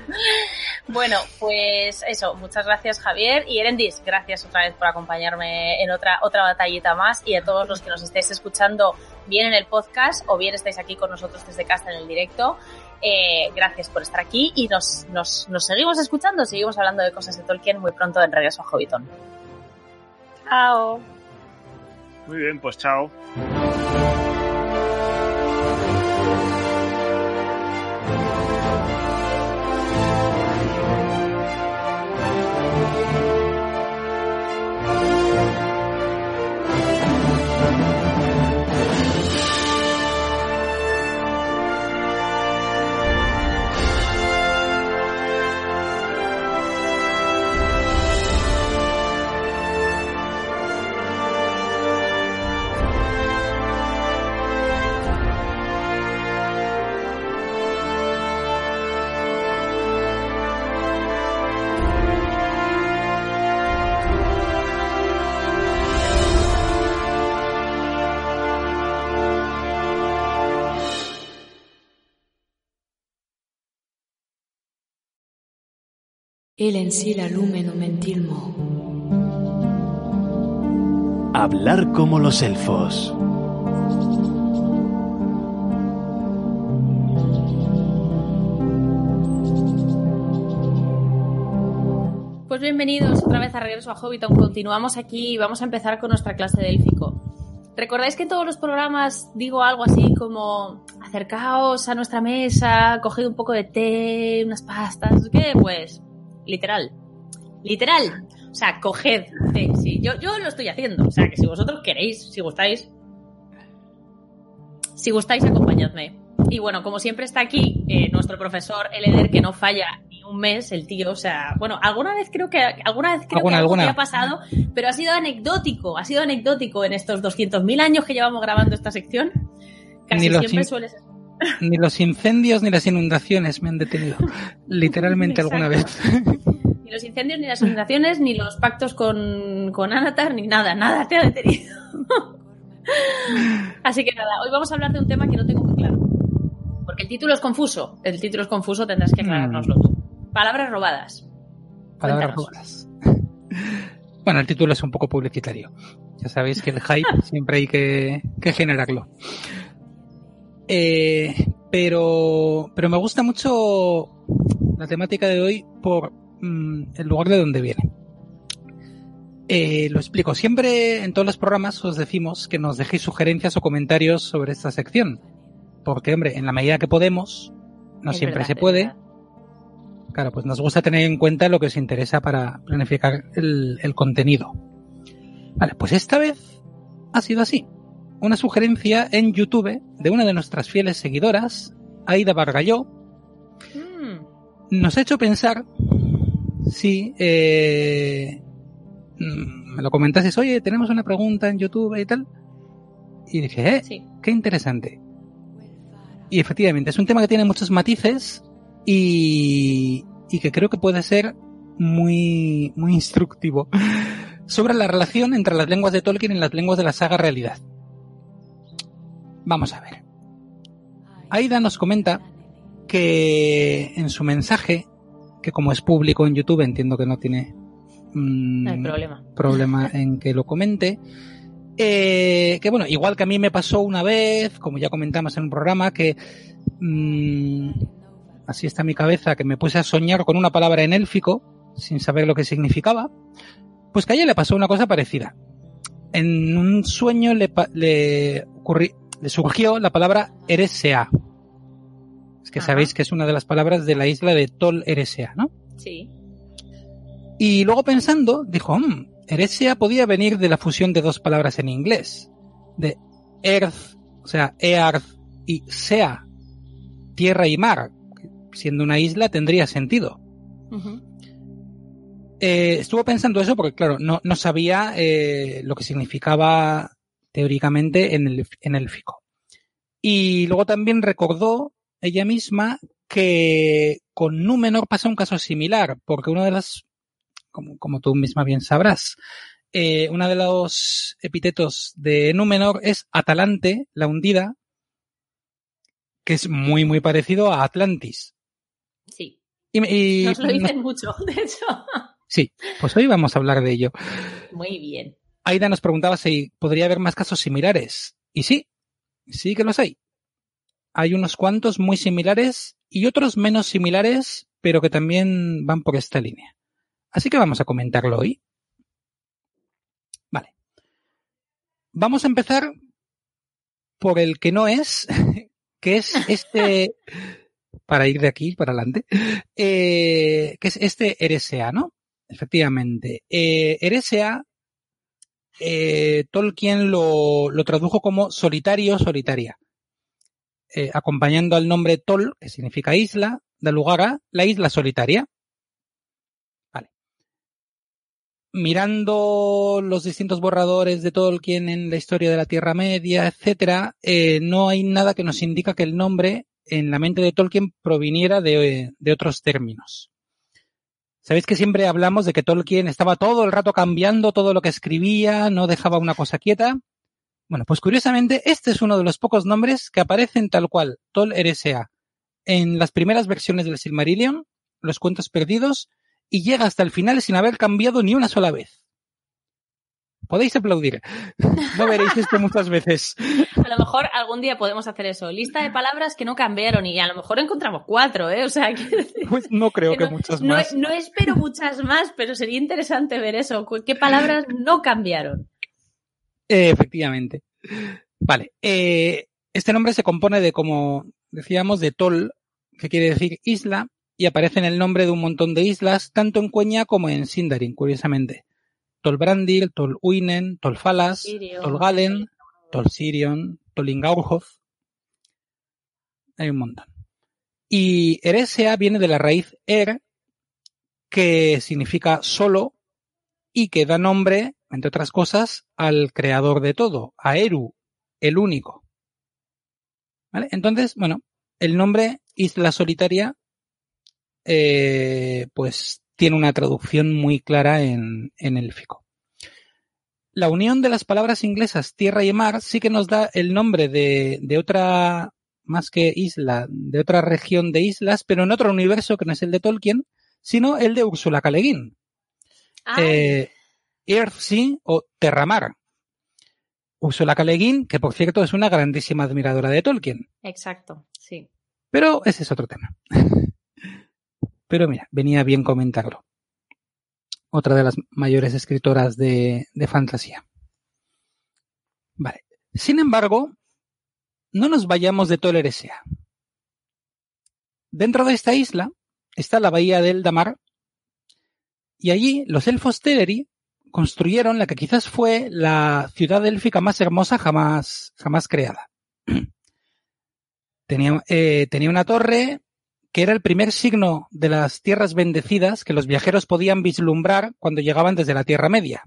bueno, pues eso, muchas gracias Javier y Erendis, gracias otra vez por acompañarme en otra, otra batallita más y a todos los que nos estéis escuchando bien en el podcast o bien estáis aquí con nosotros desde casa en el directo. Eh, gracias por estar aquí y nos, nos, nos seguimos escuchando, seguimos hablando de cosas de Tolkien muy pronto en Regreso a Hobbiton. Chao. Muy bien, pues chao. El en sí la lumen mentilmo. Hablar como los elfos. Pues bienvenidos otra vez a Regreso a Hobbiton. Continuamos aquí y vamos a empezar con nuestra clase de élfico. ¿Recordáis que en todos los programas digo algo así como acercaos a nuestra mesa, coged un poco de té, unas pastas, ¿qué? Pues literal. Literal. O sea, coged sí. Yo, yo lo estoy haciendo. O sea, que si vosotros queréis, si gustáis, si gustáis, acompañadme. Y bueno, como siempre está aquí eh, nuestro profesor Eleder, que no falla ni un mes, el tío, o sea, bueno, alguna vez creo que alguna vez creo Alguna, que algo alguna. que ha pasado, pero ha sido anecdótico, ha sido anecdótico en estos 200.000 años que llevamos grabando esta sección. Casi siempre suele ser. Ni los incendios ni las inundaciones me han detenido. Literalmente alguna vez. Ni los incendios, ni las inundaciones, ni los pactos con, con Anatar, ni nada, nada te ha detenido. Así que nada, hoy vamos a hablar de un tema que no tengo muy claro. Porque el título es confuso. El título es confuso, tendrás que aclarárnoslo. Palabras robadas. Palabras Cuéntanos. robadas. Bueno, el título es un poco publicitario. Ya sabéis que el hype siempre hay que, que generarlo. Eh, pero, pero me gusta mucho la temática de hoy por mm, el lugar de donde viene. Eh, lo explico. Siempre en todos los programas os decimos que nos dejéis sugerencias o comentarios sobre esta sección. Porque, hombre, en la medida que podemos, no Es siempre verdad, se puede. verdad. Claro, pues nos gusta tener en cuenta lo que os interesa para planificar el, el contenido. Vale, pues esta vez ha sido así. Una sugerencia en YouTube de una de nuestras fieles seguidoras, Aida Bargalló, Mm, nos ha hecho pensar si eh, me lo comentases, oye, tenemos una pregunta en YouTube y tal. Y dije, eh, sí. qué interesante. Y efectivamente, es un tema que tiene muchos matices y, y que creo que puede ser muy, muy instructivo sobre la relación entre las lenguas de Tolkien y las lenguas de la saga realidad. Vamos a ver. Aida nos comenta que en su mensaje, que como es público en YouTube, entiendo que no tiene mm, No problema. problema en que lo comente. Eh, que bueno, igual que a mí me pasó una vez, como ya comentamos en un programa, que mm, así está mi cabeza, que me puse a soñar con una palabra en élfico, sin saber lo que significaba, pues que a ella le pasó una cosa parecida. En un sueño le, le, ocurri- le surgió la palabra Eresea. Es que Ajá. sabéis que es una de las palabras de la isla de Tol Eresea, ¿no? Sí. Y luego pensando, dijo, "Mm, Eresea podía venir de la fusión de dos palabras en inglés. De earth, o sea, earth y sea, tierra y mar. Siendo una isla tendría sentido. Eh, estuvo pensando eso porque, claro, no, no sabía eh, lo que significaba teóricamente en el, en élfico. Y luego también recordó ella misma que con Númenor pasa un caso similar, porque una de las, como, como tú misma bien sabrás, eh, uno de los epítetos de Númenor es Atalante, la hundida, que es muy, muy parecido a Atlantis. Sí. Y, y- Nos lo dicen mucho, de hecho. sí, pues hoy vamos a hablar de ello. Muy bien. Aida nos preguntaba si podría haber más casos similares. Y sí, sí que los hay. Hay unos cuantos muy similares y otros menos similares, pero que también van por esta línea. Así que vamos a comentarlo hoy. Vale. Vamos a empezar por el que no es, que es este, para ir de aquí para adelante, eh, que es este Eresea, ¿no? Efectivamente. Eh, Eresea eh, Tolkien lo, tradujo como solitario, solitaria, eh, acompañando al nombre Tol, que significa isla, da lugar a la isla solitaria. Mirando los distintos borradores de Tolkien en la historia de la Tierra Media, etcétera, eh, no hay nada que nos indica que el nombre en la mente de Tolkien proviniera de otros términos. Sabéis que siempre hablamos de que Tolkien estaba todo el rato cambiando todo lo que escribía, no dejaba una cosa quieta. Bueno, pues curiosamente, este es uno de los pocos nombres que aparecen tal cual, Tol Eresea, en las primeras versiones del Silmarillion, los cuentos perdidos y llega hasta el final sin haber cambiado ni una sola vez. Podéis aplaudir. No veréis esto muchas veces. A lo mejor algún día podemos hacer eso. Lista de palabras que no cambiaron y a lo mejor encontramos cuatro, ¿eh? O sea, que, Pues no creo que que no, muchas no- más. no espero muchas más, pero sería interesante ver eso. ¿Qué palabras no cambiaron? Eh, efectivamente. Vale. eh, este nombre se compone de, como decíamos, de Tol, que quiere decir isla, y aparece en el nombre de un montón de islas, tanto en Cueña como en Sindarin, curiosamente. Tolbrandir, Tol Uinen, Tol Falas, Sirio. Tol Galen, Tol Sirion, Tol Ingaurhoth. Hay un montón. Y Eresea viene de la raíz Er, que significa solo y que da nombre, entre otras cosas, al creador de todo, a Eru, el único. ¿Vale? Entonces, bueno, el nombre Isla Solitaria, eh, pues tiene una traducción muy clara en, en élfico. La unión de las palabras inglesas tierra y mar sí que nos da el nombre de, de otra, más que isla, de otra región de islas, pero en otro universo que no es el de Tolkien, sino el de Úrsula K. Le Guin Ah, eh, Earthsea o Terramar. Le Guin, que por cierto es una grandísima admiradora de Tolkien. exacto, sí. Pero ese es otro tema. Pero mira, venía bien comentarlo. Otra de las mayores escritoras de, de fantasía. Vale. Sin embargo, no nos vayamos de Toleresea. Dentro de esta isla está la bahía del Damar y allí los elfos Teleri construyeron la que quizás fue la ciudad élfica más hermosa jamás, jamás creada. Tenía, eh, tenía una torre que era el primer signo de las tierras bendecidas que los viajeros podían vislumbrar cuando llegaban desde la Tierra Media.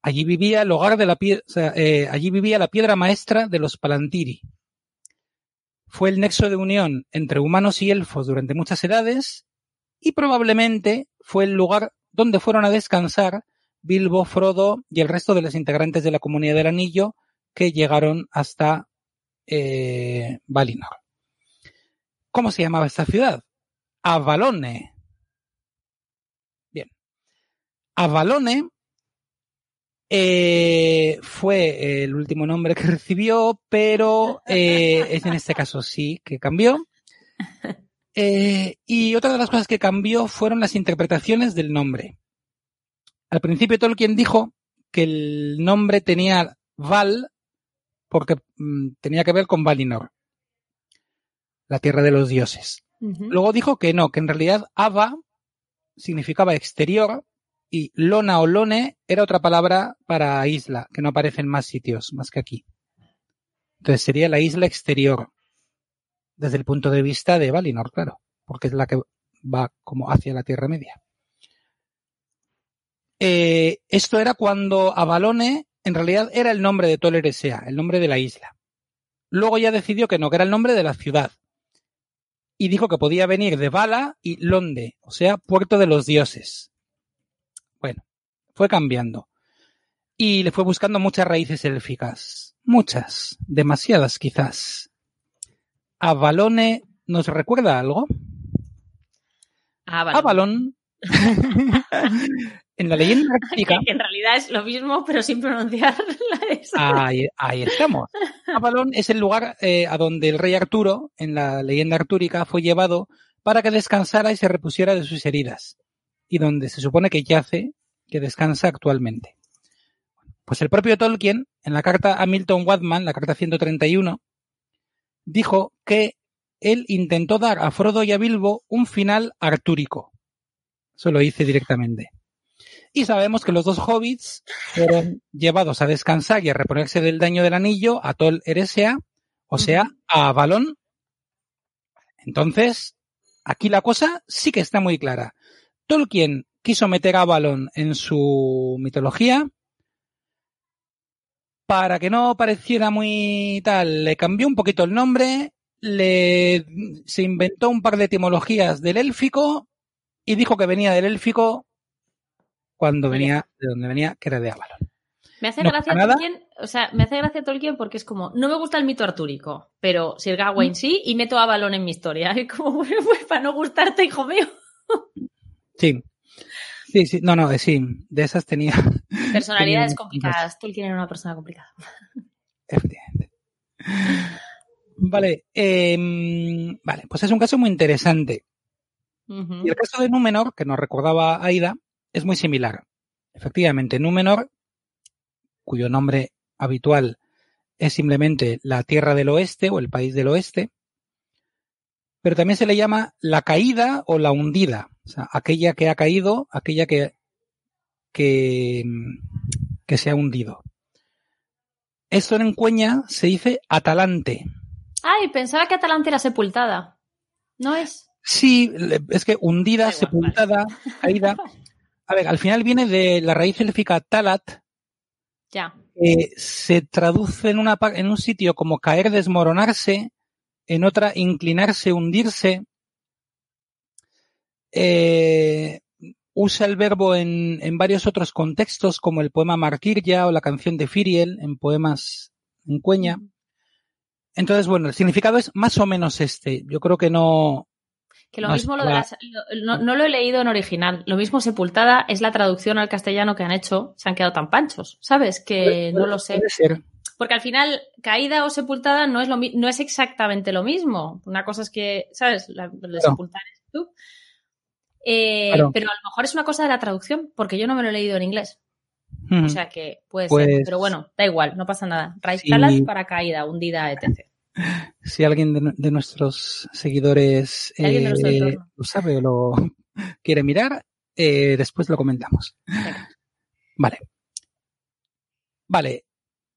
Allí vivía el hogar de la pie- o sea, eh, allí vivía la piedra maestra de los Palantiri. Fue el nexo de unión entre humanos y elfos durante muchas edades y probablemente fue el lugar donde fueron a descansar Bilbo, Frodo y el resto de los integrantes de la Comunidad del Anillo que llegaron hasta eh, Valinor. ¿Cómo se llamaba esta ciudad? Avalone. Bien. Avalone eh, fue el último nombre que recibió, pero eh, es en este caso sí que cambió. Eh, y otra de las cosas que cambió fueron las interpretaciones del nombre. Al principio Tolkien dijo que el nombre tenía Val porque mm, tenía que ver con Valinor, la tierra de los dioses. Luego dijo que no, que en realidad Ava significaba exterior y Lona o Lone era otra palabra para isla, que no aparece en más sitios, más que aquí. Entonces sería la isla exterior, desde el punto de vista de Valinor, claro, porque es la que va como hacia la Tierra Media. Eh, esto era cuando Avalone en realidad era el nombre de Toleresea, el nombre de la isla. Luego ya decidió que no, que era el nombre de la ciudad. Y dijo que podía venir de Vala y Londe, o sea, puerto de los dioses. Bueno, fue cambiando. Y le fue buscando muchas raíces élficas. Muchas, demasiadas quizás. ¿Avalone nos recuerda algo? Avalon. Avalon. en la leyenda artúrica. Que en realidad es lo mismo, pero sin pronunciar la S. Ahí, ahí estamos. Avalon es el lugar eh, a donde el rey Arturo, en la leyenda artúrica, fue llevado para que descansara y se repusiera de sus heridas, y donde se supone que yace, que descansa actualmente. Pues el propio Tolkien, en la carta a Milton Wadman, la carta 131, dijo que él intentó dar a Frodo y a Bilbo un final artúrico. Eso lo hice directamente. Y sabemos que los dos hobbits fueron llevados a descansar y a reponerse del daño del anillo a Tol Eresea, o sea, a Avalon. Entonces, aquí la cosa sí que está muy clara. Tolkien quiso meter a Avalon en su mitología. Para que no pareciera muy tal, le cambió un poquito el nombre, le, se inventó un par de etimologías del élfico y dijo que venía del élfico cuando venía de donde venía, que era de Avalon. Me hace No gracia. Tolkien, o sea, me hace gracia Tolkien porque es como, no me gusta el mito artúrico, pero Sir Gawain sí y meto a Avalon en mi historia. Es como, bueno, pues para no gustarte, hijo mío. Sí. Sí, sí, no, no, eh, sí, de esas tenía. Personalidades tenía- complicadas. Tolkien era una persona complicada. Efectivamente. Vale, em, vale, pues es un caso muy interesante. Y el caso de Númenor, que nos recordaba Aida, es muy similar. Efectivamente, Númenor, cuyo nombre habitual es simplemente la Tierra del Oeste o el País del Oeste, pero también se le llama la caída o la hundida, o sea, aquella que ha caído, aquella que, que, que se ha hundido. Esto en Cueña se dice Atalante. Ay, pensaba que Atalante era sepultada. ¿No es? Sí, es que hundida, igual, sepultada, caída. A ver, al final viene de la raíz élfica talat, Ya. se traduce en, una, pa- en un sitio como caer, desmoronarse, en otra inclinarse, hundirse. Eh, usa el verbo en, en varios otros contextos, como el poema Martirya o la canción de Firiel, en poemas en cueña. Entonces, bueno, el significado es más o menos este. Yo creo que no, Que lo No, mismo lo de la- las, lo- no, no lo he leído en original. Lo mismo sepultada es la traducción al castellano que han hecho. Se han quedado tan panchos, ¿sabes? Que no lo sé. puede ser. Porque al final, caída o sepultada no es lo no es exactamente lo mismo. Una cosa es que, ¿sabes? La, lo de Claro. sepultar es tú. Eh, Claro. Pero a lo mejor es una cosa de la traducción, porque yo no me lo he leído en inglés. Ujú. O sea que puede Pues- ser. Pero bueno, da igual, no pasa nada. Raíz Sí. talas para caída, hundida, etc. si alguien de, de nuestros seguidores de eh, lo sabe o lo quiere mirar, eh, después lo comentamos. Vale. Vale.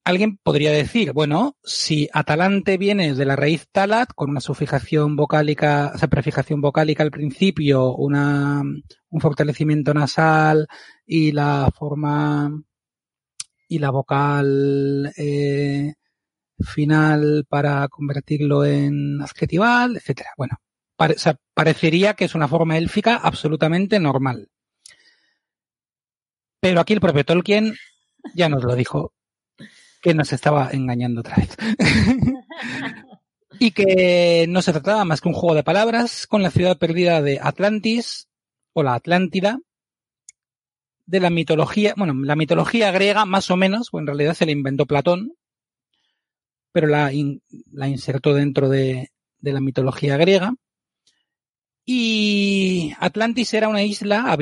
Alguien podría decir, bueno, si Atalante viene de la raíz talat, con una sufijación vocálica, o sea, prefijación vocálica al principio, una, un fortalecimiento nasal y la forma y la vocal eh, final para convertirlo en adjetival, etcétera. Bueno, parecería que es una forma élfica absolutamente normal. Pero aquí el propio Tolkien ya nos lo dijo, que nos estaba engañando otra vez. y que no se trataba más que un juego de palabras con la ciudad perdida de Atlantis o la Atlántida de la mitología, bueno, la mitología griega más o menos, o en realidad se la inventó Platón, pero la, in- la insertó dentro de, de la mitología griega. Y Atlantis era una isla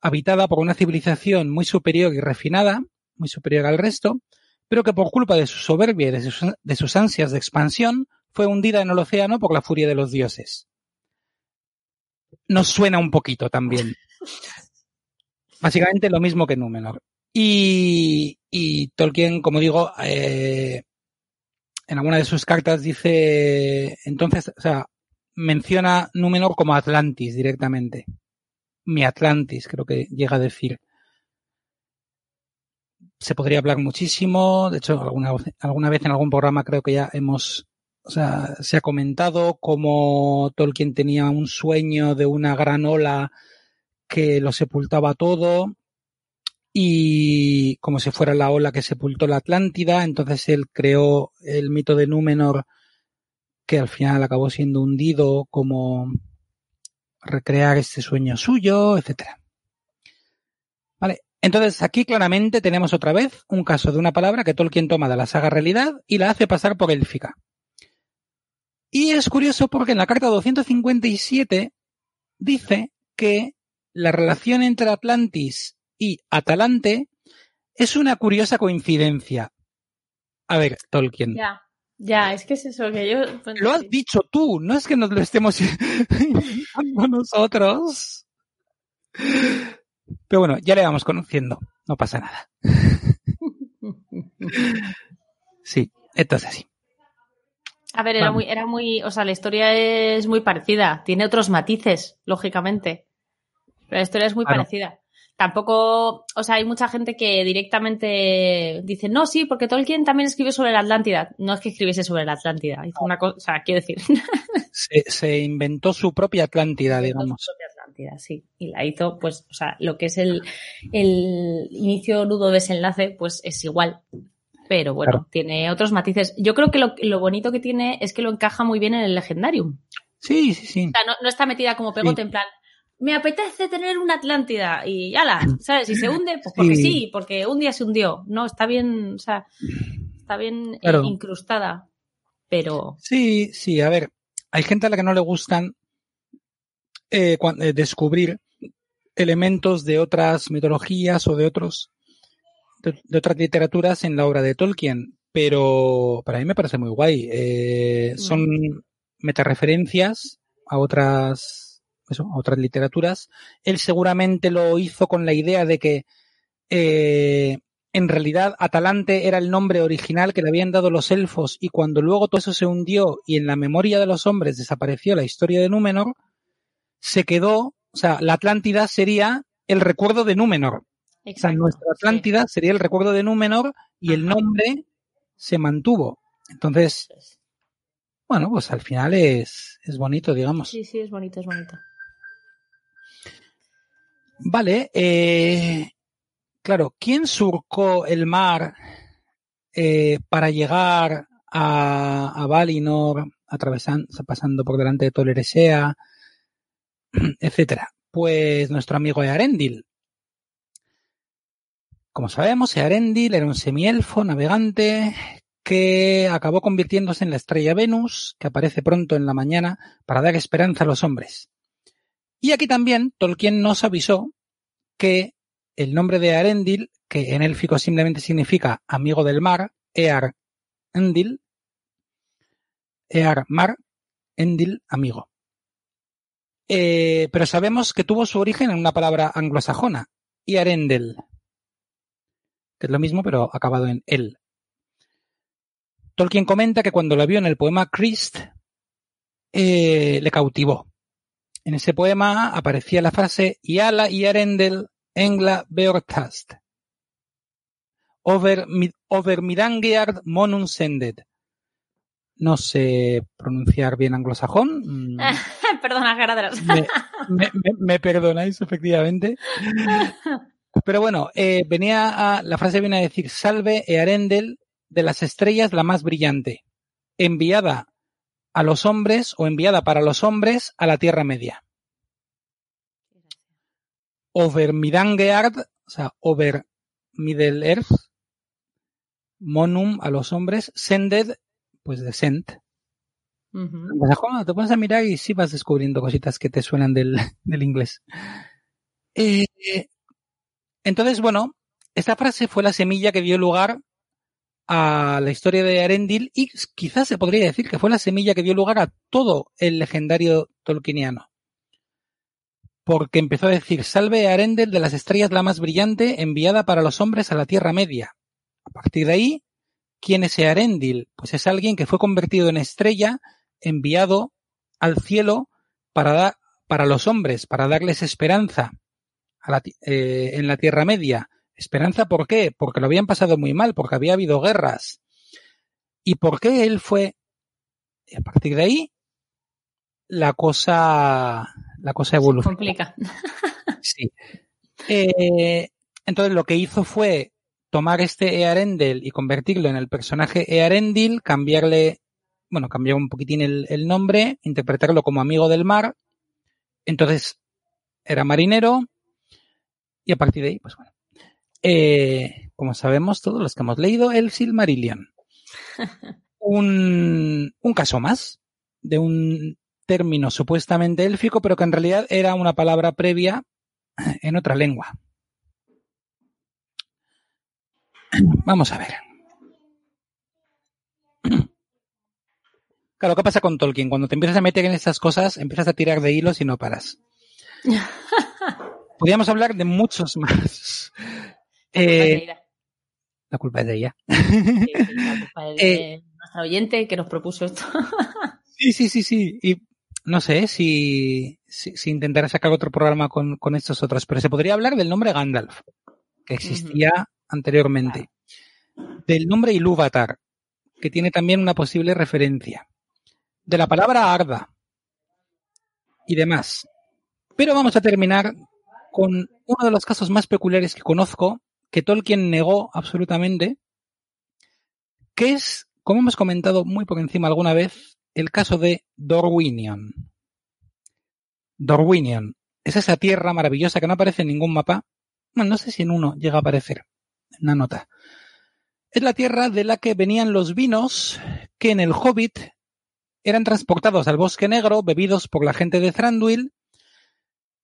habitada por una civilización muy superior y refinada, muy superior al resto, pero que por culpa de su soberbia y de sus, de sus ansias de expansión fue hundida en el océano por la furia de los dioses. Nos suena un poquito también. Básicamente lo mismo que Númenor. Y, y Tolkien, como digo, eh, en alguna de sus cartas dice, entonces, o sea, menciona Númenor como Atlantis directamente. Mi Atlantis, creo que llega a decir. Se podría hablar muchísimo, de hecho, alguna, alguna vez en algún programa creo que ya hemos, o sea, se ha comentado cómo Tolkien tenía un sueño de una gran ola que lo sepultaba todo y como si fuera la ola que sepultó la Atlántida, entonces él creó el mito de Númenor que al final acabó siendo hundido como recrear este sueño suyo, etcétera. Vale, entonces aquí claramente tenemos otra vez un caso de una palabra que Tolkien toma de la saga realidad y la hace pasar por élfica. Y es curioso porque en la carta 257 dice que la relación entre Atlantis y Atalante es una curiosa coincidencia. A ver, Tolkien. Ya, ya, es que es eso que yo. Lo has sí. dicho tú, no es que nos lo estemos nosotros. Pero bueno, ya le vamos conociendo, no pasa nada. Sí, esto es así. A ver, era Vamos. muy, era muy, o sea, la historia es muy parecida, tiene otros matices, lógicamente. Pero la historia es muy Claro. parecida. Tampoco, o sea, hay mucha gente que directamente dice, no, sí, porque Tolkien también escribió sobre la Atlántida. No es que escribiese sobre la Atlántida, hizo una cosa, o sea, quiero decir, Se, se inventó su propia Atlántida, inventó su digamos. propia Atlántida, sí. Y la hizo, pues, o sea, lo que es el, el inicio, nudo, desenlace, pues es igual. Pero bueno, Claro. tiene otros matices. Yo creo que lo, lo bonito que tiene es que lo encaja muy bien en el Legendarium. Sí, sí, sí. O sea, no, no está metida como pegote Sí. en plan, me apetece tener una Atlántida y ala, ¿sabes? Si se hunde, pues porque sí. Sí. porque un día se hundió. No, está bien, o sea, está bien eh, Claro. incrustada, pero Sí, sí, a ver, hay gente a la que no le gustan eh, eh, descubrir elementos de otras mitologías o de otros de, de otras literaturas en la obra de Tolkien, pero para mí me parece muy guay. Eh, son metareferencias a otras eso, a otras literaturas. Él seguramente lo hizo con la idea de que eh, en realidad Atalante era el nombre original que le habían dado los elfos y cuando luego todo eso se hundió y en la memoria de los hombres desapareció la historia de Númenor, se quedó, o sea, la Atlántida sería el recuerdo de Númenor. O sea, nuestra sí. Atlántida sería el recuerdo de Númenor y el nombre se mantuvo. Entonces, bueno, pues al final es, es bonito, digamos. Sí, sí, es bonito, es bonito. Vale, eh, claro, ¿quién surcó el mar eh, para llegar a, a Valinor, atravesando, pasando por delante de Toleresea, etcétera? Pues nuestro amigo Earendil. Como sabemos, Earendil era un semielfo navegante que acabó convirtiéndose en la estrella Venus, que aparece pronto en la mañana para dar esperanza a los hombres. Y aquí también Tolkien nos avisó que el nombre de Arendil, que en élfico simplemente significa amigo del mar, Ear Endil, Ear mar, Endil amigo. Eh, pero sabemos que tuvo su origen en una palabra anglosajona, Iarendel, que es lo mismo pero acabado en el. Tolkien comenta que cuando lo vio en el poema Christ, eh, le cautivó. En ese poema aparecía la frase Yala y Arendel Engla Beortast. Over, over Mirangeard Monun Sended. No sé pronunciar bien anglosajón. Mm, Perdona, Garaderas. me, me- me- me perdonáis, efectivamente. Pero bueno, eh, venía a, la frase viene a decir, salve Earendel de las estrellas la más brillante, enviada a los hombres o enviada para los hombres a la Tierra Media. Over Midangeard, o sea, over Middle Earth, Monum a los hombres, Sended, pues de Sent. Anglosajón, te pones a mirar y sí vas descubriendo cositas que te suenan del, del inglés. Eh, entonces, bueno, esta frase fue la semilla que dio lugar a la historia de Arendil y quizás se podría decir que fue la semilla que dio lugar a todo el legendario tolkieniano. Porque empezó a decir, salve a Arendel de las estrellas la más brillante enviada para los hombres a la Tierra Media. A partir de ahí, ¿quién es Arendil? Pues es alguien que fue convertido en estrella, enviado al cielo para, dar para los hombres, para darles esperanza eh, en la Tierra Media. ¿Esperanza por qué? Porque lo habían pasado muy mal, porque había habido guerras. ¿Y por qué él fue? Y a partir de ahí, la cosa, la cosa evolucionó. Complica. Sí. Eh, entonces lo que hizo fue tomar este Earendel y convertirlo en el personaje Earendil, cambiarle, bueno, cambiar un poquitín el, el nombre, interpretarlo como amigo del mar. Entonces era marinero y a partir de ahí, pues bueno. Eh, como sabemos todos los que hemos leído, el Silmarillion. Un, un caso más de un término supuestamente élfico, pero que en realidad era una palabra previa en otra lengua. Vamos a ver. Claro, ¿qué pasa con Tolkien? Cuando te empiezas a meter en estas cosas, empiezas a tirar de hilos y no paras. Podríamos hablar de muchos más. Eh, la culpa es de ella. Sí, la culpa es de Eh, nuestra oyente que nos propuso esto. Sí, sí, sí, sí. Y no sé si, si, si intentaré sacar otro programa con, con estos otros, pero se podría hablar del nombre Gandalf, que existía anteriormente. Del nombre Ilúvatar, que tiene también una posible referencia. De la palabra Arda. Y demás. Pero vamos a terminar con uno de los casos más peculiares que conozco, que Tolkien negó absolutamente, que es, como hemos comentado muy por encima alguna vez, el caso de Dorwinion. Dorwinion. es esa tierra maravillosa que no aparece en ningún mapa. Bueno, no sé si en uno llega a aparecer una nota. Es la tierra de la que venían los vinos que en el Hobbit eran transportados al Bosque Negro, bebidos por la gente de Thranduil.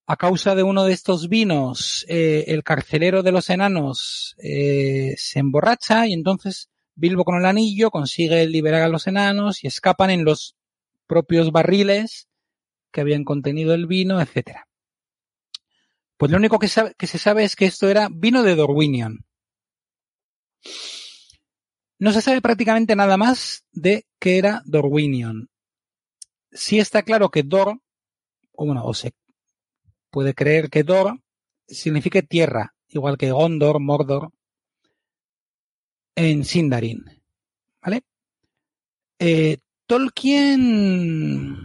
A causa de uno de estos vinos, eh, el carcelero de los enanos eh, se emborracha y entonces Bilbo con el anillo consigue liberar a los enanos y escapan en los propios barriles que habían contenido el vino, etcétera. Pues lo único que, que se sabe es que esto era vino de Dorwinion. No se sabe prácticamente nada más de qué era Dorwinion. Sí está claro que Dor, o bueno, o se puede creer que Dor significa tierra, igual que Gondor, Mordor, en Sindarin. ¿Vale? Eh, Tolkien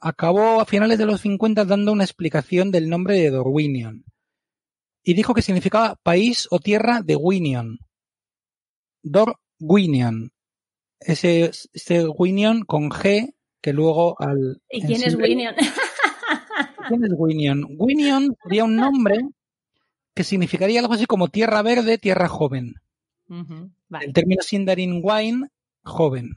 acabó a finales de los 50 dando una explicación del nombre de Dorwinion y dijo que significaba país o tierra de Winion. Dorwinion. Ese, ese Winion con G que luego al... ¿Y quién es Winion? ¿Quién es Winion? Winion sería un nombre que significaría algo así como tierra verde, tierra joven. Vale. El término Sindarin wine, joven.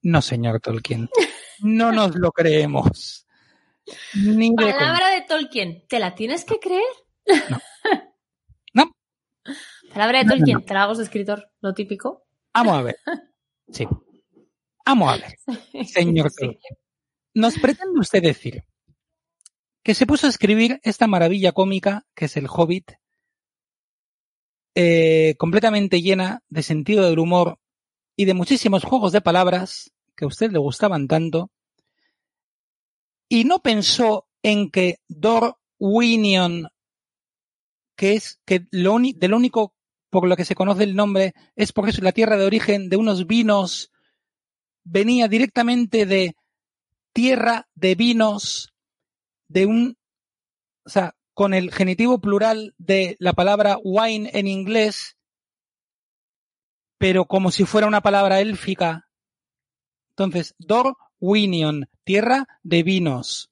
No, señor Tolkien. No nos lo creemos. Ni de coña. Palabra de Tolkien, ¿te la tienes que creer? No. Palabra de No, no, Tolkien, no. te la hago de escritor, lo típico. Vamos a ver. Sí. Vamos a ver, señor Sí. ¿Nos pretende usted decir que se puso a escribir esta maravilla cómica que es el Hobbit, eh, completamente llena de sentido del humor y de muchísimos juegos de palabras que a usted le gustaban tanto, y no pensó en que Dorwinion, que es que lo de lo único por lo que se conoce el nombre es porque es la tierra de origen de unos vinos, venía directamente de tierra de vinos, de un, o sea, con el genitivo plural de la palabra wine en inglés, pero como si fuera una palabra élfica. Entonces, Dorwinion, tierra de vinos.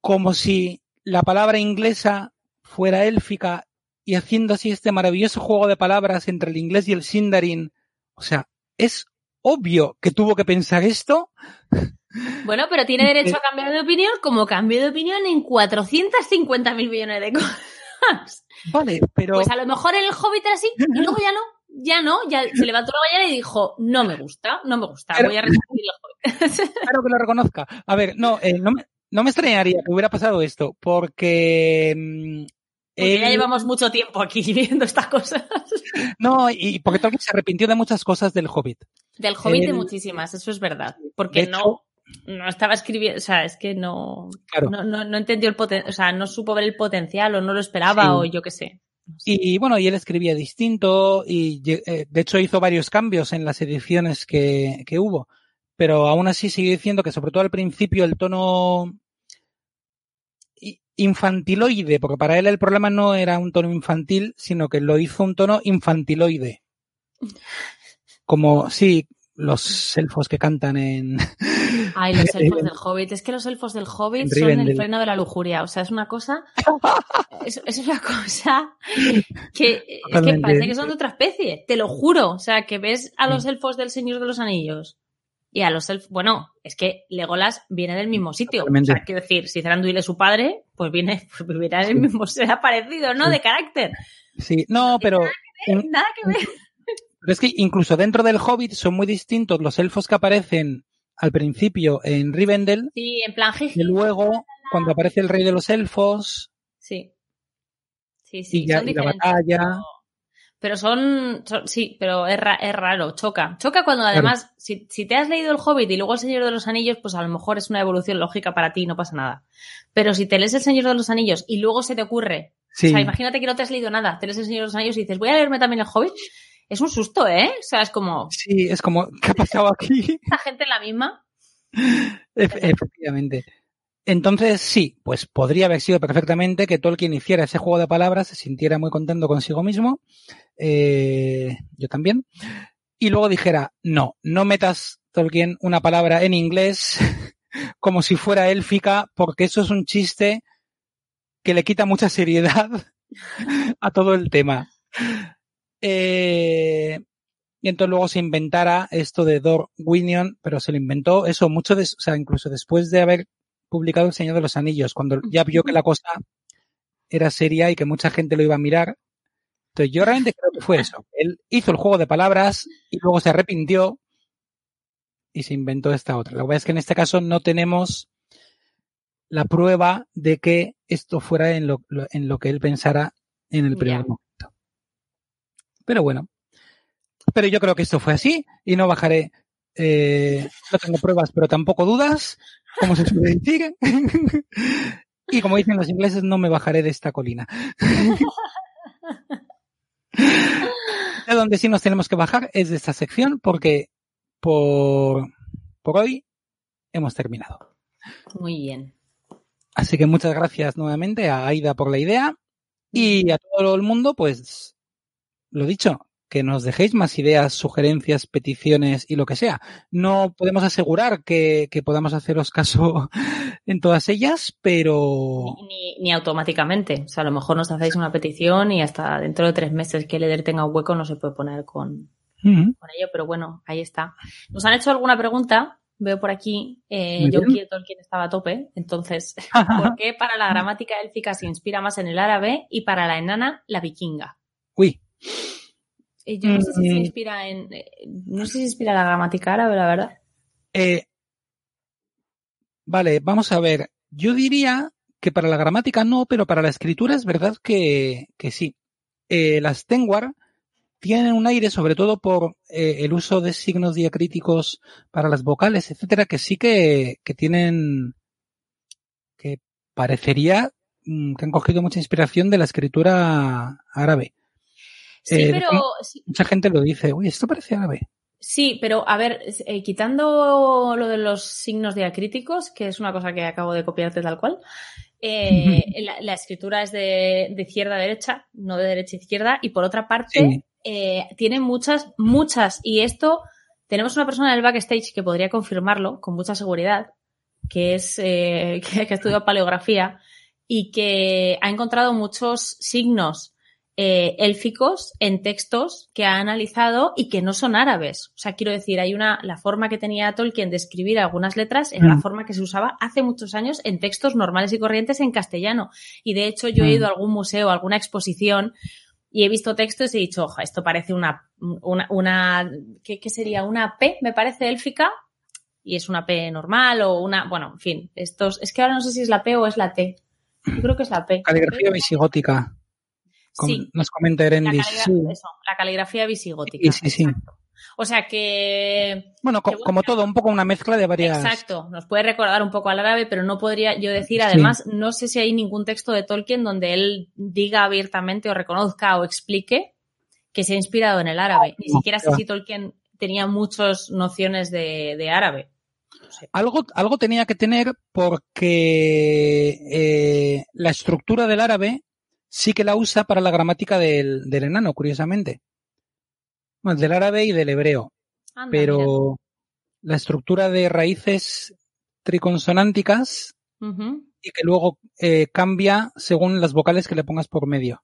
Como si la palabra inglesa fuera élfica y haciendo así este maravilloso juego de palabras entre el inglés y el sindarin. O sea, es obvio que tuvo que pensar esto. Bueno, pero tiene derecho a cambiar de opinión como cambió de opinión en 450 mil millones de cosas. Vale, pero Pues a lo mejor en el Hobbit era así y luego ya no, ya no, ya se levantó la mañana y dijo, no me gusta, no me gusta, Pero- voy a reescribir el Hobbit. claro que lo reconozca. A ver, no, eh, no, me, no me extrañaría que hubiera pasado esto, porque... Porque ya él- llevamos mucho tiempo aquí viendo estas cosas. No, y porque Tolkien se arrepintió de muchas cosas del Hobbit. Del Hobbit de muchísimas, eso es verdad. Porque no, no estaba escribiendo, o sea, es que no, Claro. no, no, no entendió el potencial, o sea, no supo ver el potencial o no lo esperaba Sí. o yo qué sé. Y bueno, y él escribía distinto y eh, de hecho hizo varios cambios en las ediciones que, que hubo. Pero aún así sigue diciendo que sobre todo al principio el tono infantiloide, porque para él el problema no era un tono infantil, sino que lo hizo un tono infantiloide. Como, sí, los elfos que cantan en... Ay, los elfos del Hobbit. Es que los elfos del Hobbit son el freno de la lujuria. O sea, es una cosa. Es, es una cosa que, es que parece que son de otra especie. Te lo juro. O sea, que ves a los elfos del Señor de los Anillos y a los elfos. Bueno, es que Legolas viene del mismo sitio. O sea, quiero decir, si Thranduil es su padre, pues viene, pues vivirá en el mismo. Será parecido, ¿no? Sí. De carácter. Sí, no, pero... in- Nada que ver. Pero es que incluso dentro del Hobbit son muy distintos los elfos que aparecen al principio en Rivendell Sí, en plan y luego cuando aparece el rey de los elfos Sí. Sí, sí, y, ya, son y la batalla. pero- Pero son, son- sí, pero es, ra- es raro, choca. Choca cuando además, si, si te has leído El Hobbit y luego El Señor de los Anillos, pues a lo mejor es una evolución lógica para ti y no pasa nada. Pero si te lees El Señor de los Anillos y luego se te ocurre, Sí, o sea, imagínate que no te has leído nada, te lees El Señor de los Anillos y dices, voy a leerme también El Hobbit, es un susto, ¿eh? O sea, es como, sí, es como, ¿qué ha pasado aquí? esta gente es la misma. Ef- efectivamente. Entonces, sí, pues podría haber sido perfectamente que Tolkien hiciera ese juego de palabras, se sintiera muy contento consigo mismo, eh, yo también, y luego dijera, no, no metas, Tolkien, una palabra en inglés como si fuera élfica, porque eso es un chiste que le quita mucha seriedad a todo el tema. Eh, y entonces luego se inventara esto de Dorwinion, pero se lo inventó eso mucho, de, o sea, incluso después de haber publicado El Señor de los Anillos, cuando ya vio que la cosa era seria y que mucha gente lo iba a mirar. Entonces yo realmente creo que fue eso. Él hizo el juego de palabras y luego se arrepintió y se inventó esta otra. La verdad es que en este caso no tenemos la prueba de que esto fuera en lo, en lo que él pensara en el primer momento. Pero bueno, pero yo creo que esto fue así y no bajaré. Eh, no tengo pruebas, pero tampoco dudas, como se suele decir. y como dicen los ingleses, no me bajaré de esta colina. de donde sí nos tenemos que bajar es de esta sección porque por, por hoy hemos terminado. Muy bien. Así que muchas gracias nuevamente a Aida por la idea y a todo el mundo, pues lo dicho, que nos dejéis más ideas, sugerencias, peticiones y lo que sea. No podemos asegurar que, que podamos haceros caso en todas ellas, pero... Ni, ni, automáticamente. O sea, a lo mejor nos hacéis una petición y hasta dentro de tres meses que el EDER tenga un hueco no se puede poner con, uh -huh. con ello, pero bueno, ahí está. Nos han hecho alguna pregunta veo por aquí, eh, John Tolkien estaba a tope, entonces, ¿por qué para la gramática élfica se inspira más en el árabe y para la enana la vikinga? Uy. Eh, yo no sé si se inspira en, eh, no sé si se inspira en la gramática árabe, la verdad. Eh, vale, vamos a ver. Yo diría que para la gramática no, pero para la escritura es verdad que, que sí. Eh, las Tengwar tienen un aire, sobre todo por eh, el uso de signos diacríticos para las vocales, etcétera, que sí que, que tienen, que parecería mm, que han cogido mucha inspiración de la escritura árabe. Sí, eh, pero. Mucha gente lo dice, uy, esto parece árabe. Sí, pero a ver, eh, quitando lo de los signos diacríticos, que es una cosa que acabo de copiarte tal cual, eh, la, la, escritura es de, de, izquierda a derecha, no de derecha a izquierda, y por otra parte, sí eh, tiene muchas, muchas, y esto, tenemos una persona en el backstage que podría confirmarlo con mucha seguridad, que es, que, que ha estudiado paleografía y que ha encontrado muchos signos eh, élficos en textos que ha analizado y que no son árabes. O sea, quiero decir, hay una, la forma que tenía Tolkien de escribir algunas letras mm. la forma que se usaba hace muchos años en textos normales y corrientes en castellano. Y de hecho, yo he ido a algún museo, a alguna exposición y he visto textos y he dicho, ojo, esto parece una, una, una ¿qué, ¿qué, sería? Una P, me parece élfica, y es una P normal o una, bueno, en fin, estos, es que ahora no sé si es la P o es la T. Yo creo que es la P. Caligrafía visigótica. Sí. Nos comenta Erendis. La, caligrafía, sí. eso, la caligrafía visigótica. Sí, sí. Exacto. O sea que. Bueno, que como todo, un poco una mezcla de varias. Exacto, nos puede recordar un poco al árabe, pero no podría yo decir, además, no sé si hay ningún texto de Tolkien donde él diga abiertamente o reconozca o explique que se ha inspirado en el árabe. Ni no, siquiera sé si Tolkien tenía muchas nociones de, de árabe. Algo, algo tenía que tener porque eh, la estructura del árabe sí que la usa para la gramática del, del enano, curiosamente. Bueno, del árabe y del hebreo. Anda, pero mira. la estructura de raíces triconsonánticas uh -huh. y que luego eh, cambia según las vocales que le pongas por medio.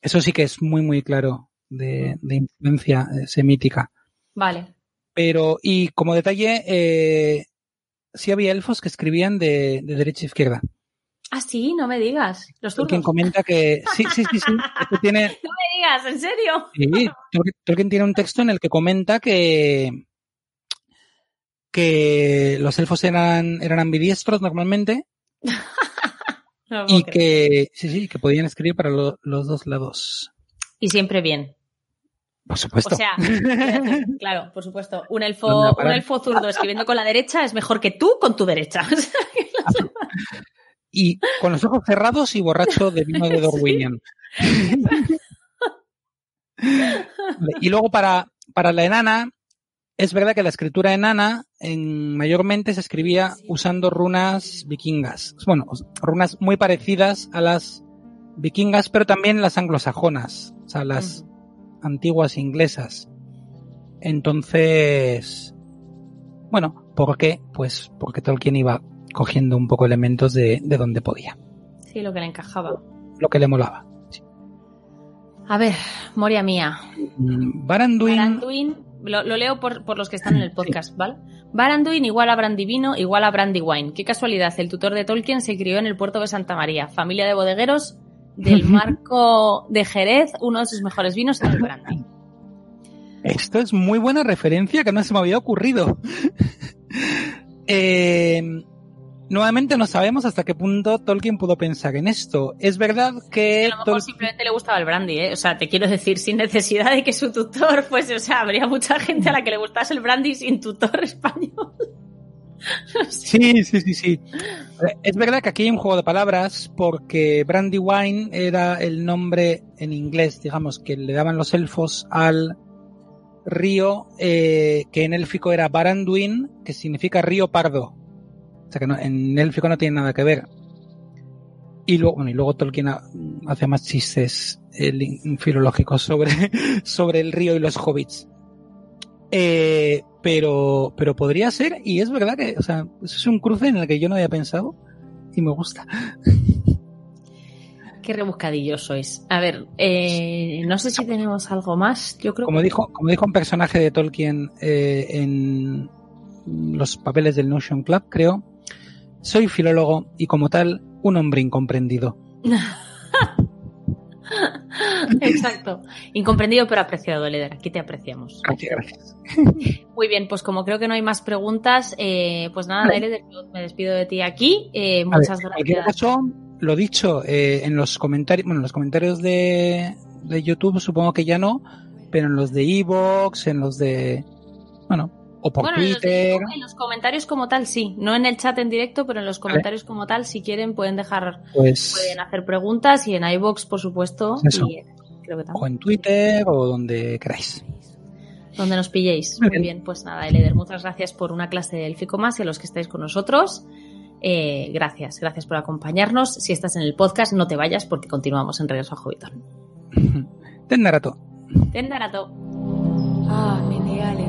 Eso sí que es muy, muy claro de, de influencia eh, semítica. Vale. Pero, y como detalle, eh, sí había elfos que escribían de, de derecha a izquierda. Ah, sí, no me digas. Los Tolkien comenta que sí, sí, sí, sí. Esto tiene... No me digas, ¿en serio? Sí, Tolkien tiene un texto en el que comenta que que los elfos eran eran ambidiestros normalmente no y que sí, sí, que podían escribir para lo, los dos lados. Y siempre bien. Por supuesto. O sea, claro, por supuesto. Un elfo, un elfo zurdo escribiendo con la derecha es mejor que tú con tu derecha. Y con los ojos cerrados y borracho de vino de Dorwinion. y luego para, para la enana, es verdad que la escritura enana en, mayormente se escribía usando runas vikingas. Bueno, runas muy parecidas a las vikingas, pero también las anglosajonas, o sea, las uh -huh. antiguas inglesas. Entonces, bueno, ¿por qué? Pues porque Tolkien iba cogiendo un poco elementos de, de donde podía. Sí, lo que le encajaba. Lo que le molaba. A ver, Moria mía. Mm, Baranduin. Baranduin, lo, lo leo por, por los que están en el podcast, ¿vale? Baranduin igual a Brandivino igual a Brandywine. Qué casualidad, el tutor de Tolkien se crió en el puerto de Santa María. Familia de bodegueros del marco de Jerez, uno de sus mejores vinos es el Brandy. Esto es muy buena referencia que no se me había ocurrido. Eh, nuevamente no sabemos hasta qué punto Tolkien pudo pensar en esto. Es verdad que... A lo mejor Tol- simplemente le gustaba el brandy, ¿eh? O sea, te quiero decir, sin necesidad de que su tutor fuese, o sea, habría mucha gente a la que le gustase el brandy sin tutor español. Sí, sí, sí, sí. Es verdad que aquí hay un juego de palabras porque Brandywine era el nombre en inglés, digamos, que le daban los elfos al río eh, que en élfico era Baranduin, que significa río pardo. O sea que no- en élfico no tiene nada que ver. Y luego, bueno, y luego Tolkien ha- hace más chistes filológicos sobre, sobre el río y los hobbits. Eh, pero, pero podría ser, y es verdad que, o sea, eso es un cruce en el que yo no había pensado y me gusta. Qué rebuscadillos sois. A ver, eh, no sé si tenemos algo más. Yo creo Como que dijo, como dijo un personaje de Tolkien eh, en los papeles del Notion Club, creo, soy filólogo y como tal, un hombre incomprendido. Exacto. Incomprendido pero apreciado, Leder. Aquí te apreciamos. Gracias, gracias. Muy bien, pues como creo que no hay más preguntas, eh, pues nada. Leder, me despido de ti aquí. Eh, ver, muchas en cualquier gracias. caso, lo dicho, eh, en los comentarios, bueno, en los comentarios de, de YouTube supongo que ya no, pero en los de Evox, en los de, bueno, o por Bueno, en los, de Twitter. En los comentarios como tal, sí. No en el chat en directo, pero en los comentarios como tal, si quieren, pueden dejar, Pues, pueden hacer preguntas y en iBox, por supuesto. Eso. Y creo que también. o en Twitter o donde queráis. donde nos pilléis. Muy bien. bien, pues nada, Eleder, muchas gracias por una clase de élfico más y a los que estáis con nosotros. eh, gracias, gracias por acompañarnos. Si estás en el podcast, no te vayas porque continuamos en Regreso a Hobbiton. Ten narato. Ten Narato. Ah, miniale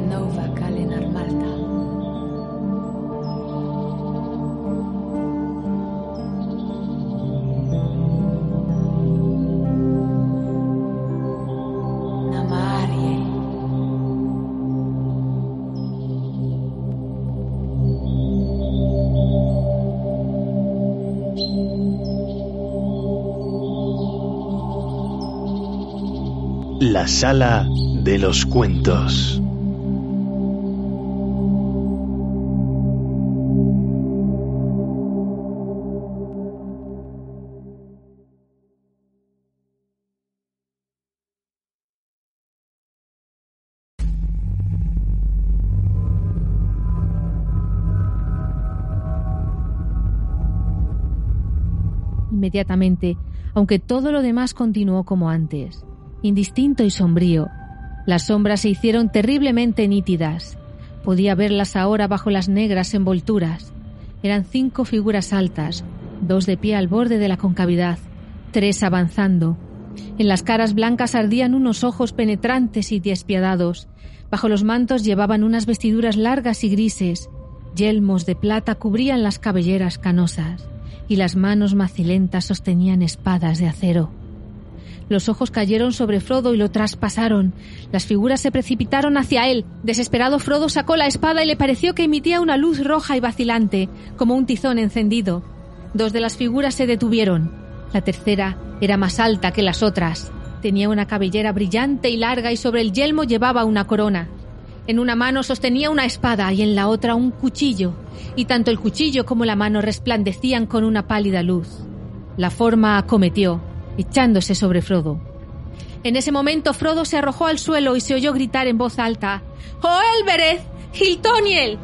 La sala de los cuentos. Inmediatamente, aunque todo lo demás continuó como antes, indistinto y sombrío, las sombras se hicieron terriblemente nítidas. Podía verlas ahora bajo las negras envolturas. Eran cinco figuras altas, dos de pie al borde de la concavidad, tres avanzando. En las caras blancas ardían unos ojos penetrantes y despiadados. Bajo los mantos llevaban unas vestiduras largas y grises. Yelmos de plata cubrían las cabelleras canosas y las manos macilentas sostenían espadas de acero. Los ojos cayeron sobre Frodo y lo traspasaron. Las figuras se precipitaron hacia él. Desesperado Frodo sacó la espada y le pareció que emitía una luz roja y vacilante, como un tizón encendido. Dos de las figuras se detuvieron. La tercera era más alta que las otras. Tenía una cabellera brillante y larga y sobre el yelmo llevaba una corona. En una mano sostenía una espada y en la otra un cuchillo, y tanto el cuchillo como la mano resplandecían con una pálida luz. La forma acometió, echándose sobre Frodo. En ese momento Frodo se arrojó al suelo y se oyó gritar en voz alta ¡Oh, Elbereth! ¡Hiltoniel!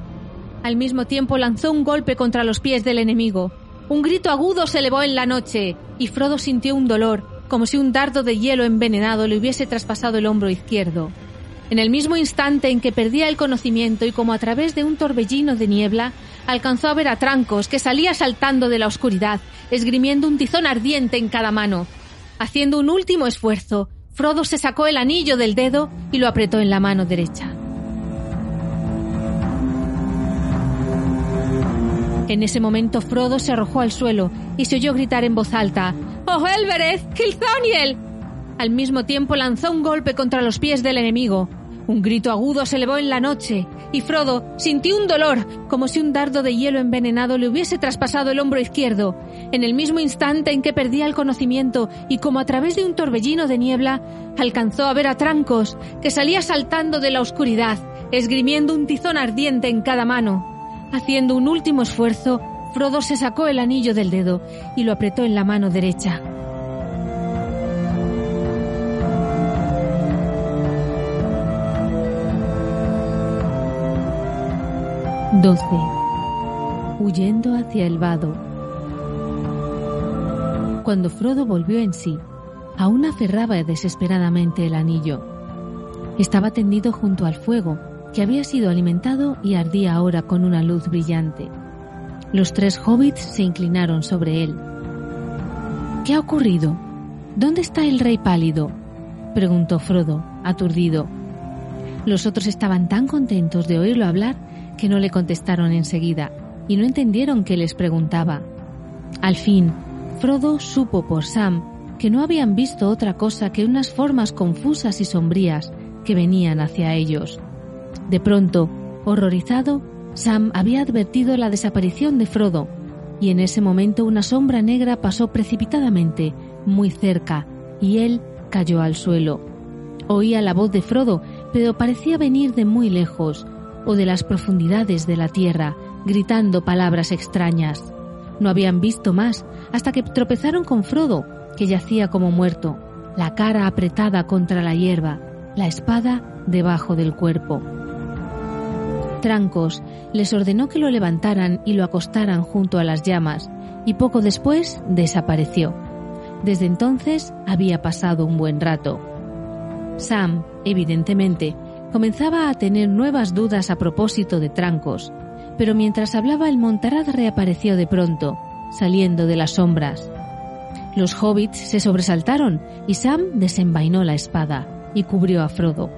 Al mismo tiempo lanzó un golpe contra los pies del enemigo. Un grito agudo se elevó en la noche, y Frodo sintió un dolor, como si un dardo de hielo envenenado le hubiese traspasado el hombro izquierdo. En el mismo instante en que perdía el conocimiento y como a través de un torbellino de niebla, alcanzó a ver a Trancos que salía saltando de la oscuridad, esgrimiendo un tizón ardiente en cada mano. Haciendo un último esfuerzo, Frodo se sacó el anillo del dedo y lo apretó en la mano derecha. En ese momento Frodo se arrojó al suelo y se oyó gritar en voz alta: ¡Oh, Elbereth! ¡Kilthoniel! Al mismo tiempo lanzó un golpe contra los pies del enemigo. Un grito agudo se elevó en la noche y Frodo sintió un dolor, como si un dardo de hielo envenenado le hubiese traspasado el hombro izquierdo. En el mismo instante en que perdía el conocimiento y como a través de un torbellino de niebla, alcanzó a ver a Trancos, que salía saltando de la oscuridad, esgrimiendo un tizón ardiente en cada mano. Haciendo un último esfuerzo, Frodo se sacó el anillo del dedo y lo apretó en la mano derecha. Doce. Huyendo hacia el vado. Cuando Frodo volvió en sí, aún aferraba desesperadamente el anillo. Estaba tendido junto al fuego, que había sido alimentado y ardía ahora con una luz brillante. Los tres hobbits se inclinaron sobre él. ¿Qué ha ocurrido? ¿Dónde está el rey pálido? preguntó Frodo, aturdido. Los otros estaban tan contentos de oírlo hablar que no le contestaron enseguida y no entendieron qué les preguntaba. Al fin, Frodo supo por Sam que no habían visto otra cosa que unas formas confusas y sombrías que venían hacia ellos. De pronto, horrorizado, Sam había advertido la desaparición de Frodo, y en ese momento una sombra negra pasó precipitadamente, muy cerca, y él cayó al suelo. Oía la voz de Frodo, pero parecía venir de muy lejos, o de las profundidades de la tierra, gritando palabras extrañas. No habían visto más hasta que tropezaron con Frodo, que yacía como muerto, la cara apretada contra la hierba, la espada debajo del cuerpo. Trancos les ordenó que lo levantaran y lo acostaran junto a las llamas, y poco después desapareció. Desde entonces había pasado un buen rato. Sam, evidentemente, comenzaba a tener nuevas dudas a propósito de Trancos, pero mientras hablaba el montaraz reapareció de pronto, saliendo de las sombras. Los hobbits se sobresaltaron y Sam desenvainó la espada y cubrió a Frodo,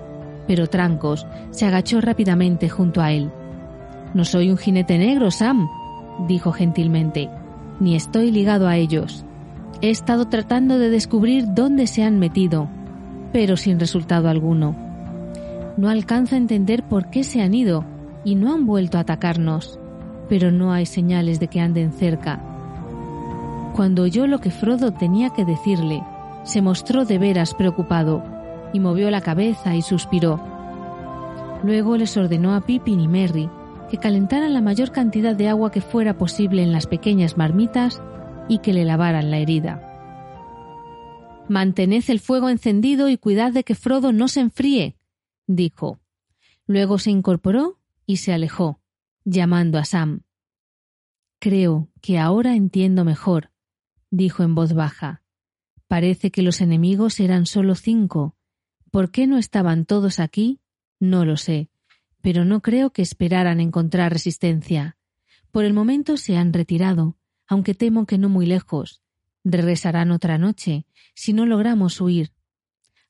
pero Trancos se agachó rápidamente junto a él. No soy un jinete negro, Sam, dijo gentilmente, ni estoy ligado a ellos. He estado tratando de descubrir dónde se han metido, pero sin resultado alguno. No alcanzo a entender por qué se han ido y no han vuelto a atacarnos, pero no hay señales de que anden cerca. Cuando oyó lo que Frodo tenía que decirle, se mostró de veras preocupado y movió la cabeza y suspiró. Luego les ordenó a Pippin y Merry que calentaran la mayor cantidad de agua que fuera posible en las pequeñas marmitas y que le lavaran la herida. Mantened el fuego encendido y cuidad de que Frodo no se enfríe, dijo. Luego se incorporó y se alejó, llamando a Sam. Creo que ahora entiendo mejor, dijo en voz baja. Parece que los enemigos eran solo cinco. ¿Por qué no estaban todos aquí? No lo sé, pero no creo que esperaran encontrar resistencia. Por el momento se han retirado, aunque temo que no muy lejos. Regresarán otra noche, si no logramos huir.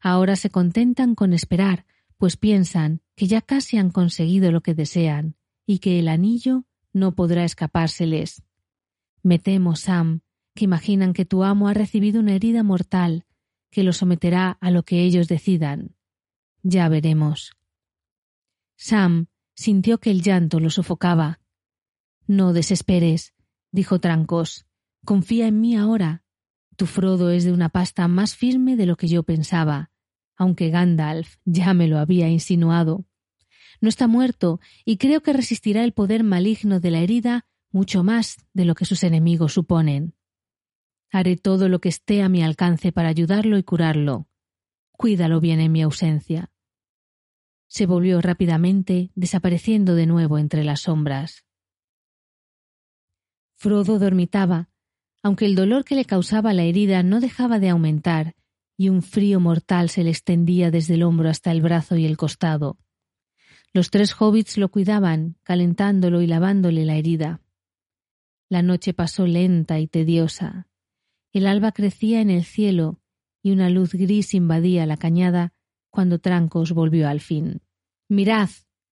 Ahora se contentan con esperar, pues piensan que ya casi han conseguido lo que desean y que el anillo no podrá escapárseles. Me temo, Sam, que imaginan que tu amo ha recibido una herida mortal que lo someterá a lo que ellos decidan. Ya veremos. Sam sintió que el llanto lo sofocaba. No desesperes, dijo Trancos. Confía en mí ahora. Tu Frodo es de una pasta más firme de lo que yo pensaba aunque Gandalf ya me lo había insinuado. No está muerto y creo que resistirá el poder maligno de la herida mucho más de lo que sus enemigos suponen. Haré todo lo que esté a mi alcance para ayudarlo y curarlo. Cuídalo bien en mi ausencia. Se volvió rápidamente, desapareciendo de nuevo entre las sombras. Frodo dormitaba, aunque el dolor que le causaba la herida no dejaba de aumentar y un frío mortal se le extendía desde el hombro hasta el brazo y el costado. Los tres hobbits lo cuidaban, calentándolo y lavándole la herida. La noche pasó lenta y tediosa. El alba crecía en el cielo y una luz gris invadía la cañada cuando Trancos volvió al fin. Mirad.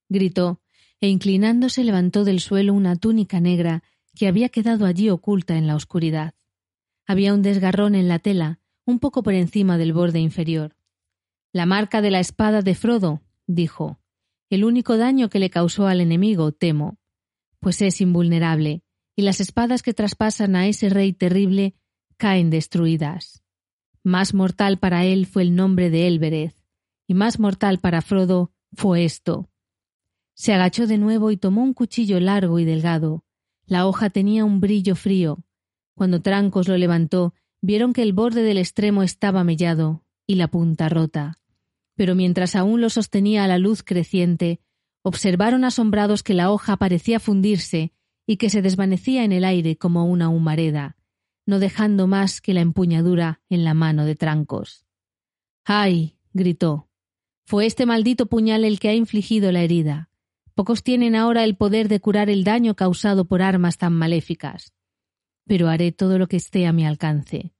gritó, e inclinándose levantó del suelo una túnica negra que había quedado allí oculta en la oscuridad. Había un desgarrón en la tela, un poco por encima del borde inferior. La marca de la espada de Frodo, dijo. El único daño que le causó al enemigo, temo. Pues es invulnerable, y las espadas que traspasan a ese rey terrible caen destruidas. Más mortal para él fue el nombre de Elbereth, y más mortal para Frodo fue esto. Se agachó de nuevo y tomó un cuchillo largo y delgado. La hoja tenía un brillo frío. Cuando Trancos lo levantó, vieron que el borde del extremo estaba mellado y la punta rota. Pero mientras aún lo sostenía a la luz creciente, observaron asombrados que la hoja parecía fundirse y que se desvanecía en el aire como una humareda, no dejando más que la empuñadura en la mano de Trancos. ¡Ay! gritó. Fue este maldito puñal el que ha infligido la herida. Pocos tienen ahora el poder de curar el daño causado por armas tan maléficas. Pero haré todo lo que esté a mi alcance.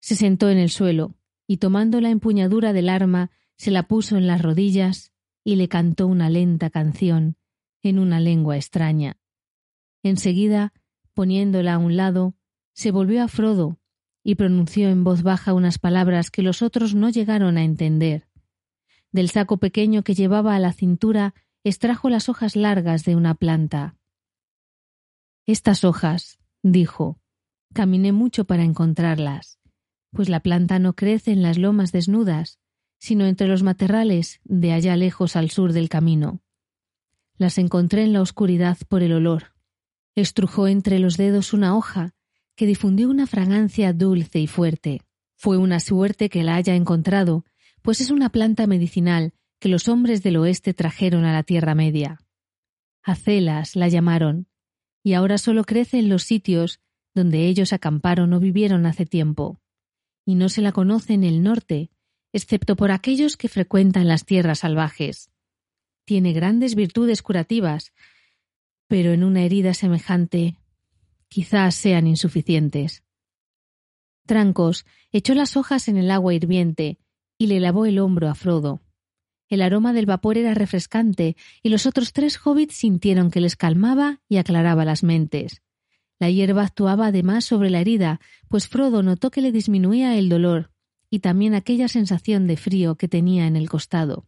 Se sentó en el suelo, y tomando la empuñadura del arma, se la puso en las rodillas y le cantó una lenta canción en una lengua extraña. Enseguida, poniéndola a un lado, se volvió a Frodo y pronunció en voz baja unas palabras que los otros no llegaron a entender. Del saco pequeño que llevaba a la cintura extrajo las hojas largas de una planta. Estas hojas, dijo, caminé mucho para encontrarlas, pues la planta no crece en las lomas desnudas, sino entre los matorrales de allá lejos al sur del camino. Las encontré en la oscuridad por el olor. Estrujó entre los dedos una hoja que difundió una fragancia dulce y fuerte. Fue una suerte que la haya encontrado, pues es una planta medicinal que los hombres del oeste trajeron a la Tierra Media. Acelas la llamaron, y ahora solo crece en los sitios donde ellos acamparon o vivieron hace tiempo, y no se la conoce en el norte, excepto por aquellos que frecuentan las tierras salvajes. Tiene grandes virtudes curativas, pero en una herida semejante quizás sean insuficientes. Trancos echó las hojas en el agua hirviente y le lavó el hombro a Frodo. El aroma del vapor era refrescante y los otros tres hobbits sintieron que les calmaba y aclaraba las mentes. La hierba actuaba además sobre la herida, pues Frodo notó que le disminuía el dolor y también aquella sensación de frío que tenía en el costado.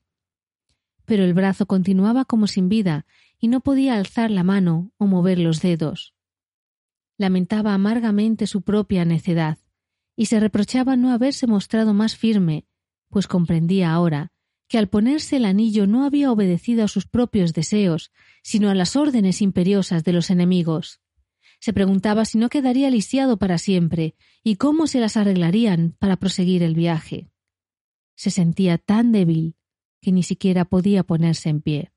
Pero el brazo continuaba como sin vida y no podía alzar la mano o mover los dedos. Lamentaba amargamente su propia necedad y se reprochaba no haberse mostrado más firme, pues comprendía ahora que al ponerse el anillo no había obedecido a sus propios deseos, sino a las órdenes imperiosas de los enemigos. Se preguntaba si no quedaría lisiado para siempre y cómo se las arreglarían para proseguir el viaje. Se sentía tan débil que ni siquiera podía ponerse en pie.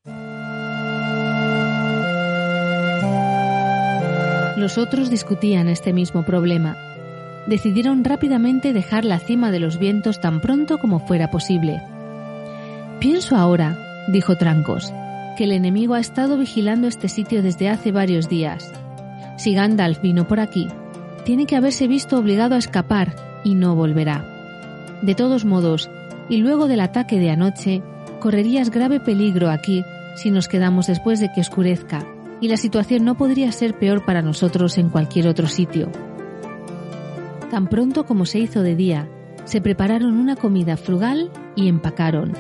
Los otros discutían este mismo problema. Decidieron rápidamente dejar la cima de los vientos tan pronto como fuera posible. Pienso ahora, dijo Trancos, que el enemigo ha estado vigilando este sitio desde hace varios días si Gandalf vino por aquí, tiene que haberse visto obligado a escapar y no volverá. De todos modos, y luego del ataque de anoche, correrías grave peligro aquí si nos quedamos después de que oscurezca, y la situación no podría ser peor para nosotros en cualquier otro sitio. Tan pronto como se hizo de día, se prepararon una comida frugal y empacaron.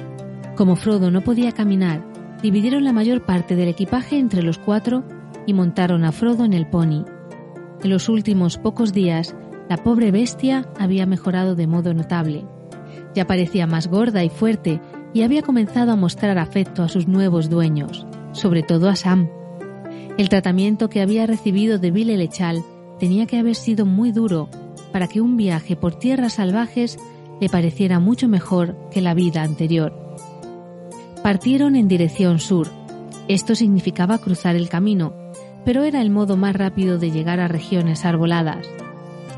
Como Frodo no podía caminar, dividieron la mayor parte del equipaje entre los cuatro y montaron a Frodo en el pony. En los últimos pocos días, la pobre bestia había mejorado de modo notable. Ya parecía más gorda y fuerte y había comenzado a mostrar afecto a sus nuevos dueños, sobre todo a Sam. El tratamiento que había recibido de Vile Lechal tenía que haber sido muy duro para que un viaje por tierras salvajes le pareciera mucho mejor que la vida anterior. Partieron en dirección sur. Esto significaba cruzar el camino, pero era el modo más rápido de llegar a regiones arboladas.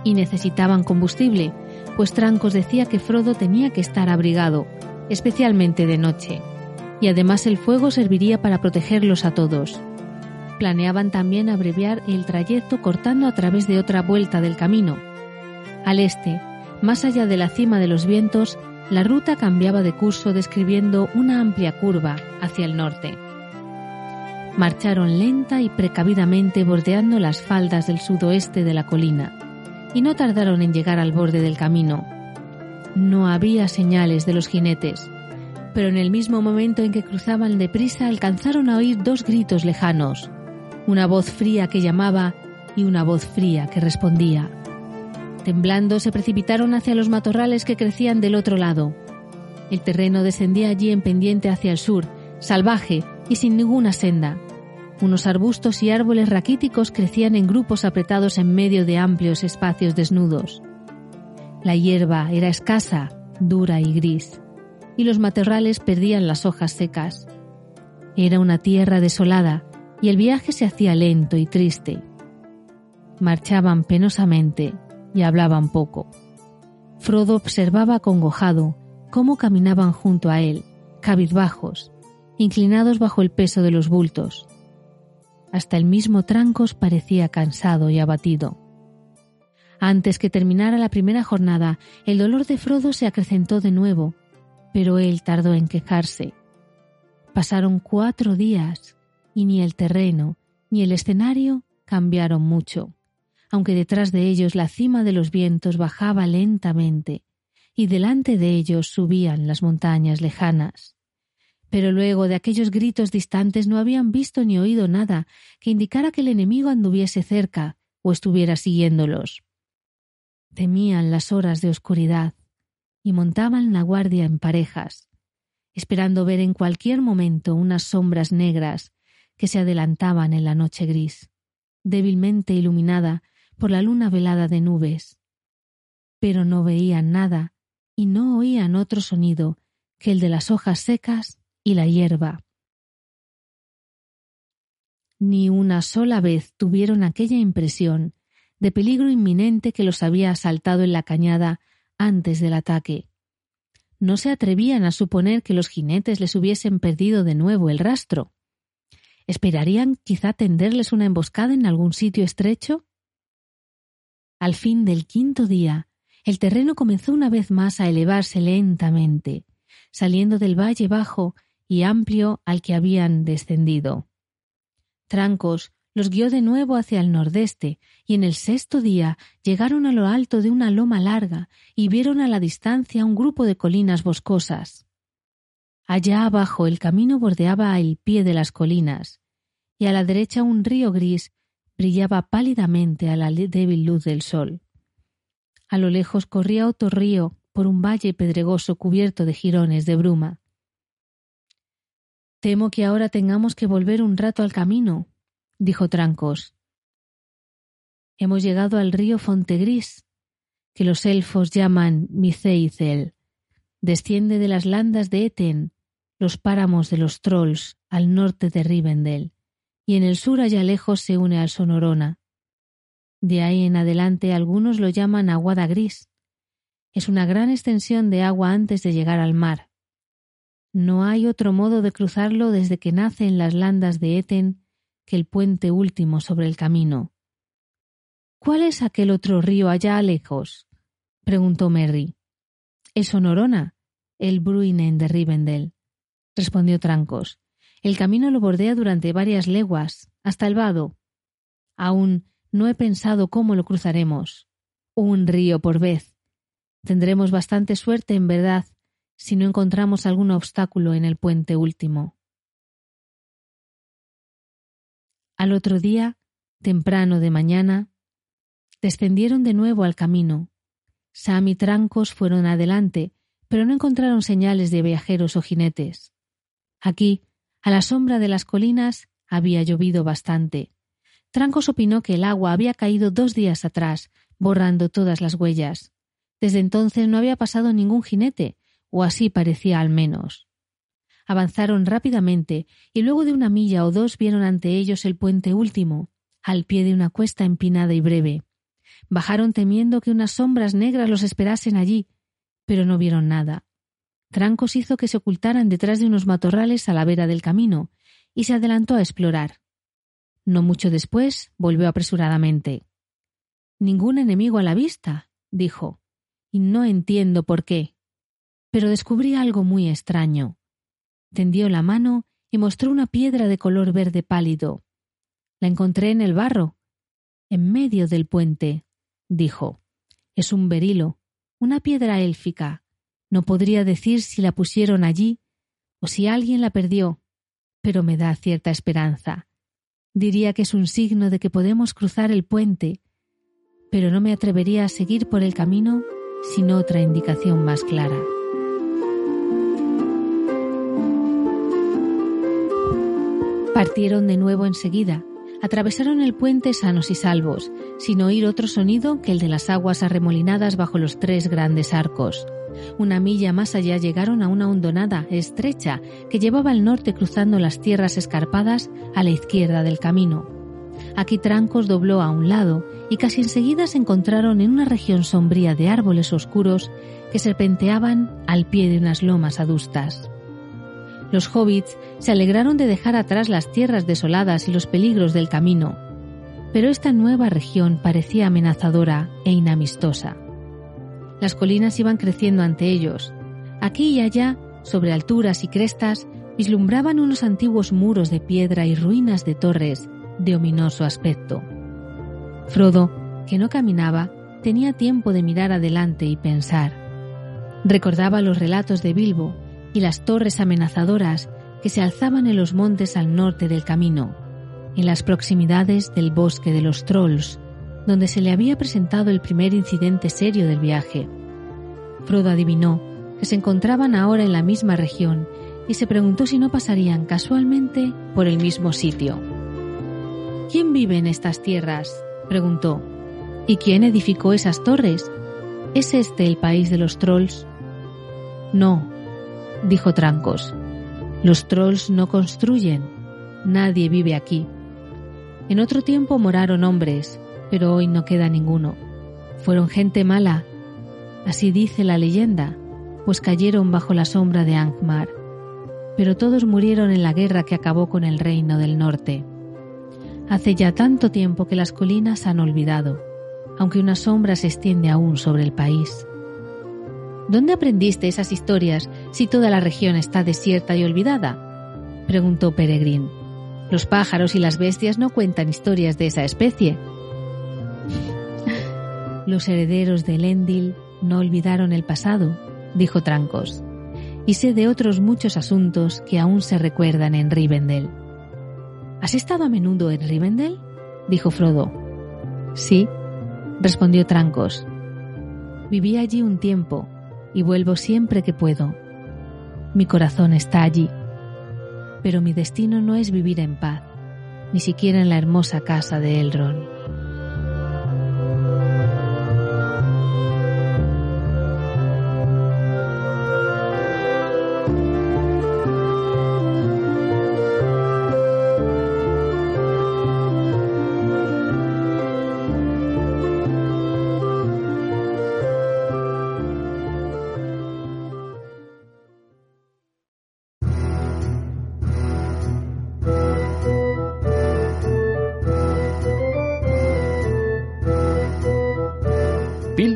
Y necesitaban combustible, pues Trancos decía que Frodo tenía que estar abrigado, especialmente de noche, y además el fuego serviría para protegerlos a todos. Planeaban también abreviar el trayecto cortando a través de otra vuelta del camino. Al este, más allá de la cima de los vientos, la ruta cambiaba de curso describiendo una amplia curva hacia el norte. Marcharon lenta y precavidamente bordeando las faldas del sudoeste de la colina, y no tardaron en llegar al borde del camino. No había señales de los jinetes, pero en el mismo momento en que cruzaban deprisa alcanzaron a oír dos gritos lejanos, una voz fría que llamaba y una voz fría que respondía. Temblando se precipitaron hacia los matorrales que crecían del otro lado. El terreno descendía allí en pendiente hacia el sur, salvaje y sin ninguna senda. Unos arbustos y árboles raquíticos crecían en grupos apretados en medio de amplios espacios desnudos. La hierba era escasa, dura y gris, y los matorrales perdían las hojas secas. Era una tierra desolada y el viaje se hacía lento y triste. Marchaban penosamente y hablaban poco. Frodo observaba acongojado cómo caminaban junto a él, cabizbajos, inclinados bajo el peso de los bultos. Hasta el mismo Trancos parecía cansado y abatido. Antes que terminara la primera jornada, el dolor de Frodo se acrecentó de nuevo, pero él tardó en quejarse. Pasaron cuatro días y ni el terreno ni el escenario cambiaron mucho, aunque detrás de ellos la cima de los vientos bajaba lentamente y delante de ellos subían las montañas lejanas. Pero luego de aquellos gritos distantes no habían visto ni oído nada que indicara que el enemigo anduviese cerca o estuviera siguiéndolos. Temían las horas de oscuridad y montaban la guardia en parejas, esperando ver en cualquier momento unas sombras negras que se adelantaban en la noche gris, débilmente iluminada por la luna velada de nubes. Pero no veían nada y no oían otro sonido que el de las hojas secas y la hierba. Ni una sola vez tuvieron aquella impresión de peligro inminente que los había asaltado en la cañada antes del ataque. No se atrevían a suponer que los jinetes les hubiesen perdido de nuevo el rastro. ¿Esperarían quizá tenderles una emboscada en algún sitio estrecho? Al fin del quinto día, el terreno comenzó una vez más a elevarse lentamente, saliendo del valle bajo y amplio al que habían descendido. Trancos los guió de nuevo hacia el nordeste, y en el sexto día llegaron a lo alto de una loma larga y vieron a la distancia un grupo de colinas boscosas. Allá abajo el camino bordeaba el pie de las colinas, y a la derecha un río gris brillaba pálidamente a la débil luz del sol. A lo lejos corría otro río por un valle pedregoso cubierto de jirones de bruma. Temo que ahora tengamos que volver un rato al camino, dijo Trancos. Hemos llegado al río Fontegris, que los elfos llaman Miceizel. Desciende de las landas de Eten, los páramos de los trolls, al norte de Rivendell y en el sur allá lejos se une al Sonorona. De ahí en adelante algunos lo llaman aguada gris. Es una gran extensión de agua antes de llegar al mar. No hay otro modo de cruzarlo desde que nace en las landas de Eten que el puente último sobre el camino. ¿Cuál es aquel otro río allá lejos? preguntó Merry. El Sonorona, el Bruinen de Rivendell, respondió Trancos. El camino lo bordea durante varias leguas, hasta el vado. Aún no he pensado cómo lo cruzaremos. Un río por vez. Tendremos bastante suerte, en verdad, si no encontramos algún obstáculo en el puente último. Al otro día, temprano de mañana, descendieron de nuevo al camino. Sam y Trancos fueron adelante, pero no encontraron señales de viajeros o jinetes. Aquí a la sombra de las colinas había llovido bastante. Trancos opinó que el agua había caído dos días atrás, borrando todas las huellas. Desde entonces no había pasado ningún jinete, o así parecía al menos. Avanzaron rápidamente y luego de una milla o dos vieron ante ellos el puente último, al pie de una cuesta empinada y breve. Bajaron temiendo que unas sombras negras los esperasen allí, pero no vieron nada. Trancos hizo que se ocultaran detrás de unos matorrales a la vera del camino y se adelantó a explorar. No mucho después volvió apresuradamente. Ningún enemigo a la vista, dijo, y no entiendo por qué. Pero descubrí algo muy extraño. Tendió la mano y mostró una piedra de color verde pálido. La encontré en el barro, en medio del puente, dijo. Es un berilo, una piedra élfica. No podría decir si la pusieron allí o si alguien la perdió, pero me da cierta esperanza. Diría que es un signo de que podemos cruzar el puente, pero no me atrevería a seguir por el camino sin otra indicación más clara. Partieron de nuevo enseguida, atravesaron el puente sanos y salvos, sin oír otro sonido que el de las aguas arremolinadas bajo los tres grandes arcos. Una milla más allá llegaron a una hondonada estrecha que llevaba al norte cruzando las tierras escarpadas a la izquierda del camino. Aquí Trancos dobló a un lado y casi enseguida se encontraron en una región sombría de árboles oscuros que serpenteaban al pie de unas lomas adustas. Los hobbits se alegraron de dejar atrás las tierras desoladas y los peligros del camino, pero esta nueva región parecía amenazadora e inamistosa. Las colinas iban creciendo ante ellos. Aquí y allá, sobre alturas y crestas, vislumbraban unos antiguos muros de piedra y ruinas de torres de ominoso aspecto. Frodo, que no caminaba, tenía tiempo de mirar adelante y pensar. Recordaba los relatos de Bilbo y las torres amenazadoras que se alzaban en los montes al norte del camino, en las proximidades del bosque de los trolls, donde se le había presentado el primer incidente serio del viaje. Frodo adivinó que se encontraban ahora en la misma región y se preguntó si no pasarían casualmente por el mismo sitio. ¿Quién vive en estas tierras? preguntó. ¿Y quién edificó esas torres? ¿Es este el país de los trolls? No, dijo Trancos. Los trolls no construyen. Nadie vive aquí. En otro tiempo moraron hombres, pero hoy no queda ninguno. Fueron gente mala. Así dice la leyenda, pues cayeron bajo la sombra de Angmar. Pero todos murieron en la guerra que acabó con el reino del norte. Hace ya tanto tiempo que las colinas han olvidado, aunque una sombra se extiende aún sobre el país. ¿Dónde aprendiste esas historias si toda la región está desierta y olvidada? preguntó Peregrín. Los pájaros y las bestias no cuentan historias de esa especie. Los herederos de Elendil no olvidaron el pasado, dijo Trancos, y sé de otros muchos asuntos que aún se recuerdan en Rivendell. ¿Has estado a menudo en Rivendell? dijo Frodo. Sí, respondió Trancos. Viví allí un tiempo y vuelvo siempre que puedo. Mi corazón está allí, pero mi destino no es vivir en paz, ni siquiera en la hermosa casa de Elrond.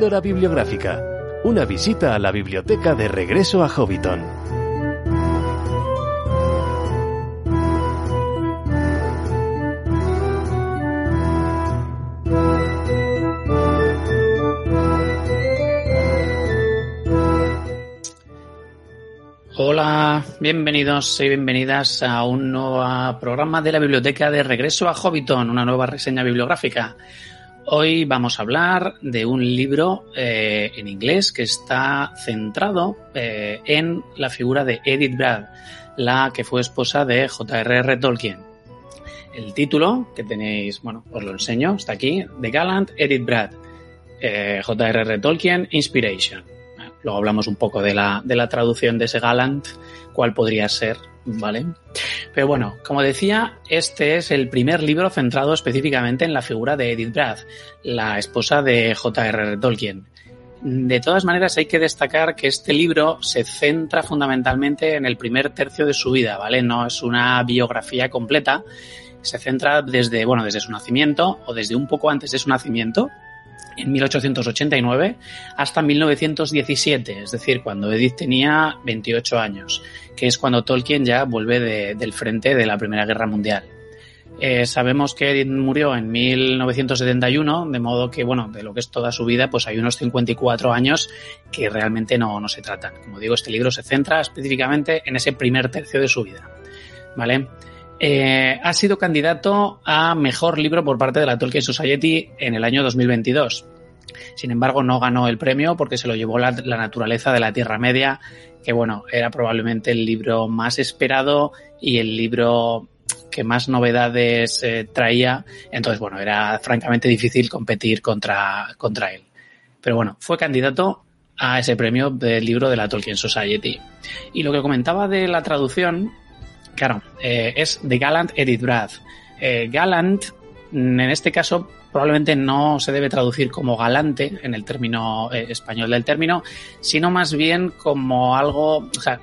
Píldora Bibliográfica. Una visita a la biblioteca de regreso a Hobbiton. Hola, bienvenidos y bienvenidas a un nuevo programa de la Biblioteca de Regreso a Hobbiton, una nueva reseña bibliográfica. Hoy vamos a hablar de un libro eh, en inglés que está centrado eh, en la figura de Edith Brad, la que fue esposa de J.R.R. Tolkien. El título que tenéis, bueno, os lo enseño, está aquí, The Gallant Edith Brad, eh, J.R.R. Tolkien, Inspiration. Luego hablamos un poco de la, de la traducción de ese Gallant, cuál podría ser, ¿vale? Pero bueno, como decía, este es el primer libro centrado específicamente en la figura de Edith Brad, la esposa de J.R.R. Tolkien. De todas maneras, hay que destacar que este libro se centra fundamentalmente en el primer tercio de su vida, ¿vale? No es una biografía completa. Se centra desde, bueno, desde su nacimiento o desde un poco antes de su nacimiento, en 1889 hasta 1917, es decir, cuando Edith tenía 28 años, que es cuando Tolkien ya vuelve de- del frente de la Primera Guerra Mundial. Eh, sabemos que Edith murió en 1971, de modo que, bueno, de lo que es toda su vida, pues hay unos 54 años que realmente no, no se tratan. Como digo, este libro se centra específicamente en ese primer tercio de su vida. ¿Vale? Eh, ha sido candidato a mejor libro por parte de la Tolkien Society en el año 2022. Sin embargo, no ganó el premio porque se lo llevó la, naturaleza de la Tierra Media, que bueno, era probablemente el libro más esperado y el libro que más novedades eh, traía. Entonces, bueno, era francamente difícil competir contra, contra él. Pero bueno, fue candidato a ese premio del libro de la Tolkien Society. Y lo que comentaba de la traducción, claro, eh, es The Gallant Edith Brad. Eh, gallant, mm, en este caso, probablemente no se debe traducir como galante en el término eh, español del término, sino más bien como algo, o sea,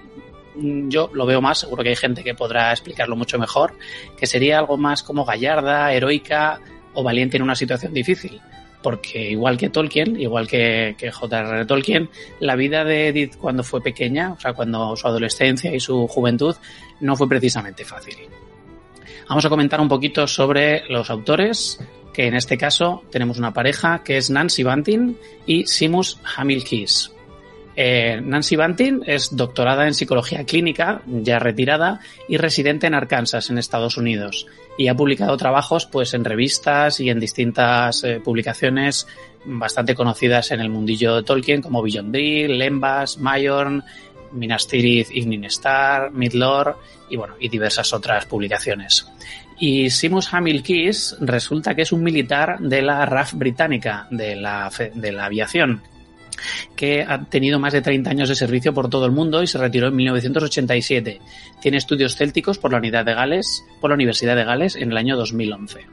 mm, yo lo veo más, seguro que hay gente que podrá explicarlo mucho mejor, que sería algo más como gallarda, heroica o valiente en una situación difícil. Porque igual que Tolkien, igual que, J.R.R. Tolkien, la vida de Edith cuando fue pequeña, o sea, cuando su adolescencia y su juventud, no fue precisamente fácil. Vamos a comentar un poquito sobre los autores, que en este caso tenemos una pareja que es Nancy Banting y Simus Hamil Keys. Eh, Nancy Banting es doctorada en psicología clínica, ya retirada, y residente en Arkansas, en Estados Unidos. Y ha publicado trabajos pues, en revistas y en distintas eh, publicaciones bastante conocidas en el mundillo de Tolkien, como Beyond Drill, Lembas, Mayorn, Minas Tirith, Ignin Star, Midlore y, bueno, y diversas otras publicaciones. Y Simus Hamil Keys resulta que es un militar de la RAF británica, de la, de la aviación, que ha tenido más de 30 años de servicio por todo el mundo y se retiró en 1987. Tiene estudios célticos por la Unidad de Gales, por la Universidad de Gales en el año 2011.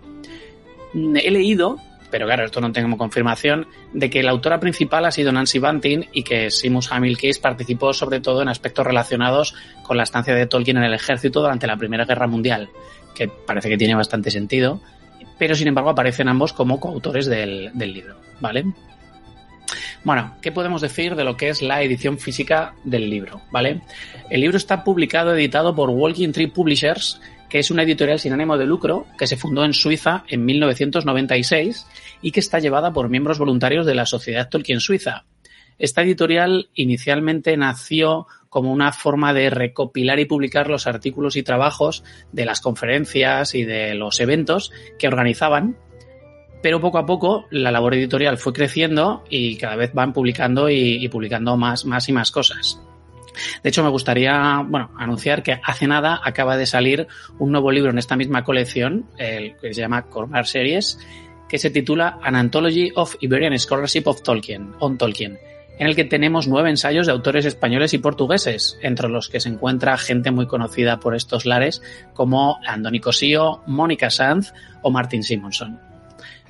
Mm, He leído, pero claro, esto no tengo confirmación, de que la autora principal ha sido Nancy Banting y que Simus Hamil Case participó sobre todo en aspectos relacionados con la estancia de Tolkien en el ejército durante la Primera Guerra Mundial, que parece que tiene bastante sentido, pero sin embargo aparecen ambos como coautores del, del libro, ¿vale? Bueno, ¿qué podemos decir de lo que es la edición física del libro? ¿Vale? El libro está publicado, editado por Walking Tree Publishers, que es una editorial sin ánimo de lucro que se fundó en Suiza en 1996 y que está llevada por miembros voluntarios de la Sociedad Tolkien Suiza. Esta editorial inicialmente nació como una forma de recopilar y publicar los artículos y trabajos de las conferencias y de los eventos que organizaban pero poco a poco la labor editorial fue creciendo y cada vez van publicando y, publicando más, más y más cosas. De hecho, me gustaría bueno, anunciar que hace nada acaba de salir un nuevo libro en esta misma colección, el que se llama Cormar Series, que se titula An Anthology of Iberian Scholarship of Tolkien, on Tolkien, en el que tenemos nueve ensayos de autores españoles y portugueses, entre los que se encuentra gente muy conocida por estos lares como Andoni Cosío, Mónica Sanz o Martin Simonson.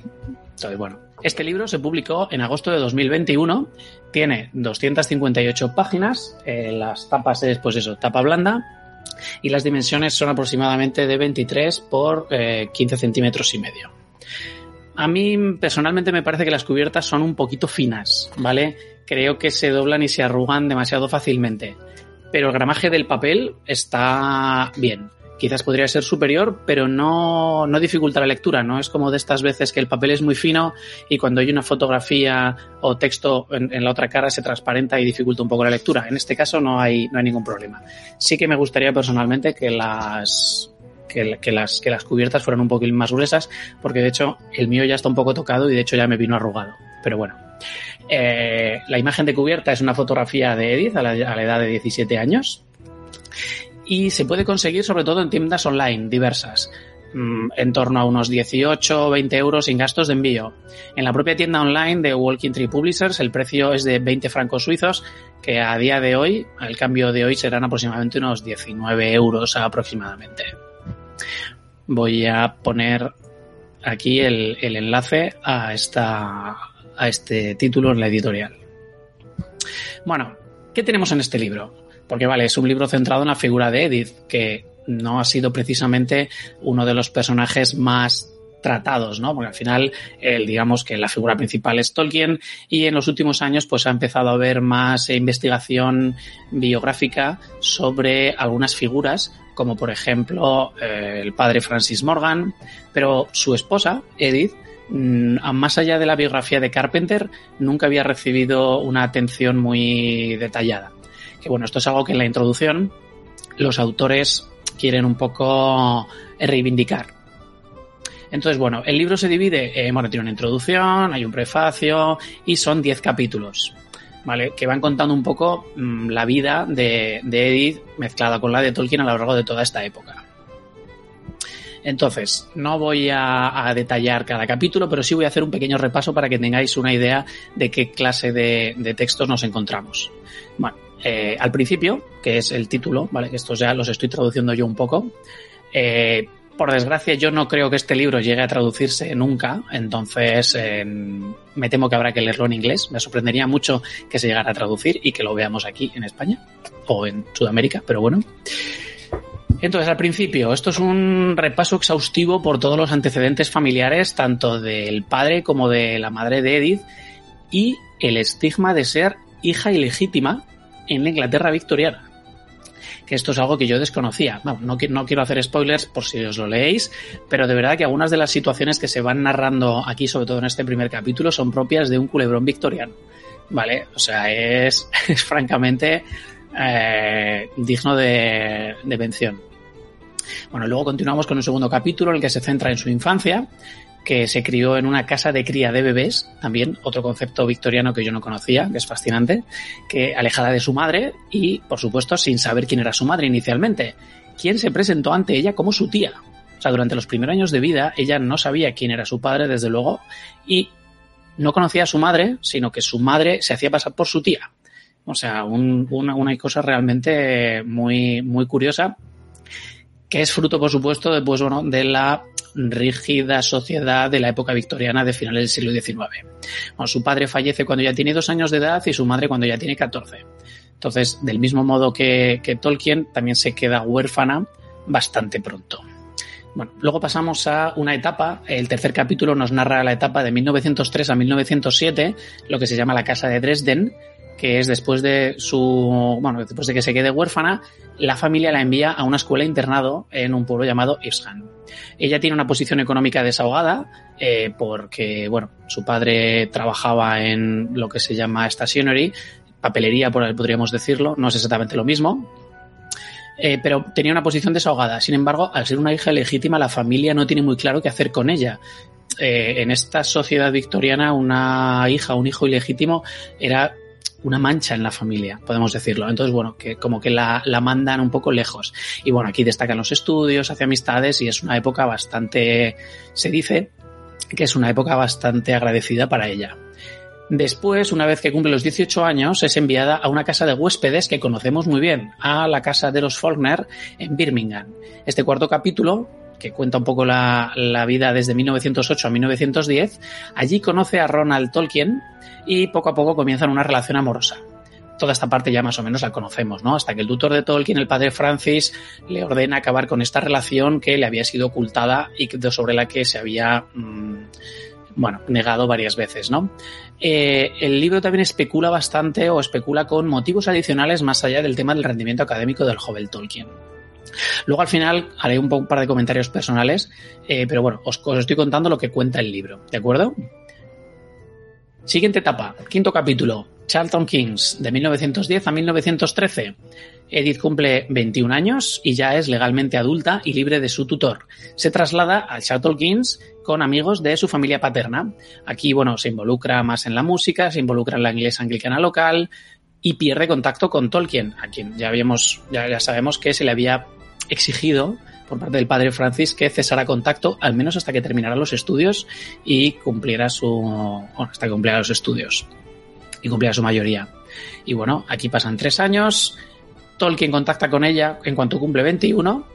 Entonces, bueno, este libro se publicó en agosto de 2021, tiene 258 páginas, eh, las tapas es, pues eso, tapa blanda, y las dimensiones son aproximadamente de 23 por eh, 15 centímetros y medio. A mí personalmente me parece que las cubiertas son un poquito finas, ¿vale? Creo que se doblan y se arrugan demasiado fácilmente. Pero el gramaje del papel está bien quizás podría ser superior, pero no, no dificulta la lectura. No es como de estas veces que el papel es muy fino y cuando hay una fotografía o texto en, la otra cara se transparenta y dificulta un poco la lectura. En este caso no hay, no hay ningún problema. Sí que me gustaría personalmente que las, que, las, que las cubiertas fueran un poquito más gruesas, porque de hecho el mío ya está un poco tocado y de hecho ya me vino arrugado. Pero bueno. Eh, la imagen de cubierta es una fotografía de Edith a la edad de 17 años y se puede conseguir sobre todo en tiendas online diversas, en torno a unos 18 o 20 euros sin gastos de envío. En la propia tienda online de Walking Tree Publishers el precio es de 20 francos suizos, que a día de hoy, al cambio de hoy, serán aproximadamente unos 19 euros aproximadamente. Voy a poner aquí el, el enlace a, esta, a este título en la editorial. Bueno, ¿qué tenemos en este libro? Porque vale, es un libro centrado en la figura de Edith, que no ha sido precisamente uno de los personajes más tratados, ¿no? Porque al final, el, digamos que la figura principal es Tolkien y en los últimos años pues ha empezado a haber más investigación biográfica sobre algunas figuras, como por ejemplo eh, el padre Francis Morgan, pero su esposa, Edith, mm, más allá de la biografía de Carpenter, nunca había recibido una atención muy detallada. Que bueno, esto es algo que en la introducción los autores quieren un poco reivindicar. Entonces, bueno, el libro se divide, eh, bueno, tiene una introducción, hay un prefacio y son 10 capítulos, ¿vale? Que van contando un poco mm, la vida de, de Edith mezclada con la de Tolkien a lo largo de toda esta época. Entonces, no voy a, a, detallar cada capítulo, pero sí voy a hacer un pequeño repaso para que tengáis una idea de qué clase de, de textos nos encontramos. Bueno, eh, al principio, que es el título, ¿vale? Que estos ya los estoy traduciendo yo un poco. Eh, por desgracia, yo no creo que este libro llegue a traducirse nunca, entonces eh, me temo que habrá que leerlo en inglés. Me sorprendería mucho que se llegara a traducir y que lo veamos aquí en España o en Sudamérica, pero bueno. Entonces, al principio, esto es un repaso exhaustivo por todos los antecedentes familiares, tanto del padre como de la madre de Edith, y el estigma de ser hija ilegítima en la Inglaterra victoriana. Que esto es algo que yo desconocía. No, quiero hacer spoilers por si os lo leéis, pero de verdad que algunas de las situaciones que se van narrando aquí, sobre todo en este primer capítulo, son propias de un culebrón victoriano. ¿Vale? O sea, es, es francamente eh, digno de, de mención. Bueno, luego continuamos con un segundo capítulo en el que se centra en su infancia, que se crió en una casa de cría de bebés, también otro concepto victoriano que yo no conocía, que es fascinante, que alejada de su madre y, por supuesto, sin saber quién era su madre inicialmente, quien se presentó ante ella como su tía. O sea, durante los primeros años de vida ella no sabía quién era su padre, desde luego, y no conocía a su madre, sino que su madre se hacía pasar por su tía. O sea, un, una, una cosa realmente muy, muy curiosa que es fruto, por supuesto, pues, bueno, de la rígida sociedad de la época victoriana de finales del siglo XIX. Su padre fallece cuando ya tiene dos años de edad y su madre cuando ya tiene 14. Entonces, del mismo modo que, que Tolkien, también se queda huérfana bastante pronto. Bueno, luego pasamos a una etapa. El tercer capítulo nos narra la etapa de 1903 a 1907, lo que se llama la Casa de Dresden, que es después de su, bueno, después de que se quede huérfana, la familia la envía a una escuela internado en un pueblo llamado Ishan. Ella tiene una posición económica desahogada eh, porque, bueno, su padre trabajaba en lo que se llama stationery, papelería, podríamos decirlo, no es exactamente lo mismo, eh, pero tenía una posición desahogada. Sin embargo, al ser una hija legítima, la familia no tiene muy claro qué hacer con ella. Eh, en esta sociedad victoriana, una hija, un hijo ilegítimo era una mancha en la familia, podemos decirlo. Entonces, bueno, que como que la, mandan un poco lejos. Y bueno, aquí destacan los estudios, hace amistades y es una época bastante, se dice que es una época bastante agradecida para ella. Después, una vez que cumple los 18 años, es enviada a una casa de huéspedes que conocemos muy bien, a la casa de los Faulkner en Birmingham. Este cuarto capítulo que cuenta un poco la, vida desde 1908 a 1910, allí conoce a Ronald Tolkien y poco a poco comienzan una relación amorosa. Toda esta parte ya más o menos la conocemos, ¿no? Hasta que el tutor de Tolkien, el padre Francis, le ordena acabar con esta relación que le había sido ocultada y sobre la que se había, mmm, bueno, negado varias veces, ¿no? Eh, el libro también especula bastante o especula con motivos adicionales más allá del tema del rendimiento académico del joven Tolkien. Luego al final haré un, par de comentarios personales, eh, pero bueno, os, estoy contando lo que cuenta el libro, ¿de acuerdo? Siguiente etapa, quinto capítulo, Charlton Kings, de 1910 a 1913. Edith cumple 21 años y ya es legalmente adulta y libre de su tutor. Se traslada al Charlton Kings con amigos de su familia paterna. Aquí, bueno, se involucra más en la música, se involucra en la iglesia anglicana local y pierde contacto con Tolkien, a quien ya habíamos, ya sabemos que se le había exigido por parte del padre Francis que cesara contacto, al menos hasta que terminara los estudios y cumpliera su. Bueno, hasta que cumpliera los estudios y cumpliera su mayoría. Y bueno, aquí pasan tres años. Tolkien contacta con ella en cuanto cumple 21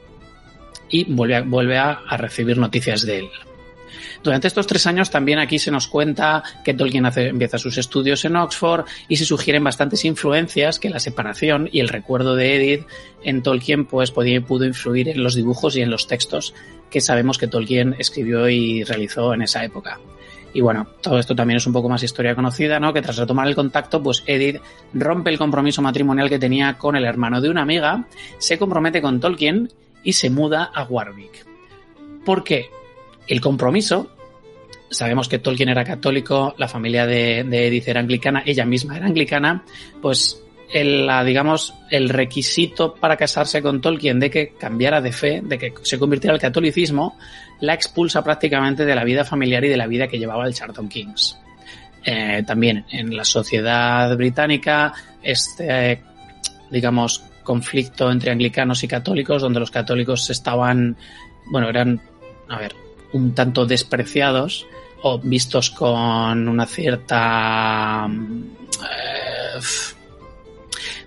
y vuelve a, vuelve a, a recibir noticias de él. Durante estos tres años también aquí se nos cuenta que Tolkien empieza sus estudios en Oxford y se sugieren bastantes influencias que la separación y el recuerdo de Edith en Tolkien pues podía, pudo influir en los dibujos y en los textos que sabemos que Tolkien escribió y realizó en esa época. Y bueno, todo esto también es un poco más historia conocida, ¿no? Que tras retomar el contacto, pues Edith rompe el compromiso matrimonial que tenía con el hermano de una amiga, se compromete con Tolkien y se muda a Warwick. ¿Por qué? El compromiso, sabemos que Tolkien era católico, la familia de, de Edith era anglicana, ella misma era anglicana, pues el, digamos, el requisito para casarse con Tolkien de que cambiara de fe, de que se convirtiera al catolicismo, la expulsa prácticamente de la vida familiar y de la vida que llevaba el Charlton Kings. Eh, también en la sociedad británica, este, digamos, conflicto entre anglicanos y católicos, donde los católicos estaban, bueno, eran, a ver, un tanto despreciados o vistos con una cierta... Eh,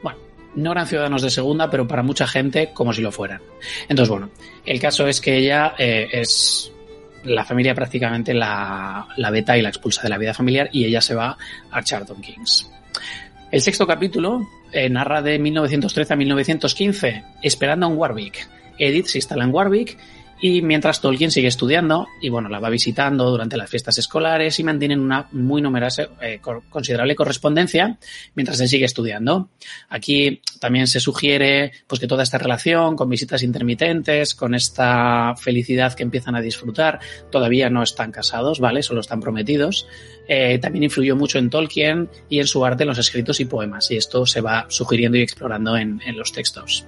bueno, no eran ciudadanos de segunda, pero para mucha gente como si lo fueran. Entonces, bueno, el caso es que ella eh, es la familia prácticamente la, la beta y la expulsa de la vida familiar y ella se va a Charlton Kings. El sexto capítulo eh, narra de 1913 a 1915, esperando en Warwick. Edith se instala en Warwick y mientras Tolkien sigue estudiando y bueno, la va visitando durante las fiestas escolares y mantienen una muy numerosa, eh, considerable correspondencia mientras él sigue estudiando. Aquí también se sugiere pues que toda esta relación con visitas intermitentes, con esta felicidad que empiezan a disfrutar, todavía no están casados, ¿vale? Solo están prometidos. Eh, también influyó mucho en Tolkien y en su arte, en los escritos y poemas, y esto se va sugiriendo y explorando en, en los textos.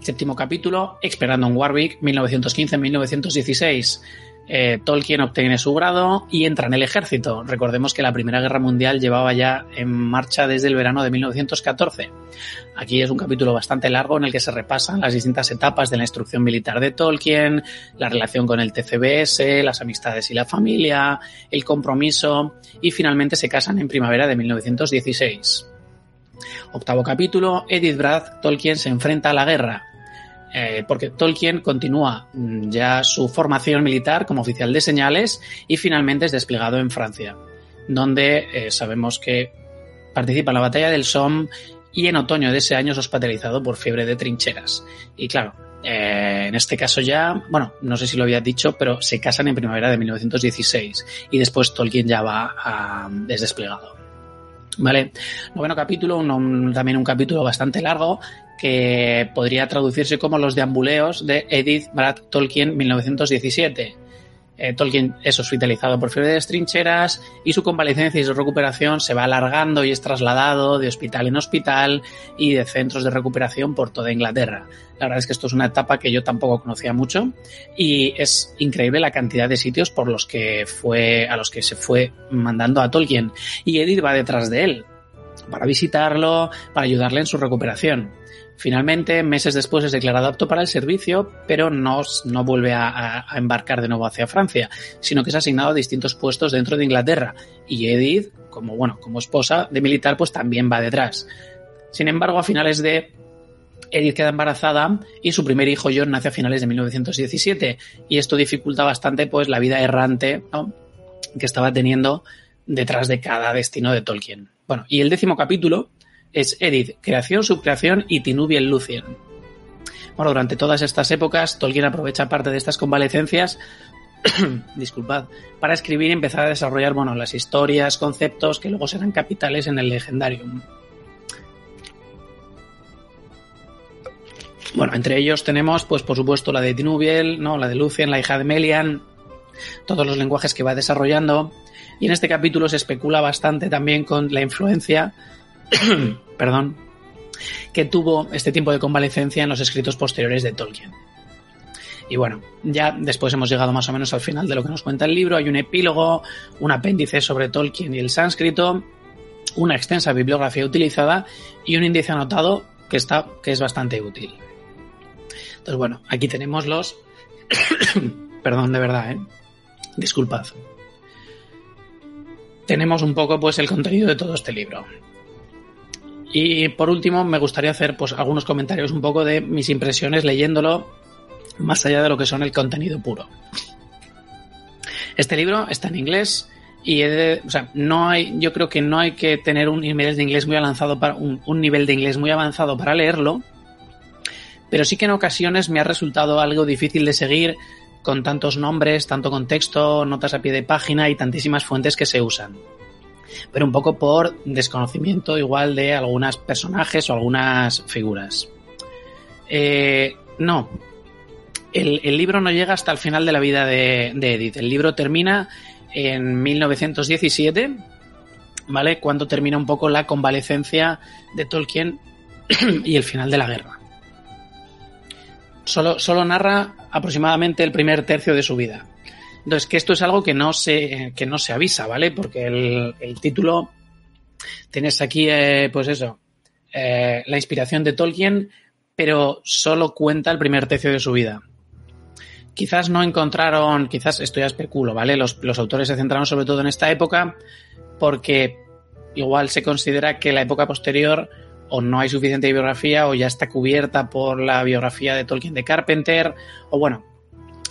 Séptimo capítulo, Esperando en Warwick, 1915-1916. Eh, Tolkien obtiene su grado y entra en el ejército. Recordemos que la Primera Guerra Mundial llevaba ya en marcha desde el verano de 1914. Aquí es un capítulo bastante largo en el que se repasan las distintas etapas de la instrucción militar de Tolkien, la relación con el TCBS, las amistades y la familia, el compromiso y finalmente se casan en primavera de 1916. Octavo capítulo, Edith Brad, Tolkien se enfrenta a la guerra. Eh, porque Tolkien continúa mm, ya su formación militar como oficial de señales y finalmente es desplegado en Francia, donde eh, sabemos que participa en la batalla del Somme y en otoño de ese año es hospitalizado por fiebre de trincheras. Y claro, eh, en este caso ya, bueno, no sé si lo había dicho, pero se casan en primavera de 1916 y después Tolkien ya va a, es desplegado. ¿Vale? Noveno capítulo, también un capítulo bastante largo que podría traducirse como Los deambuleos de Edith Brad Tolkien 1917. Eh, Tolkien es hospitalizado por fiebre de trincheras y su convalecencia y su recuperación se va alargando y es trasladado de hospital en hospital y de centros de recuperación por toda Inglaterra. La verdad es que esto es una etapa que yo tampoco conocía mucho y es increíble la cantidad de sitios por los que fue a los que se fue mandando a Tolkien y Edith va detrás de él para visitarlo, para ayudarle en su recuperación. Finalmente, meses después es declarado apto para el servicio, pero no, no vuelve a, embarcar de nuevo hacia Francia, sino que es asignado a distintos puestos dentro de Inglaterra. Y Edith, como bueno, como esposa de militar, pues también va detrás. Sin embargo, a finales de Edith queda embarazada y su primer hijo John nace a finales de 1917 y esto dificulta bastante pues la vida errante que estaba teniendo detrás de cada destino de Tolkien. Bueno, y el décimo capítulo es Edith, creación, subcreación y Tinubiel Lucien. Bueno, durante todas estas épocas, Tolkien aprovecha parte de estas convalecencias disculpad, para escribir y empezar a desarrollar bueno, las historias, conceptos que luego serán capitales en el Legendarium. Bueno, entre ellos tenemos, pues por supuesto, la de Tinubiel, ¿no? la de Lucien, la hija de Melian, todos los lenguajes que va desarrollando. Y en este capítulo se especula bastante también con la influencia perdón, que tuvo este tiempo de convalecencia en los escritos posteriores de Tolkien. Y bueno, ya después hemos llegado más o menos al final de lo que nos cuenta el libro. Hay un epílogo, un apéndice sobre Tolkien y el sánscrito, una extensa bibliografía utilizada y un índice anotado que, está, que es bastante útil. Entonces, bueno, aquí tenemos los... Perdón, de verdad, ¿eh? Disculpad. Tenemos un poco pues el contenido de todo este libro. Y por último, me gustaría hacer pues, algunos comentarios un poco de mis impresiones leyéndolo, más allá de lo que son el contenido puro. Este libro está en inglés y de- o sea, no hay, yo creo que no hay que tener un nivel de inglés muy avanzado para un nivel de inglés muy avanzado para leerlo, pero sí que en ocasiones me ha resultado algo difícil de seguir con tantos nombres, tanto contexto, notas a pie de página y tantísimas fuentes que se usan. Pero un poco por desconocimiento igual de algunos personajes o algunas figuras. Eh, no, el, libro no llega hasta el final de la vida de, de Edith. El libro termina en 1917, ¿vale? Cuando termina un poco la convalecencia de Tolkien y el final de la guerra. Solo, solo narra aproximadamente el primer tercio de su vida. Entonces, que esto es algo que no se, que no se avisa, ¿vale? Porque el, el título, tienes aquí, eh, pues eso, eh, la inspiración de Tolkien, pero solo cuenta el primer tercio de su vida. Quizás no encontraron, quizás esto ya especulo, ¿vale? Los, los autores se centraron sobre todo en esta época porque igual se considera que la época posterior o no hay suficiente biografía o ya está cubierta por la biografía de Tolkien de Carpenter o bueno,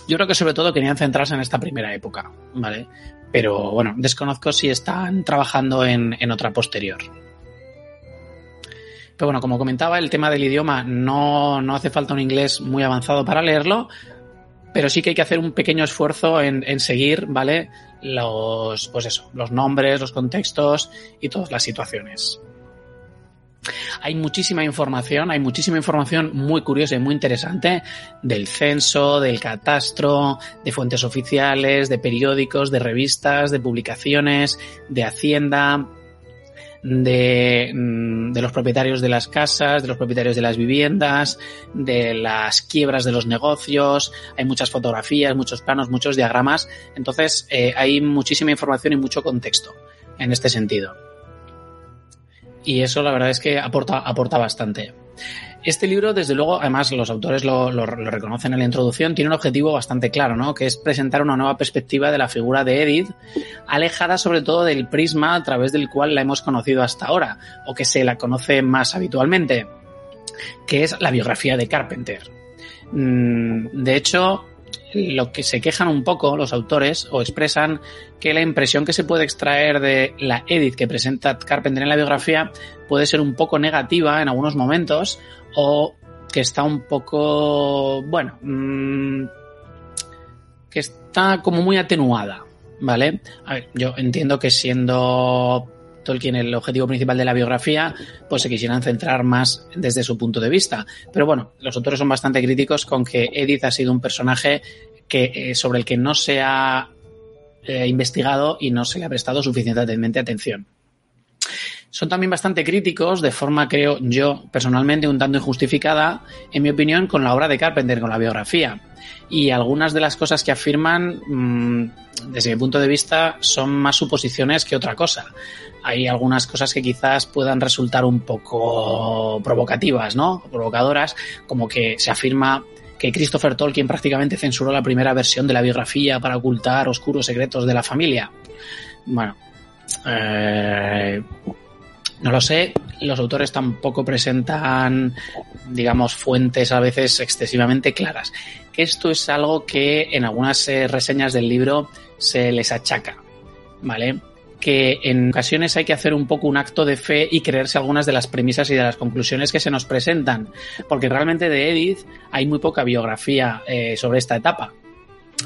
yo creo que sobre todo querían centrarse en esta primera época, ¿vale? Pero bueno, desconozco si están trabajando en, en otra posterior. Pero bueno, como comentaba, el tema del idioma no, no hace falta un inglés muy avanzado para leerlo, pero sí que hay que hacer un pequeño esfuerzo en, en, seguir, ¿vale? Los, pues eso, los nombres, los contextos y todas las situaciones. Hay muchísima información, hay muchísima información muy curiosa y muy interesante del censo, del catastro, de fuentes oficiales, de periódicos, de revistas, de publicaciones, de Hacienda, de, de, los propietarios de las casas, de los propietarios de las viviendas, de las quiebras de los negocios, hay muchas fotografías, muchos planos, muchos diagramas, entonces eh, hay muchísima información y mucho contexto en este sentido. Y eso la verdad es que aporta, aporta bastante. Este libro, desde luego, además los autores lo, lo, lo, reconocen en la introducción, tiene un objetivo bastante claro, ¿no? Que es presentar una nueva perspectiva de la figura de Edith, alejada sobre todo del prisma a través del cual la hemos conocido hasta ahora, o que se la conoce más habitualmente, que es la biografía de Carpenter. De hecho, lo que se quejan un poco los autores o expresan que la impresión que se puede extraer de la Edith que presenta Carpenter en la biografía puede ser un poco negativa en algunos momentos o que está un poco, bueno, mmm, que está como muy atenuada, ¿vale? A ver, yo entiendo que siendo Tolkien el objetivo principal de la biografía, pues se quisieran centrar más desde su punto de vista. Pero bueno, los autores son bastante críticos con que Edith ha sido un personaje que, eh, sobre el que no se ha eh, investigado y no se le ha prestado suficientemente atención. Son también bastante críticos, de forma, creo yo, personalmente, un tanto injustificada, en mi opinión, con la obra de Carpenter, con la biografía. Y algunas de las cosas que afirman, mmm, desde mi punto de vista, son más suposiciones que otra cosa. Hay algunas cosas que quizás puedan resultar un poco provocativas, ¿no? Provocadoras, como que se afirma que Christopher Tolkien prácticamente censuró la primera versión de la biografía para ocultar oscuros secretos de la familia. Bueno, eh, no lo sé, los autores tampoco presentan, digamos, fuentes a veces excesivamente claras. Esto es algo que en algunas eh, reseñas del libro se les achaca, ¿vale? Que en ocasiones hay que hacer un poco un acto de fe y creerse algunas de las premisas y de las conclusiones que se nos presentan, porque realmente de Edith hay muy poca biografía eh, sobre esta etapa.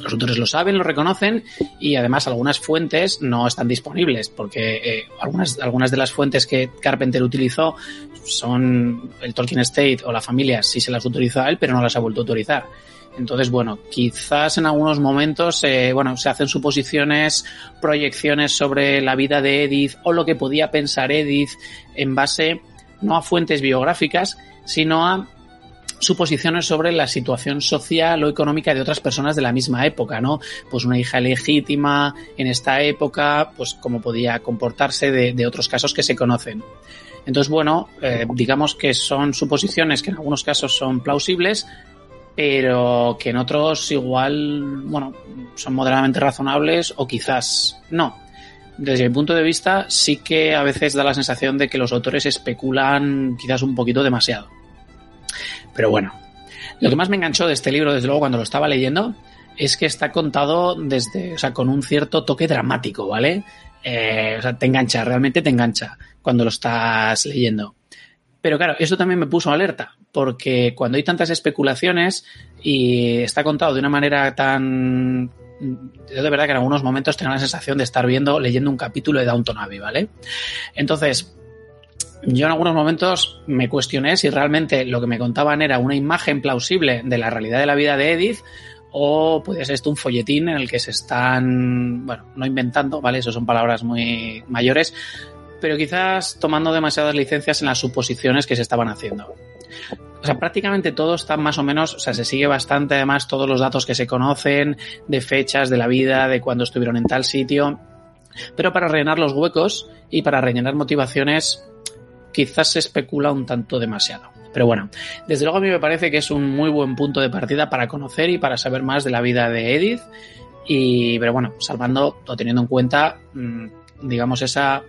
Los autores lo saben, lo reconocen y además algunas fuentes no están disponibles porque eh, algunas, algunas de las fuentes que Carpenter utilizó son el Tolkien Estate o la familia, sí se las utilizó a él, pero no las ha vuelto a autorizar. Entonces, bueno, quizás en algunos momentos, eh, bueno, se hacen suposiciones, proyecciones sobre la vida de Edith o lo que podía pensar Edith en base no a fuentes biográficas, sino a suposiciones sobre la situación social o económica de otras personas de la misma época, ¿no? Pues una hija legítima en esta época, pues cómo podía comportarse de, otros casos que se conocen. Entonces, bueno, eh, digamos que son suposiciones que en algunos casos son plausibles, pero que en otros igual, bueno, son moderadamente razonables o quizás no. Desde mi punto de vista, sí que a veces da la sensación de que los autores especulan quizás un poquito demasiado. Pero bueno, lo que más me enganchó de este libro, desde luego, cuando lo estaba leyendo, es que está contado desde, o sea, con un cierto toque dramático, ¿vale? Eh, o sea, te engancha, realmente te engancha cuando lo estás leyendo. Pero claro, eso también me puso alerta, porque cuando hay tantas especulaciones y está contado de una manera tan... Yo de verdad que en algunos momentos tengo la sensación de estar viendo, leyendo un capítulo de Downton Abbey, ¿vale? Entonces, yo en algunos momentos me cuestioné si realmente lo que me contaban era una imagen plausible de la realidad de la vida de Edith o puede ser esto un folletín en el que se están, bueno, no inventando, ¿vale? Eso son palabras muy mayores, pero quizás tomando demasiadas licencias en las suposiciones que se estaban haciendo. O sea, prácticamente todo está más o menos, o sea, se sigue bastante además todos los datos que se conocen, de fechas de la vida, de cuando estuvieron en tal sitio, pero para rellenar los huecos y para rellenar motivaciones, quizás se especula un tanto demasiado. Pero bueno, desde luego a mí me parece que es un muy buen punto de partida para conocer y para saber más de la vida de Edith. Y, pero bueno, salvando o teniendo en cuenta, mm, digamos, esa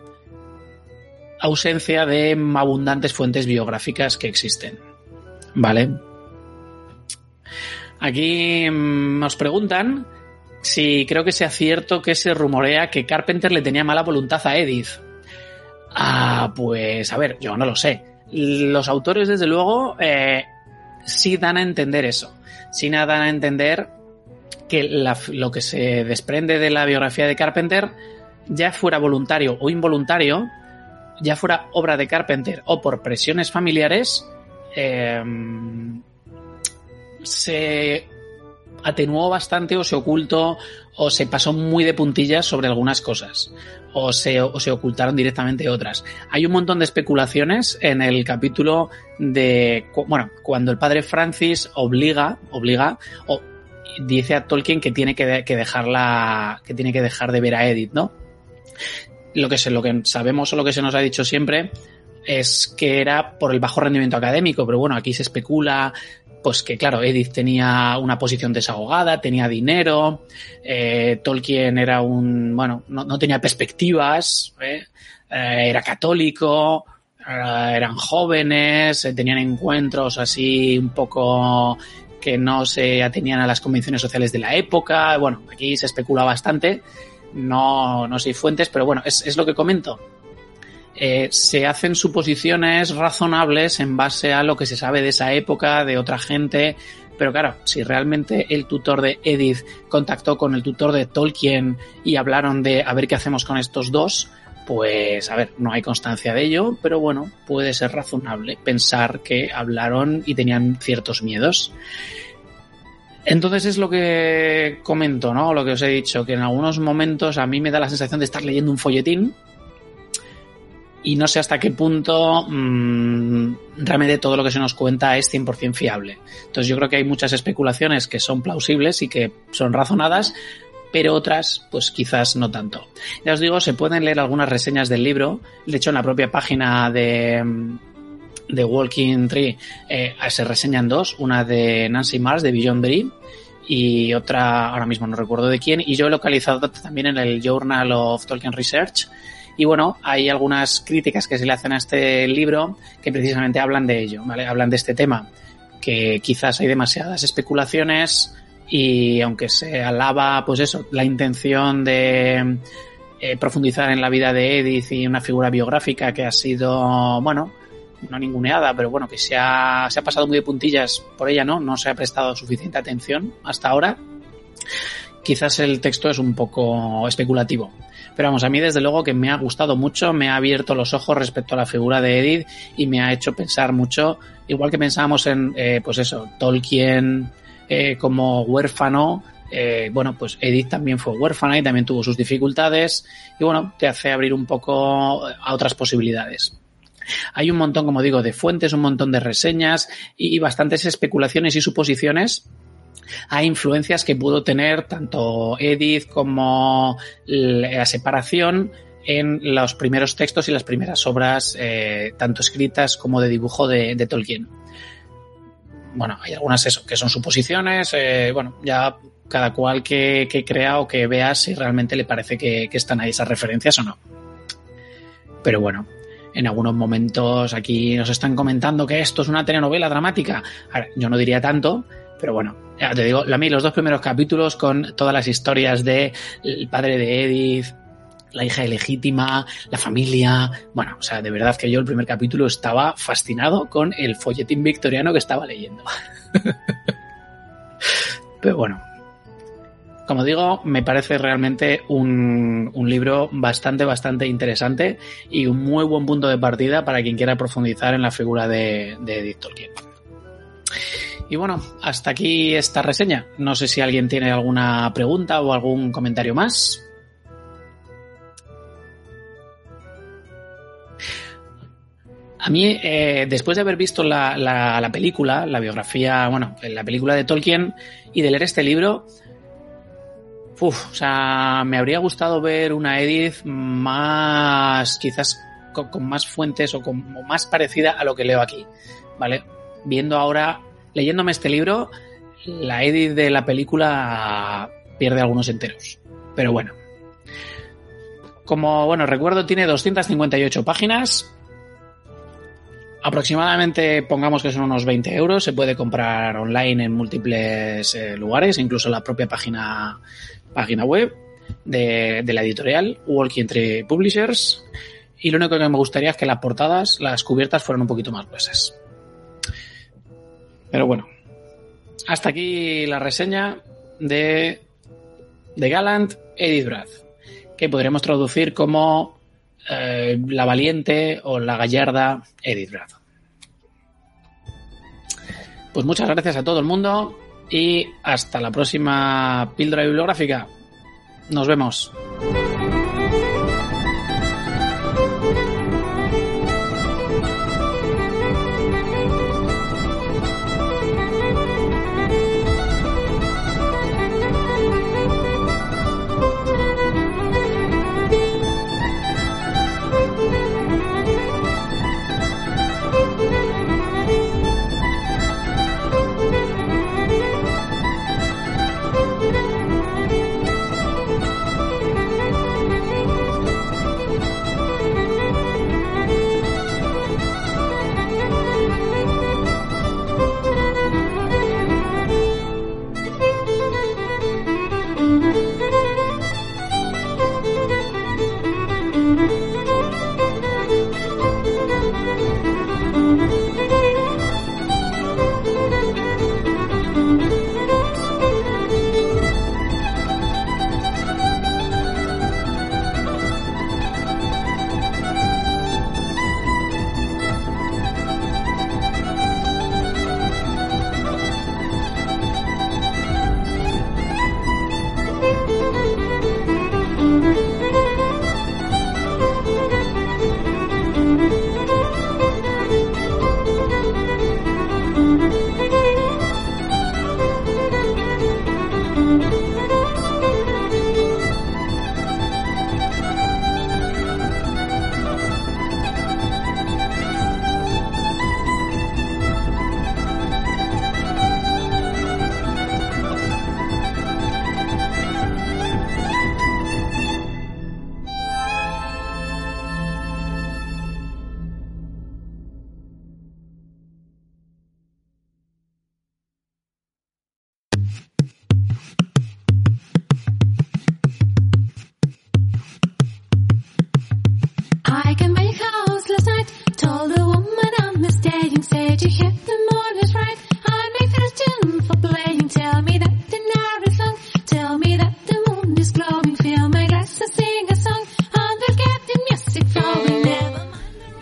ausencia de abundantes fuentes biográficas que existen. ¿Vale? Aquí mm, nos preguntan si creo que sea cierto que se rumorea que Carpenter le tenía mala voluntad a Edith. Ah, pues a ver, yo no lo sé. Los autores, desde luego, eh, sí dan a entender eso. Sí dan a entender que lo que se desprende de la biografía de Carpenter, ya fuera voluntario o involuntario, ya fuera obra de Carpenter o por presiones familiares, eh, se atenuó bastante o se ocultó o se pasó muy de puntillas sobre algunas cosas o se, o se ocultaron directamente otras. Hay un montón de especulaciones en el capítulo de, bueno, cuando el padre Francis obliga, obliga, o dice a Tolkien que tiene que, que dejarla, que tiene que dejar de ver a Edith, ¿no? Lo que, se, lo que sabemos o lo que se nos ha dicho siempre es que era por el bajo rendimiento académico, pero bueno, aquí se especula pues que claro, Edith tenía una posición desahogada, tenía dinero, eh, Tolkien era un, bueno, no, tenía perspectivas, ¿eh? Eh, era católico, eran jóvenes, tenían encuentros así un poco que no se atenían a las convenciones sociales de la época, bueno, aquí se especula bastante, no, no sé fuentes, pero bueno, es, es lo que comento eh, se hacen suposiciones razonables en base a lo que se sabe de esa época, de otra gente. Pero claro, si realmente el tutor de Edith contactó con el tutor de Tolkien y hablaron de a ver qué hacemos con estos dos, pues a ver, no hay constancia de ello, pero bueno, puede ser razonable pensar que hablaron y tenían ciertos miedos. Entonces es lo que comento, ¿no? Lo que os he dicho, que en algunos momentos a mí me da la sensación de estar leyendo un folletín y no sé hasta qué punto mmm, realmente todo lo que se nos cuenta es 100% fiable. Entonces yo creo que hay muchas especulaciones que son plausibles y que son razonadas, pero otras pues quizás no tanto. Ya os digo, se pueden leer algunas reseñas del libro, de hecho en la propia página de, de Walking Tree eh, se reseñan dos, una de Nancy Mars de Beyond Bree y otra ahora mismo no recuerdo de quién, y yo he localizado también en el Journal of Tolkien Research, y bueno, hay algunas críticas que se le hacen a este libro que precisamente hablan de ello, ¿vale? Hablan de este tema, que quizás hay demasiadas especulaciones y aunque se alaba, pues eso, la intención de eh, profundizar en la vida de Edith y una figura biográfica que ha sido, bueno, no ninguneada, pero bueno, que se ha, se ha pasado muy de puntillas por ella, ¿no? No se ha prestado suficiente atención hasta ahora. Quizás el texto es un poco especulativo. Pero vamos, a mí desde luego que me ha gustado mucho, me ha abierto los ojos respecto a la figura de Edith y me ha hecho pensar mucho, igual que pensábamos en, eh, pues eso, Tolkien eh, como huérfano, eh, bueno, pues Edith también fue huérfana y también tuvo sus dificultades y bueno, te hace abrir un poco a otras posibilidades. Hay un montón, como digo, de fuentes, un montón de reseñas y bastantes especulaciones y suposiciones hay influencias que pudo tener tanto Edith como la separación en los primeros textos y las primeras obras, eh, tanto escritas como de dibujo de, Tolkien. Bueno, hay algunas eso, que son suposiciones, eh, bueno, ya cada cual que, crea o que vea si realmente le parece que, que están ahí esas referencias o no. Pero bueno, en algunos momentos aquí nos están comentando que esto es una telenovela dramática. yo no diría tanto, Pero bueno, ya te digo, a mí los dos primeros capítulos con todas las historias de el padre de Edith, la hija ilegítima, la familia. Bueno, o sea, de verdad que yo el primer capítulo estaba fascinado con el folletín victoriano que estaba leyendo. Pero bueno, como digo, me parece realmente un, un, libro bastante, bastante interesante y un muy buen punto de partida para quien quiera profundizar en la figura de, de Edith Tolkien. Y bueno, hasta aquí esta reseña. No sé si alguien tiene alguna pregunta o algún comentario más. A mí, eh, después de haber visto la, la, la, película, la biografía, bueno, la película de Tolkien y de leer este libro, uf, o sea, me habría gustado ver una Edith más, quizás con, más fuentes o, con, más parecida a lo que leo aquí, ¿vale? Viendo ahora, leyéndome este libro, la Edith de la película pierde algunos enteros. Pero bueno. Como, bueno, recuerdo, tiene 258 páginas, Aproximadamente, pongamos que son unos 20 euros, se puede comprar online en múltiples eh, lugares, incluso la propia página, página web de, la editorial, Walking Tree Publishers. Y lo único que me gustaría es que las portadas, las cubiertas fueran un poquito más gruesas. Pero bueno, hasta aquí la reseña de, de Gallant Edith Brad, que podríamos traducir como eh, la valiente o la gallarda Edith Brad. Pues muchas gracias a todo el mundo y hasta la próxima píldora bibliográfica. Nos vemos.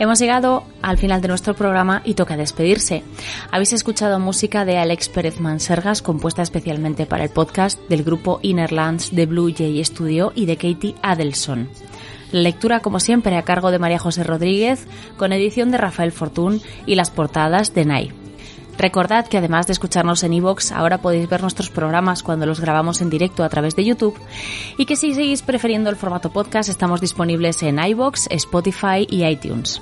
Hemos llegado al final de nuestro programa y toca despedirse. Habéis escuchado música de Alex Pérez Mansergas compuesta especialmente para el podcast del grupo Innerlands de Blue Jay Studio y de Katie Adelson. La lectura, como siempre, a cargo de María José Rodríguez, con edición de Rafael Fortún y las portadas de Nay. Recordad que además de escucharnos en iVoox, ahora podéis ver nuestros programas cuando los grabamos en directo a través de YouTube y que si seguís prefiriendo el formato podcast estamos disponibles en iVoox, Spotify y iTunes.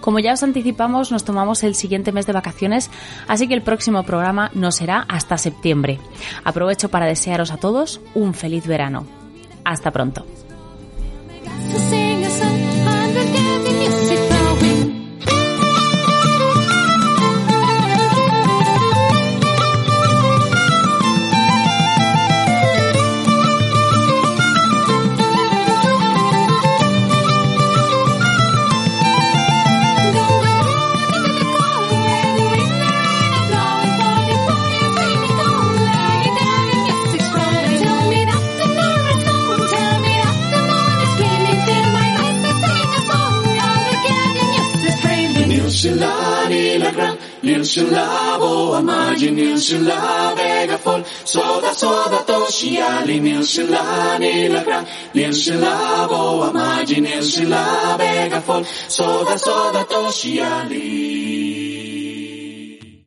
Como ya os anticipamos, nos tomamos el siguiente mes de vacaciones, así que el próximo programa no será hasta septiembre. Aprovecho para desearos a todos un feliz verano. Hasta pronto. La gran, nil sin la boa magi, nil sin la vega fol, soda soda toshi ali, nil sin la ni la gran, nil sin la boa magi, nil sin la vega fol, soda soda toshi ali.